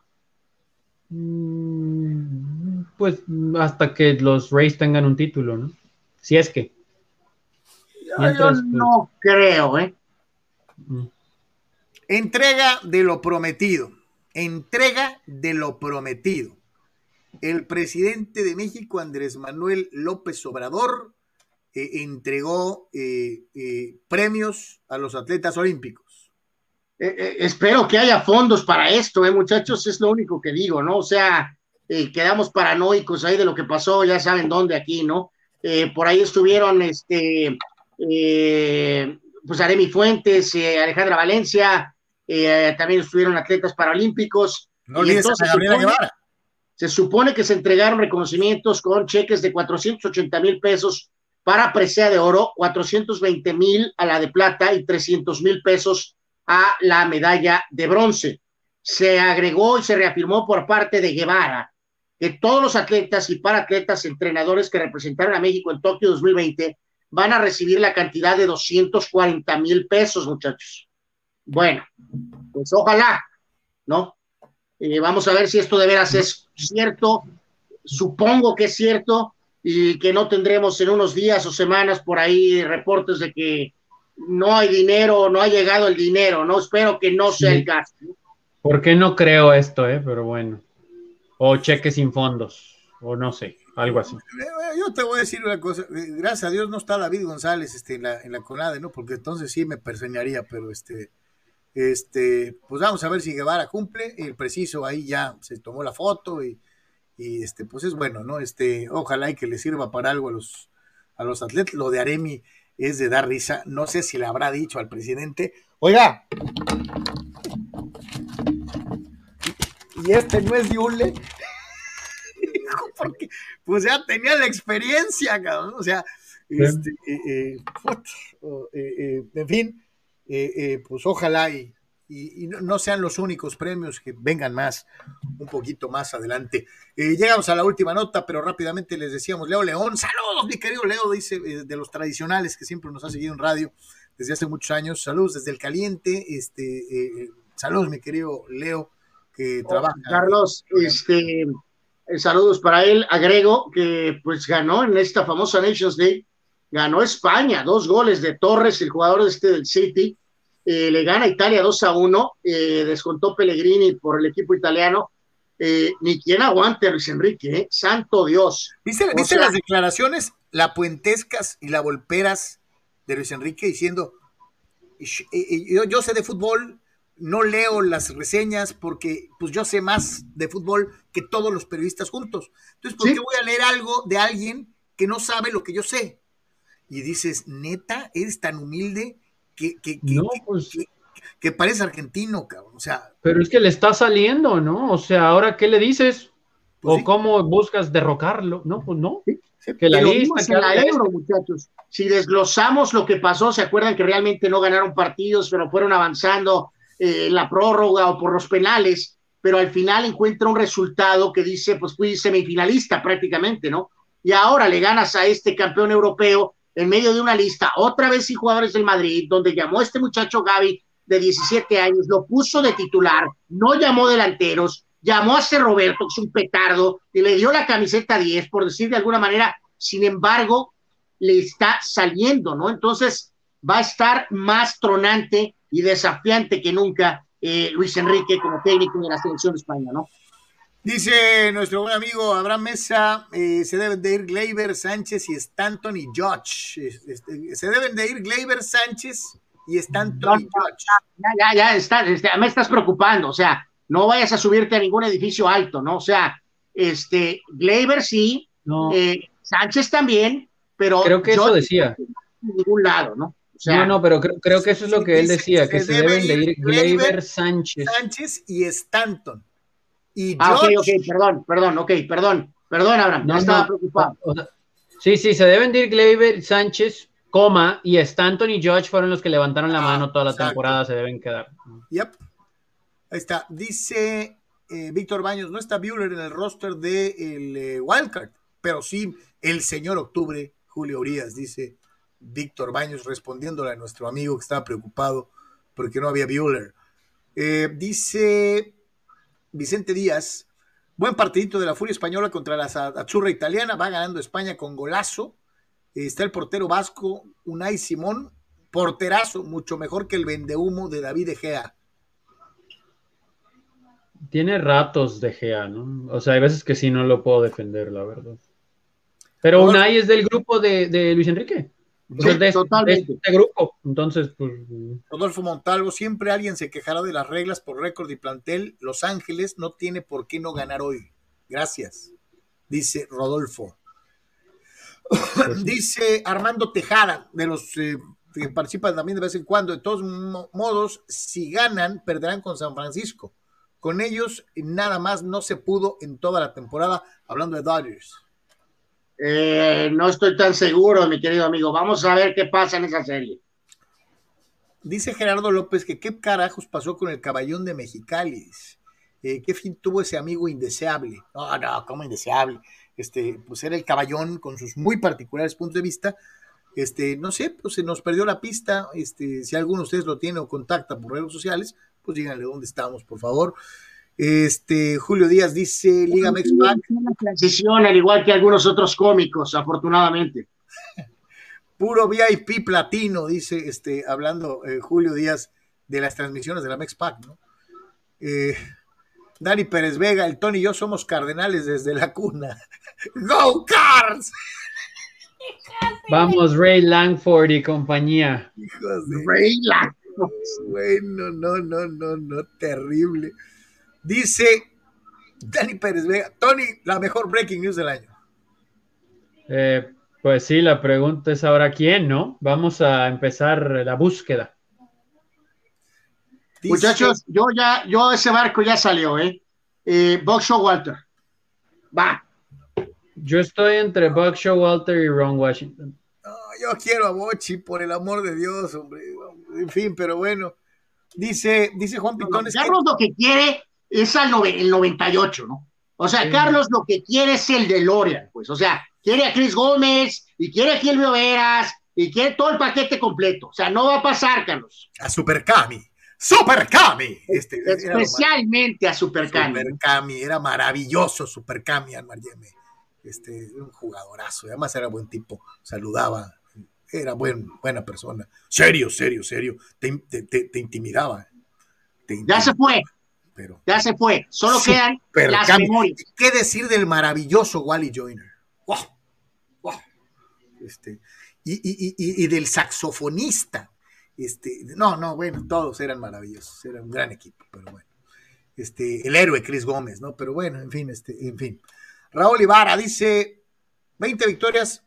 C: Mm, Pues hasta que los Rays tengan un título, ¿no? Si es que.
B: Yo,
C: Mientras,
B: yo
C: pues,
B: no creo, ¿eh?
C: mm.
A: Entrega de lo prometido. Entrega de lo prometido. El presidente de México, Andrés Manuel López Obrador, eh, entregó eh, eh, premios a los atletas olímpicos.
B: Eh, eh, espero que haya fondos para esto, ¿eh, muchachos? Es lo único que digo, ¿no? O sea, eh, quedamos paranoicos ahí de lo que pasó, ya saben dónde aquí, ¿no? Por ahí estuvieron, este, pues Aremi Fuentes, Alejandra Valencia, también estuvieron atletas paralímpicos.
A: No
B: Y entonces supone-
A: Guevara.
B: Se supone que se entregaron reconocimientos con cheques de 480 mil pesos para presea de oro, 420 mil a la de plata y 300 mil pesos a la medalla de bronce. Se agregó y se reafirmó por parte de Guevara que todos los atletas y paratletas, entrenadores que representaron a México en Tokio 2020 van a recibir la cantidad de 240 mil pesos, muchachos. Bueno, pues ojalá, ¿no? Eh, vamos a ver si esto de veras es cierto. Supongo que es cierto y que no tendremos en unos días o semanas por ahí reportes de que no hay dinero, no ha llegado el dinero, ¿no? Espero que no sea
C: Sí.
B: el caso.
C: ¿Por qué no creo esto, eh? Pero bueno. O cheques sin fondos, o no sé, algo así.
A: Eh, Yo te voy a decir una cosa, eh, gracias a Dios no está David González este, en, la, en la CONADE, ¿no? Porque entonces sí me perseñaría, pero este, este, pues vamos a ver si Guevara cumple, el preciso ahí ya se tomó la foto y, y este, pues es bueno, ¿no? Este, ojalá y que le sirva para algo a los, a los atletas. Lo de Aremi es de dar risa, no sé si le habrá dicho al presidente, oiga, y este no es Diule. Porque, pues ya tenía la experiencia, cabrón. O sea, este, eh, eh, eh, en fin, pues ojalá y, y- y no, no sean los únicos premios, que vengan más, un poquito más adelante. Eh, llegamos a la última nota, pero rápidamente les decíamos, Leo León, saludos, mi querido Leo, dice, eh, de los tradicionales que siempre nos ha seguido en radio desde hace muchos años. Saludos desde el caliente, este, eh, saludos, mi querido Leo, que trabaja.
B: Carlos, este, saludos para él. Agrego que pues ganó en esta famosa Nations League, ganó España, dos goles de Torres, el jugador este del City, eh, le gana Italia 2 a 1, eh, descontó Pellegrini por el equipo italiano eh, ni quien aguante a Luis Enrique, ¿eh? santo Dios.
A: ¿Viste, viste
B: sea-
A: las declaraciones, la puentescas y la volperas de Luis Enrique diciendo, "Sh- eh, eh, yo, yo sé de fútbol, no leo las reseñas porque pues yo sé más de fútbol que todos los periodistas juntos. Entonces, ¿por
B: Sí.
A: qué voy a leer algo de alguien que no sabe lo que yo sé? Y dices, neta, eres tan humilde que, que, que,
C: No,
A: que-
C: pues-
A: que- que parece argentino, cabrón. O sea,
C: Pero es que le está saliendo, ¿no? O sea, ahora, ¿qué le dices?
A: Pues
C: ¿O
A: sí.
C: cómo buscas derrocarlo? No, pues no.
B: Sí,
C: Que la lista, que
B: Euro, muchachos. Si desglosamos lo que pasó, se acuerdan que realmente no ganaron partidos, pero fueron avanzando eh, en la prórroga o por los penales, pero al final encuentra un resultado que dice, pues fui semifinalista prácticamente, ¿no? Y ahora le ganas a este campeón europeo en medio de una lista, otra vez sin jugadores del Madrid, donde llamó a este muchacho Gaby de 17 años, lo puso de titular, no llamó delanteros, llamó a este Roberto, que es un petardo, y le dio la camiseta 10, por decir de alguna manera, sin embargo, le está saliendo, ¿no? Entonces va a estar más tronante y desafiante que nunca eh, Luis Enrique como técnico de la selección de España, ¿no?
A: Dice nuestro buen amigo Abraham Mesa, eh, se deben de ir Gleyber, Sánchez y Stanton y George. Este, se deben de ir Gleyber, Sánchez y Stanton y George.
B: Ya, ya, ya, está, este, me estás preocupando, o sea, no vayas a subirte a ningún edificio alto, ¿no? O sea, este, Gleyber sí,
C: No,
B: eh, Sánchez también, pero
C: creo que eso decía.
B: en ningún lado, ¿no? O sea,
C: no, no, pero creo, creo que eso es lo que él decía, que
A: se
C: se
A: debe
C: deben de
A: ir
C: ir
A: Gleyber,
C: Gleyber Sánchez.
A: Sánchez y Stanton. Y
B: ah, ok,
A: George,
B: ok, perdón, perdón, ok, perdón, perdón, Abraham,
C: No,
B: estaba
C: no,
B: preocupado.
C: o sea, sí, sí, se deben de ir Gleyber Sánchez, coma, y Stanton y George fueron los que levantaron la
A: Ah,
C: mano toda la
A: exacto.
C: temporada, se deben quedar.
A: Yep. Ahí está. Dice eh, Víctor Baños, no está Bueller en el roster del de eh, Wildcard, pero sí el señor Octubre, Julio Urias, dice Víctor Baños, respondiéndole a nuestro amigo que estaba preocupado porque no había Bueller. Eh, dice Vicente Díaz, buen partidito de la Furia Española contra la Azzurra Italiana, va ganando España con golazo. Está el portero vasco Unai Simón, porterazo, mucho mejor que el vendehumo de David Egea.
C: Tiene ratos de Gea, ¿no? O sea, hay veces que sí no lo puedo defender, la verdad. Pero
A: Rodolfo.
C: Unai es del grupo de, de Luis Enrique. O sea,
B: Sí,
C: de,
B: totalmente.
C: de este grupo. Entonces, pues,
A: Rodolfo Montalvo, siempre alguien se quejará de las reglas por récord y plantel. Los Ángeles no tiene por qué no ganar hoy. Gracias, dice Rodolfo. dice Armando Tejada, de los eh, que participan también de vez en cuando. De todos mo- modos, si ganan, perderán con San Francisco. Con ellos, nada más no se pudo en toda la temporada, hablando de Dodgers.
B: Eh, no estoy tan seguro, mi querido amigo. Vamos a ver qué pasa en esa serie.
A: Dice Gerardo López que qué carajos pasó con el caballón de Mexicali. Eh, ¿Qué fin tuvo ese amigo indeseable? No, no, ¿cómo indeseable? Este, pues era el caballón con sus muy particulares puntos de vista. Este, no sé, pues se nos perdió la pista. Este, si alguno de ustedes lo tiene o contacta por redes sociales, pues díganle dónde estamos, por favor. Este, Julio Díaz dice Liga Mexpac,
B: Una transición, al igual que algunos otros cómicos, afortunadamente.
A: puro VIP platino, dice, este, hablando eh, Julio Díaz de las transmisiones de la Mexpac, ¿no? Eh, Dani Pérez Vega, el Tony y yo somos cardenales desde la cuna. ¡Go Cars!
C: vamos, Ray Langford y compañía.
A: Hijos de...
B: Reila.
A: Bueno, no, no, no, no, terrible. Dice Dani Pérez Vega, Tony, la mejor breaking news del año.
C: Eh, pues sí, la pregunta es ahora quién, ¿no? Vamos a empezar la búsqueda.
A: Dice-
B: Muchachos, yo ya, yo ese barco ya salió, ¿eh? eh Box Walter. Va.
C: Yo estoy entre Buck Showalter y Ron Washington.
A: No, yo quiero a Bochi, por el amor de Dios, hombre. En fin, pero bueno. Dice, dice Juan que
B: Carlos lo que quiere es al nove- el 98, ¿no? O sea,
C: Sí.
B: Carlos lo que quiere es el de Lorian, pues. O sea, quiere a Chris Gómez y quiere a Gilvio Veras y quiere todo el paquete completo. O sea, no va a pasar, Carlos.
A: a Super Cami. Super Cami. Este,
B: Especialmente a
A: mar-
B: Supercani.
A: Super Cami, era maravilloso Super Cami, Anmar Yeme. Este, un jugadorazo, además era buen tipo, saludaba, era buen, buena persona. Serio, serio, serio. Te, te- te- te intimidaba. Te
B: Ya se fue.
A: Pero.
B: Ya se fue, solo quedan las
A: cambio.
B: memorias.
A: ¿Qué decir del maravilloso Wally Joyner? ¡Wow! ¡Wow! Este, y, y- y- y del saxofonista. Este, no, no, bueno, todos eran maravillosos, era un gran equipo, pero bueno. Este, el héroe Chris Gómez, ¿no? Pero bueno, en fin, este, en fin. Raúl Ibarra dice 20 victorias,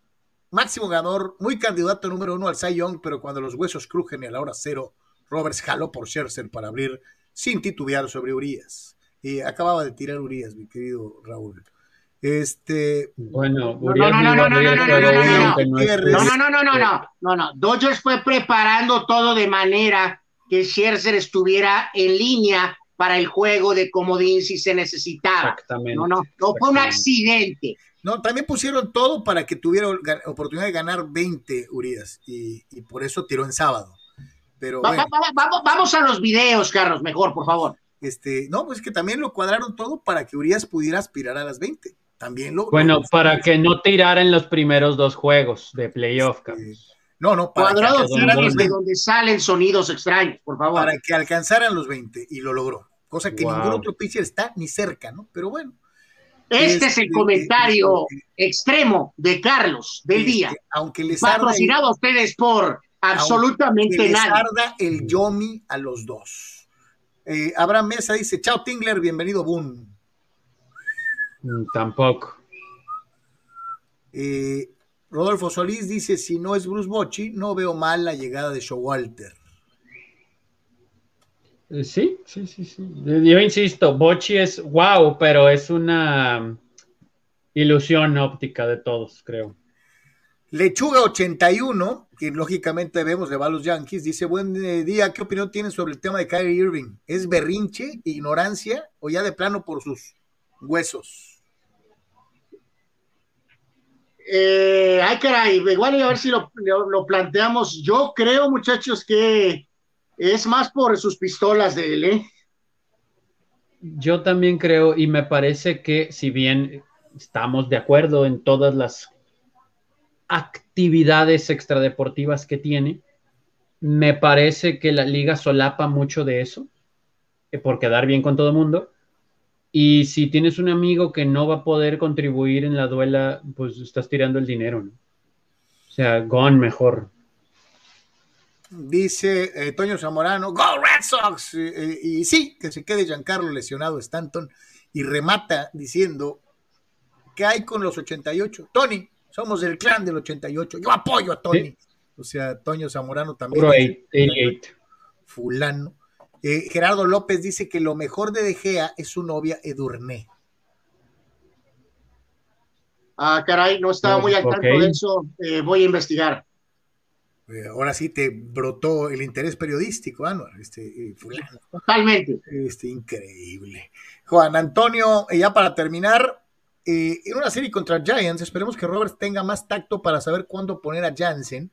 A: máximo ganador, muy candidato número uno al Cy Young, pero cuando los huesos crujen y a la hora cero, Roberts jaló por Scherzer para abrir sin titubear sobre Urias. Y acababa de tirar Urias, mi querido Raúl. Este,
C: Bueno,
B: No,
C: Urias
B: no, no, no, no, no, no, no, no, no,
C: no.
B: No, no, no, no, no, no, no, no. Dodgers fue preparando todo de manera que Scherzer estuviera en línea para el juego de comodín si se necesitaba.
C: Exactamente.
B: No, no, no fue un accidente.
A: no, también pusieron todo para que tuviera oportunidad de ganar 20 Urias y, y por eso tiró en sábado. Pero
B: Va-
A: bueno,
B: va- va- vamos, vamos a los videos, Carlos, mejor, por favor.
A: este, no, pues que también lo cuadraron todo para que Urias pudiera aspirar a las 20. También lo.
C: Bueno,
A: lo-
C: para que no tirara en los primeros dos juegos de playoff, Carlos.
A: No, no, para que,
B: Cuadrado
A: 20,
B: donde salen sonidos extraños, por favor.
A: para que alcanzaran los 20 y lo logró. Cosa que
C: Wow.
A: ningún otro pitcher está ni cerca, ¿no? Pero bueno.
B: Este es el
A: Este,
B: comentario
A: este,
B: extremo de Carlos del
A: este,
B: día.
A: Aunque les
B: Patrocinado a ustedes por absolutamente
A: les
B: nadie.
A: arda el Yomi a los dos. Eh, Abraham Mesa dice, chao Tingler, bienvenido Boone.
C: Mm, Tampoco.
A: Eh, Rodolfo Solís dice, si no es Bruce Bochy, no veo mal la llegada de Showalter.
C: Eh, Sí, sí, sí, sí. Yo insisto, Bochi es wow, pero es una ilusión óptica de todos, creo.
A: Lechuga 81, que lógicamente vemos, le va a los Yankees, dice, buen eh, día, ¿qué opinión tienes sobre el tema de Kyrie Irving? ¿Es berrinche, ignorancia o ya de plano por sus huesos?
B: Eh, ay, caray, igual a ver si lo, lo- lo planteamos. Yo creo, muchachos, que es más por sus pistolas de él, ¿eh?
C: Yo también creo, y me parece que si bien estamos de acuerdo en todas las actividades extradeportivas que tiene, me parece que la liga solapa mucho de eso, eh, por quedar bien con todo el mundo. Y si tienes un amigo que no va a poder contribuir en la duela, pues estás tirando el dinero. O sea, gone mejor.
A: Dice eh, Toño Zamorano, ¡Go Red Sox! Y sí, que se quede Giancarlo lesionado Stanton y remata diciendo, ¿qué hay con los 88? Tony, somos del clan del 88, yo apoyo a Tony.
C: Sí.
A: O sea, Toño Zamorano también.
C: Puro 88.
A: Fulano. Eh, Gerardo López dice que lo mejor de De Gea es su novia Edurne.
B: Ah, caray, no estaba muy al tanto de eso. eh, voy a investigar.
A: Eh, ahora sí te brotó el interés periodístico, Anuar, este, eh, fulano.
B: Totalmente.
A: Este, increíble. Juan Antonio, ya para terminar, eh, en una serie contra Giants, esperemos que Roberts tenga más tacto para saber cuándo poner a Jansen,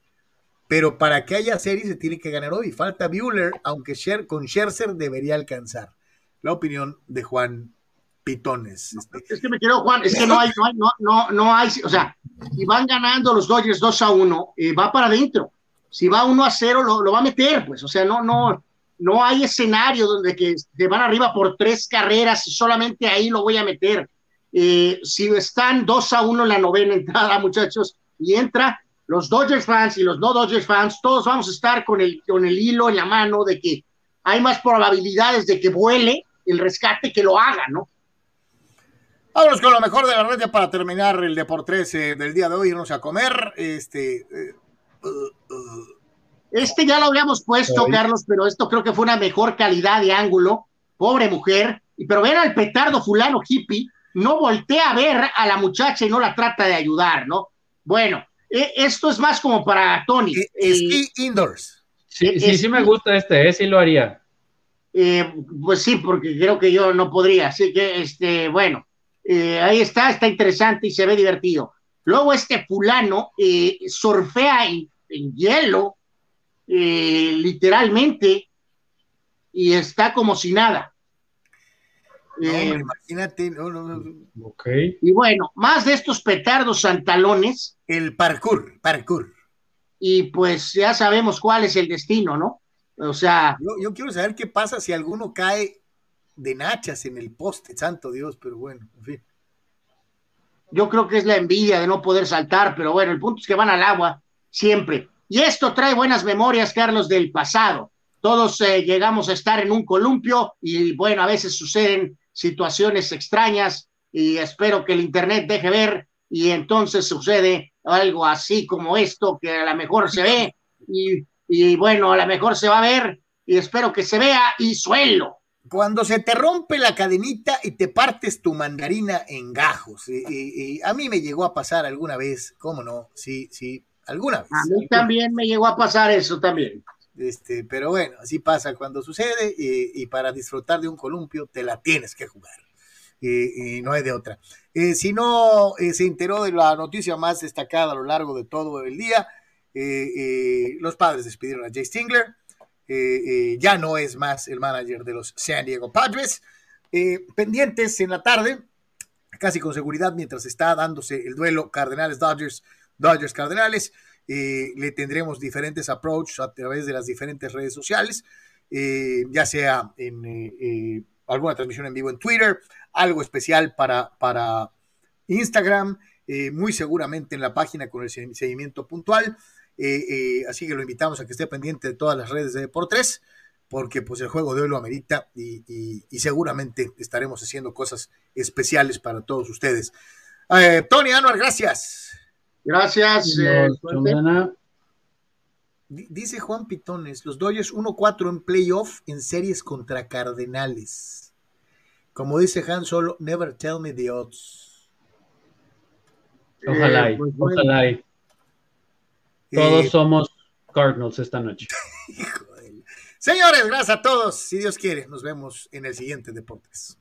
A: pero para que haya serie se tiene que ganar hoy. Falta Bueller, aunque Scher- con Scherzer debería alcanzar. La opinión de Juan Pitones. Este,
B: Es que me quiero, Juan, es que no hay, no hay, no, no, no hay, o sea, si van ganando los Dodgers 2 a 1, eh, va para adentro. Si va 1 a 0, lo, lo va a meter, pues, o sea, no, no, no hay escenario donde que te van arriba por tres carreras y solamente ahí lo voy a meter. Eh, si están 2 a 1 en la novena entrada, muchachos, y entra, los Dodgers fans y los no Dodgers fans, todos vamos a estar con el, con el hilo en la mano de que hay más probabilidades de que vuele el rescate que lo haga, ¿no?
A: Vámonos con lo mejor de la red ya para terminar el Deportes eh, del día de hoy, irnos a comer. Este, eh, uh, uh,
B: Este ya lo habíamos puesto,
C: Ay.
B: Carlos, pero esto creo que fue una mejor calidad de ángulo. Pobre mujer. Y pero ven al petardo fulano hippie, no voltea a ver a la muchacha y no la trata de ayudar, ¿no? Bueno, eh, esto es más como para Tony.
A: ski indoors.
C: Sí, sí,
B: Es-
C: sí me gusta este, ¿eh? sí lo haría.
B: eh, pues sí, porque creo que yo no podría. Así que, este, bueno, eh, ahí está, está interesante y se ve divertido. Luego este fulano eh, surfea en, en hielo, eh, literalmente, y está como si nada.
A: No,
B: Eh,
A: imagínate, no, no, no.
C: Ok.
B: y bueno, más de estos petardos santalones,
A: el parkour, parkour.
B: y pues ya sabemos cuál es el destino, ¿no? O sea,
A: Yo, yo quiero saber qué pasa si alguno cae de nachas en el poste, santo Dios, pero bueno, en fin.
B: Yo creo que es la envidia de no poder saltar, pero bueno, el punto es que van al agua siempre. Y esto trae buenas memorias, Carlos, del pasado. Todos eh, llegamos a estar en un columpio y bueno, a veces suceden situaciones extrañas y espero que el Internet deje ver y entonces sucede algo así como esto que a lo mejor se ve y, y bueno, a lo mejor se va a ver y espero que se vea y suelo.
A: Cuando se te rompe la cadenita y te partes tu mandarina en gajos. Y, y- y a mí me llegó a pasar alguna vez, ¿cómo no? Sí, sí, alguna vez.
B: A mí también me llegó a pasar eso también.
A: Este, pero bueno, así pasa cuando sucede y, para disfrutar de un columpio te la tienes que jugar. Y, no hay de otra. Eh, si no eh, se enteró de la noticia más destacada a lo largo de todo el día, eh, los padres despidieron a Jay Stingler. Ya no es más el manager de los San Diego Padres. Pendientes en la tarde, casi con seguridad, mientras está dándose el duelo Cardenales-Dodgers, Dodgers-Cardenales. Eh, le tendremos diferentes approaches a través de las diferentes redes sociales, eh, ya sea en eh, alguna transmisión en vivo en Twitter, algo especial para, para Instagram, muy seguramente en la página con el se- seguimiento puntual. Así que lo invitamos a que esté pendiente de todas las redes de Deportes, porque pues el juego de hoy lo amerita y, y- seguramente estaremos haciendo cosas especiales para todos ustedes. Tony Anuar, gracias.
B: Gracias. eh,
A: Dice Juan Pitones, los Dodgers 1-4 en playoff en series contra Cardenales. Como dice Han Solo, never tell me the odds.
C: Ojalá,
B: Eh, pues, bueno.
C: ojalá. Todos
A: Eh,
C: somos Cardinals esta noche.
A: Señores, gracias a todos. Si Dios quiere, nos vemos en el siguiente Deportes.